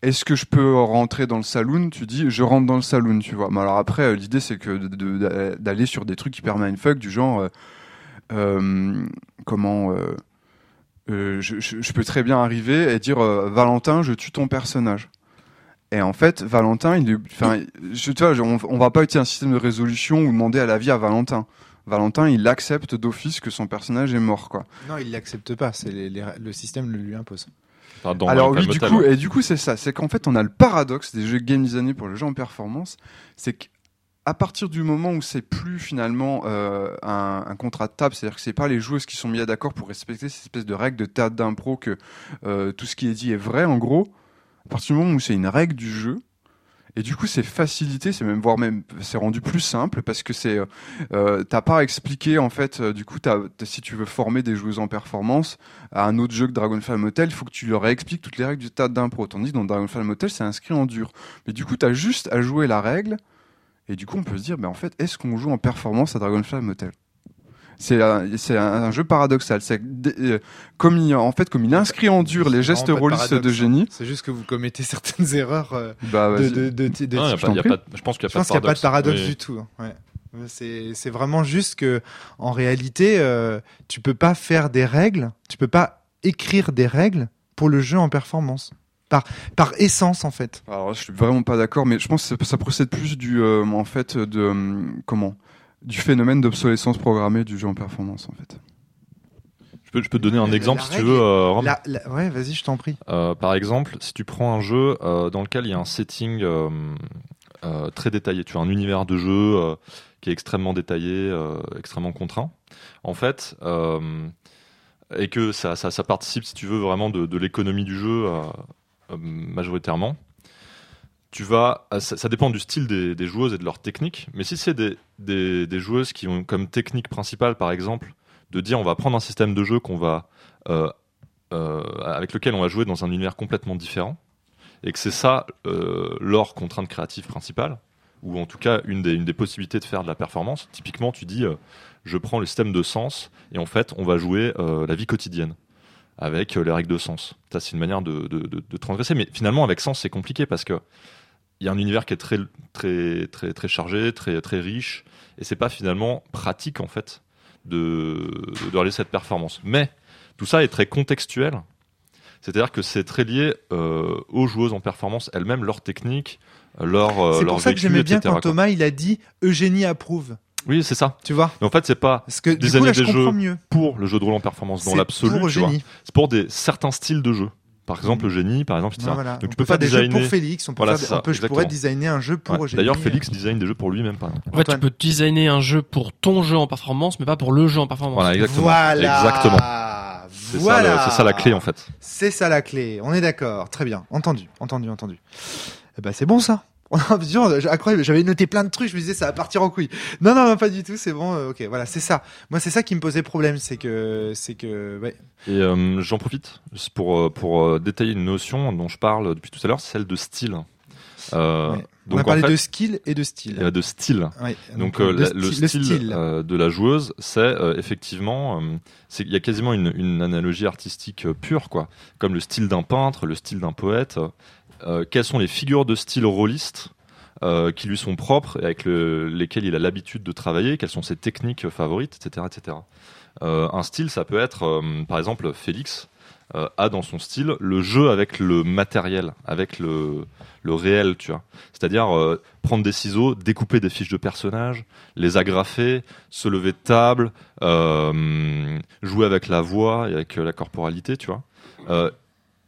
est-ce que je peux rentrer dans le saloon Tu dis je rentre dans le saloon, tu vois. Mais alors après, euh, l'idée c'est que d'aller sur des trucs hyper mindfuck du genre euh, euh, comment euh, euh, je, je- je peux très bien arriver et dire euh, Valentin, je tue ton personnage. Et en fait, Valentin, il enfin, je, tu vois, je- on, on va pas utiliser un système de résolution ou demander à la vie à Valentin. Valentin, il accepte d'office que son personnage est mort, quoi. Non, il l'accepte pas. C'est les- les- le système le lui impose. Dans Alors oui, du coup, et du coup, c'est ça. C'est qu'en fait, on a le paradoxe des jeux game designés pour le jeu en performance, c'est qu'à partir du moment où c'est plus finalement euh, un, contrat de table, c'est-à-dire que c'est pas les joueuses qui sont mis d'accord pour respecter cette espèce de règle de théâtre d'impro que euh, tout ce qui est dit est vrai, en gros. À partir du moment où c'est une règle du jeu. Et du coup, c'est facilité, c'est même voire même c'est rendu plus simple parce que c'est euh, euh, t'as pas à expliquer en fait. du coup, t'as, t'as- si tu veux former des joueuses en performance, à un autre jeu que Dragonfly Motel, il faut que tu leur expliques toutes les règles du théâtre d'impro. Tandis que dans Dragonfly Motel, c'est inscrit en dur. Mais du coup, tu as juste à jouer la règle. Et du coup, on peut se dire, ben, en fait, est-ce qu'on joue en performance à Dragonfly Motel? C'est un, c'est un, un jeu paradoxal. C'est euh, comme il, en fait, comme il inscrit en dur les gestes de rôlistes de hein. génie, C'est juste que vous commettez certaines erreurs euh, bah, de, de, de, de- de Non, y a type. pas- y a t'en prie. pas de- je pense qu'il n'y a pas de qu'il n'y a pas de paradoxe Oui. du tout. hein. Ouais. C'est vraiment juste que, en réalité, euh, tu peux pas faire des règles, tu peux pas écrire des règles pour le jeu en performance. Par, par essence, en fait. Alors, je suis vraiment pas d'accord, mais je pense que ça, ça procède plus du, euh, en fait, de, euh, comment? Du phénomène d'obsolescence programmée du jeu en performance, en fait. Je peux, je peux te donner un La- exemple la si tu veux. euh, Rome. La- la- ouais, vas-y, je t'en prie. Euh, par exemple, si tu prends un jeu euh, dans lequel il y a un setting euh, euh, très détaillé, tu as un univers de jeu euh, qui est extrêmement détaillé, euh, extrêmement contraint, en fait, euh, et que ça, ça, ça participe, si tu veux, vraiment de, de l'économie du jeu majoritairement. Tu vas, euh, ça, dépend du style des, joueuses et de leur technique, mais si c'est des, joueuses qui ont comme technique principale, par exemple, de dire on va prendre un système de jeu qu'on va euh, euh, avec lequel on va jouer dans un univers complètement différent, et que c'est ça euh, leur contrainte créative principale, ou en tout cas une des, une des possibilités de faire de la performance. Typiquement, tu dis, euh, je prends le système de sens, et en fait, on va jouer euh, la vie quotidienne, avec euh, les règles de sens. Ça, c'est une manière de, de, de, de transgresser. Mais finalement, avec sens, c'est compliqué parce que il y a un univers qui est très, très, très, très chargé, très, très riche, et c'est pas finalement pratique en fait de, de réaliser cette performance. Mais tout ça est très contextuel. C'est-à-dire que c'est très lié euh, aux joueuses en performance elles-mêmes, leur technique, leur euh, C'est leur pour ça que j'aimais bien etc., quand quoi. Thomas il a dit Eugénie approuve. Oui, c'est ça. Tu vois Mais en fait, c'est pas Parce que du Designer coup là je des comprends jeux mieux. pour le jeu de rôle en performance dans C'est l'absolu. C'est pour des certains styles de jeu. Par exemple, le génie, par exemple, voilà. Donc on tu peux faire pas des jeux designer. pour Félix, on peut Voilà, faire- on peut- je pourrais designer un jeu pour Ouais. Eugénie. D'ailleurs, Félix design des jeux pour lui-même, par exemple. En fait, tu peux designer un jeu pour ton jeu en performance, mais pas pour le jeu en performance. Voilà, exactement. Voilà. Exactement. C'est Voilà. ça, le- c'est ça la clé en fait. C'est ça la clé. On est d'accord. Très bien. Entendu. Entendu. Entendu. Eh ben, c'est bon ça. Genre, Incroyable. J'avais noté plein de trucs. Je me disais ça va partir en couille. Non, non, non, pas du tout. C'est bon. euh, Ok. Voilà. C'est ça. Moi, c'est ça qui me posait problème. C'est que, c'est que, ouais. Et euh, j'en profite pour, euh, pour euh, détailler une notion dont je parle depuis tout à l'heure, celle de style. Euh, Ouais. On a parlé en fait, de skill et de style. euh, de style. Ouais. Donc, euh, euh, de la- sti- le style, euh, de la joueuse, c'est euh, effectivement, euh, il y a quasiment une, une analogie artistique euh, pure, quoi, comme le style d'un peintre, le style d'un poète. Euh, quelles sont les figures de style rôliste euh, qui lui sont propres et avec le- lesquelles il a l'habitude de travailler? Quelles sont ses techniques favorites, etc., etc. Euh, un style, ça peut être, par exemple, Félix a dans son style le jeu avec le matériel, avec le, le réel, tu vois. C'est-à-dire prendre des ciseaux, découper des fiches de personnages, les agrafer, se lever de table, jouer avec la voix et avec la corporalité, tu vois.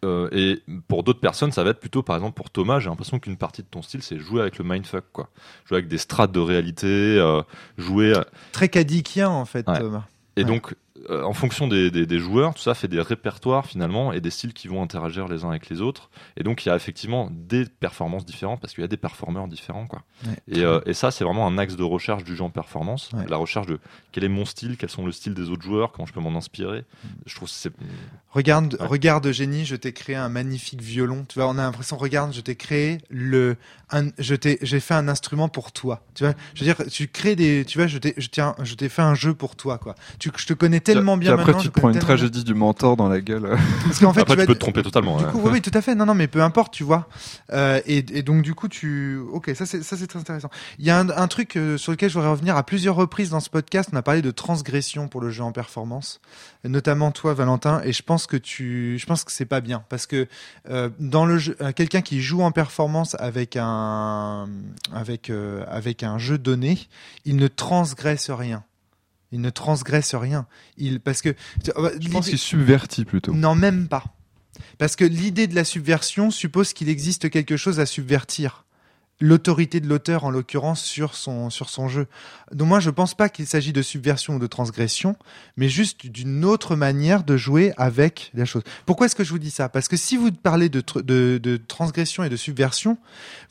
Euh, euh, et pour d'autres personnes, ça va être plutôt, par exemple, pour Thomas, j'ai l'impression qu'une partie de ton style, c'est jouer avec le mindfuck, quoi. Jouer avec des strates de réalité, euh, jouer. Très cadikien, en fait, Ouais. Thomas. Et Ouais. donc, euh, en fonction des, des, des joueurs, tout ça fait des répertoires finalement et des styles qui vont interagir les uns avec les autres. Et donc, il y a effectivement des performances différentes parce qu'il y a des performeurs différents, quoi. Ouais. Et, euh, et ça, c'est vraiment un axe de recherche du en performance. Ouais. La recherche de quel est mon style, quels sont le style des autres joueurs, comment je peux m'en inspirer. Mm. Je trouve que c'est. Regarde, Ouais. regarde Eugénie, je t'ai créé un magnifique violon. Tu vois, on a l'impression, regarde, je t'ai créé le, un, je t'ai, j'ai fait un instrument pour toi. Tu vois, je veux dire, tu crées des, tu vois, je t'ai, je tiens, je t'ai fait un jeu pour toi, quoi. Tu, je te connais tellement bien après, maintenant. tu te prends une tragédie du mentor dans la gueule. Parce qu'en fait, Après, tu, vas- peux te tromper totalement. Du ouais. coup, oui, oui, tout à fait. Non, non, mais peu importe, tu vois. Euh, et, et donc, du coup, tu, ok, ça c'est, ça c'est très intéressant. Il y a un, un truc euh, sur lequel je voudrais revenir à plusieurs reprises dans ce podcast. On a parlé de transgression pour le jeu en performance, notamment toi, Valentin. Et je pense que tu, je pense que c'est pas bien parce que euh, dans le jeu, euh, quelqu'un qui joue en performance avec un, avec, euh, avec un jeu donné, il ne transgresse rien. Il ne transgresse rien. Il, parce que, Je pense qu'il subvertit plutôt. non, même pas. Parce que l'idée de la subversion suppose qu'il existe quelque chose à subvertir. L'autorité de l'auteur, en l'occurrence, sur son, sur son jeu. Donc moi, je pense pas qu'il s'agit de subversion ou de transgression, mais juste d'une autre manière de jouer avec la chose. Pourquoi est-ce que je vous dis ça? Parce que si vous parlez de, de, de transgression et de subversion,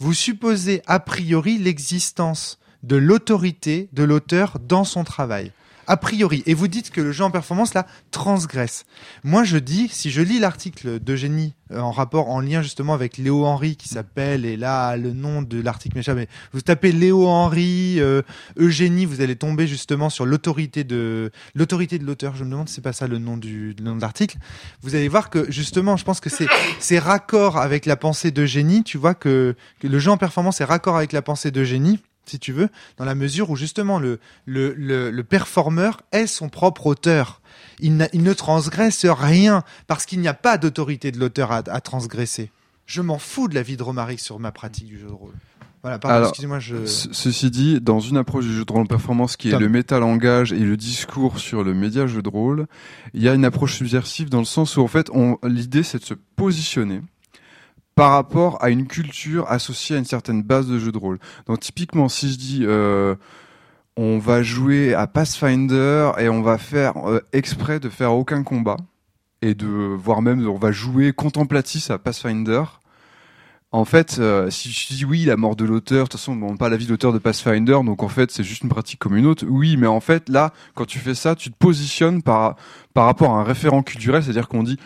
vous supposez a priori l'existence de l'autorité de l'auteur dans son travail. A priori. Et vous dites que le jeu en performance, là, transgresse. Moi, je dis, si je lis l'article d'Eugénie euh, en rapport, en lien justement avec Léo Henry qui s'appelle, et là, le nom de l'article m'échappe, mais vous tapez Léo Henry, euh, Eugénie, vous allez tomber justement sur l'autorité de l'autorité de l'auteur. Je me demande si c'est pas ça le nom du le nom de l'article. Vous allez voir que justement, je pense que c'est c'est raccord avec la pensée d'Eugénie. Tu vois que, que le jeu en performance est raccord avec la pensée d'Eugénie si tu veux, dans la mesure où justement le, le, le, le performeur est son propre auteur. Il, ne transgresse rien parce qu'il n'y a pas d'autorité de l'auteur à, à transgresser. Je m'en fous de la vie de Romaric sur ma pratique du jeu de rôle. Voilà, pardon, Alors, excusez-moi, je... Ce- Ceci dit, dans une approche du jeu de rôle en performance qui est Tom. le métalangage et le discours sur le média jeu de rôle, il y a une approche subversive dans le sens où en fait, on- l'idée c'est de se positionner par rapport à une culture associée à une certaine base de jeu de rôle. Donc typiquement, si je dis euh, on va jouer à Pathfinder et on va faire euh, exprès de faire aucun combat et de voire même on va jouer contemplatif à Pathfinder. En fait, euh, si je dis oui, la mort de l'auteur, de toute façon, on ne demande pas l'avis de l'auteur de Pathfinder, donc en fait, c'est juste une pratique comme une autre. Oui, mais en fait, là, quand tu fais ça, tu te positionnes par, par rapport à un référent culturel, c'est-à-dire qu'on dit,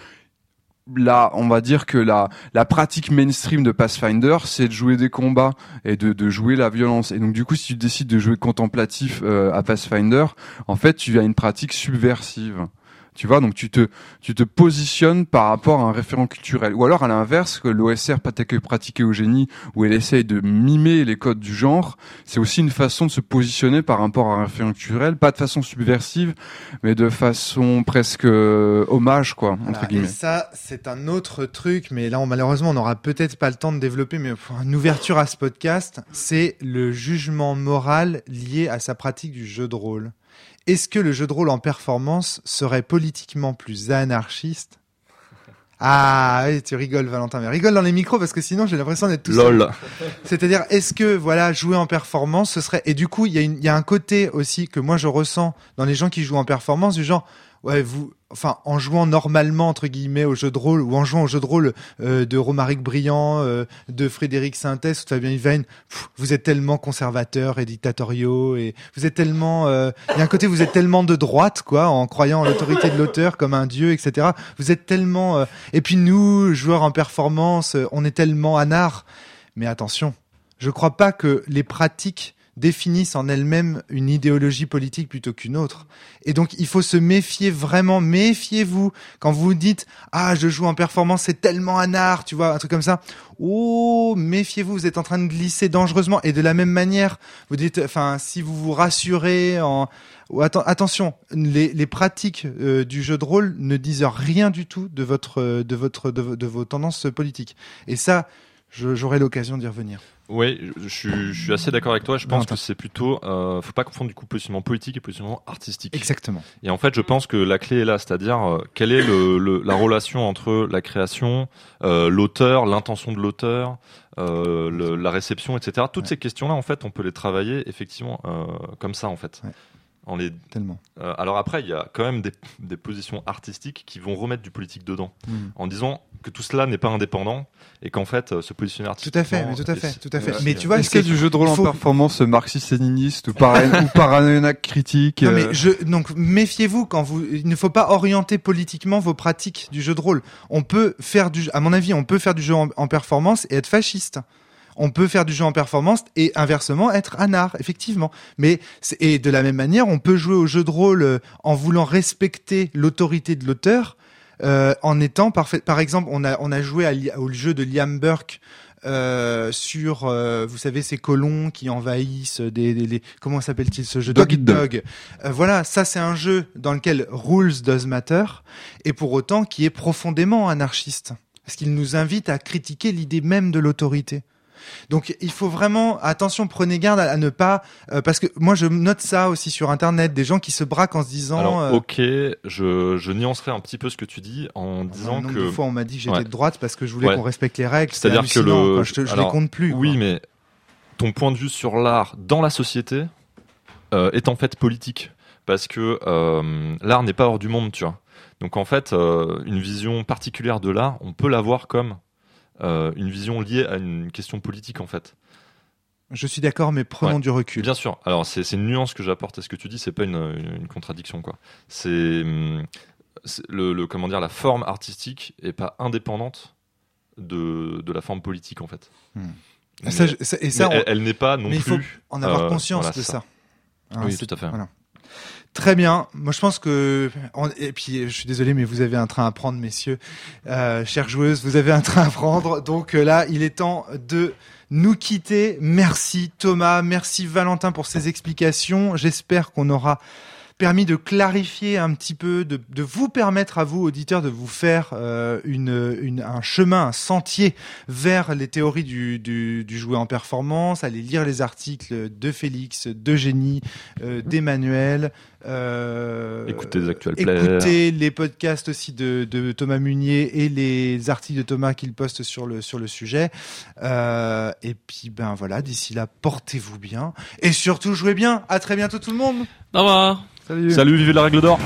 là, on va dire que la, la pratique mainstream de Pathfinder, c'est de jouer des combats et de, de jouer la violence. Et donc, du coup, si tu décides de jouer contemplatif euh, à Pathfinder, en fait, tu as une pratique subversive. Tu vois, donc tu te, tu te positionnes par rapport à un référent culturel. Ou alors, à l'inverse, que l'OSR pratiqué au génie, où elle essaye de mimer les codes du genre, c'est aussi une façon de se positionner par rapport à un référent culturel, pas de façon subversive, mais de façon presque euh, hommage, quoi, entre Voilà, guillemets. Et ça, c'est un autre truc, mais là, on, malheureusement, on n'aura peut-être pas le temps de développer, mais pour une ouverture à ce podcast, c'est le jugement moral lié à sa pratique du jeu de rôle. Est-ce que le jeu de rôle en performance serait politiquement plus anarchiste Ah, oui, tu rigoles, Valentin, mais rigole dans les micros parce que sinon j'ai l'impression d'être tout seul. C'est-à-dire, est-ce que voilà, jouer en performance, ce serait et du coup, il y a une, il y a un côté aussi que moi je ressens dans les gens qui jouent en performance du genre, ouais, vous, enfin, en jouant normalement entre guillemets au jeu de rôle ou en jouant au jeu de rôle euh, de Romaric Briand, euh, de Frédéric Sintès ou de Fabien Yvaine, pff, vous êtes tellement conservateurs et dictatoriaux et vous êtes tellement, euh, il y a un côté, vous êtes tellement de droite quoi, en croyant en l'autorité de l'auteur comme un dieu, etc. Vous êtes tellement, euh, et puis nous, joueurs en performance, euh, on est tellement anard. Mais attention, je crois pas que les pratiques définissent en elles-mêmes une idéologie politique plutôt qu'une autre. Et donc, il faut se méfier vraiment, méfiez-vous quand vous dites ah je joue en performance, c'est tellement un art, tu vois, un truc comme ça. Oh, méfiez-vous, vous êtes en train de glisser dangereusement. Et de la même manière, vous dites, enfin, si vous vous rassurez en attention, les, les pratiques euh, du jeu de rôle ne disent rien du tout de votre euh, de votre de, vo- de vos tendances politiques. Et ça, j'aurai l'occasion d'y revenir. Oui, je, je suis- je suis assez d'accord avec toi. Je pense que c'est plutôt, euh, faut pas confondre du coup positionnement politique et positionnement artistique. Exactement. Et en fait, je pense que la clé est là, c'est-à-dire euh, quelle est le, le- la relation entre la création, euh, l'auteur, l'intention de l'auteur, euh, le- la réception, etc. Toutes Ouais. ces questions-là, en fait, on peut les travailler effectivement comme ça, en fait. Ouais. En les... Tellement. euh, alors après, il y a quand même des, des positions artistiques qui vont remettre du politique dedans, Mm. en disant que tout cela n'est pas indépendant et qu'en fait, euh, se positionner Tout artistiquement... à fait, mais tout à fait, tout à fait. Mais tu vois, Est-ce qu'il y a c'est- du jeu de rôle en performance marxiste-léniniste ou, para- ou paranoïaque critique Non, euh, mais je, donc méfiez-vous quand vous. Il ne faut pas orienter politiquement vos pratiques du jeu de rôle. On peut faire du, à mon avis, on peut faire du jeu en, en performance et être fasciste. On peut faire du jeu en performance et inversement être anard, effectivement. Mais et de la même manière, on peut jouer au jeu de rôle euh, en voulant respecter l'autorité de l'auteur, euh, en étant parfait. Par exemple, on a on a joué à au jeu de Liam Burke. euh, sur, euh, vous savez, ces colons qui envahissent des, des- les- comment s'appelle-t-il ce jeu? Dog Dog. Dog. Euh, voilà, ça c'est un jeu dans lequel rules does matter, et pour autant qui est profondément anarchiste, parce qu'il nous invite à critiquer l'idée même de l'autorité. Donc il faut vraiment attention, prenez garde à, à ne pas euh, parce que moi je note ça aussi sur internet des gens qui se braquent en se disant Alors, euh, ok, je, je nuancerai un petit peu ce que tu dis en le disant nombre que... de fois on m'a dit que j'étais Ouais. de droite parce que je voulais Ouais. qu'on respecte les règles. C'est-à-dire que le- je, je les compte plus. quoi. Oui, mais ton point de vue sur l'art dans la société euh, est en fait politique. Parce que l'art n'est pas hors du monde, tu vois. Donc en fait, une vision particulière de l'art, on peut l'avoir comme euh, une vision liée à une question politique, en fait. Je suis d'accord, mais prenons Ouais. du recul. Bien sûr. Alors c'est une nuance que j'apporte à ce que tu dis. C'est pas une, contradiction, quoi. C'est hum, le, le comment dire la forme artistique est pas indépendante de, de la forme politique, en fait. Hmm. Mais- Ça, je- ça- et ça, on- elle, elle n'est pas non mais il faut plus en avoir euh, conscience voilà, de ça. Hein, Oui, tout à fait. Voilà. Très bien. Moi, je pense que et puis je suis désolé, mais vous avez un train à prendre, messieurs, euh, chères joueuses, vous avez un train à prendre. Donc euh, là, il est temps de nous quitter. Merci Thomas, merci Valentin pour ces explications. J'espère qu'on aura permis de clarifier un petit peu, de, de vous permettre à vous, auditeurs, de vous faire euh, une, une- un chemin, un sentier vers les théories du, du, du jouet en performance, aller lire les articles de Félix, d'Eugénie, euh, d'Emmanuel. Euh, Écoutez les actuels. Écoutez les podcasts aussi de, de Thomas Munier et les articles de Thomas qu'il poste sur le, sur le sujet. Euh, et puis, ben voilà, d'ici là, portez-vous bien. Et surtout, jouez bien. À très bientôt tout le monde. Au revoir. Salut. Salut, vivez la règle d'or.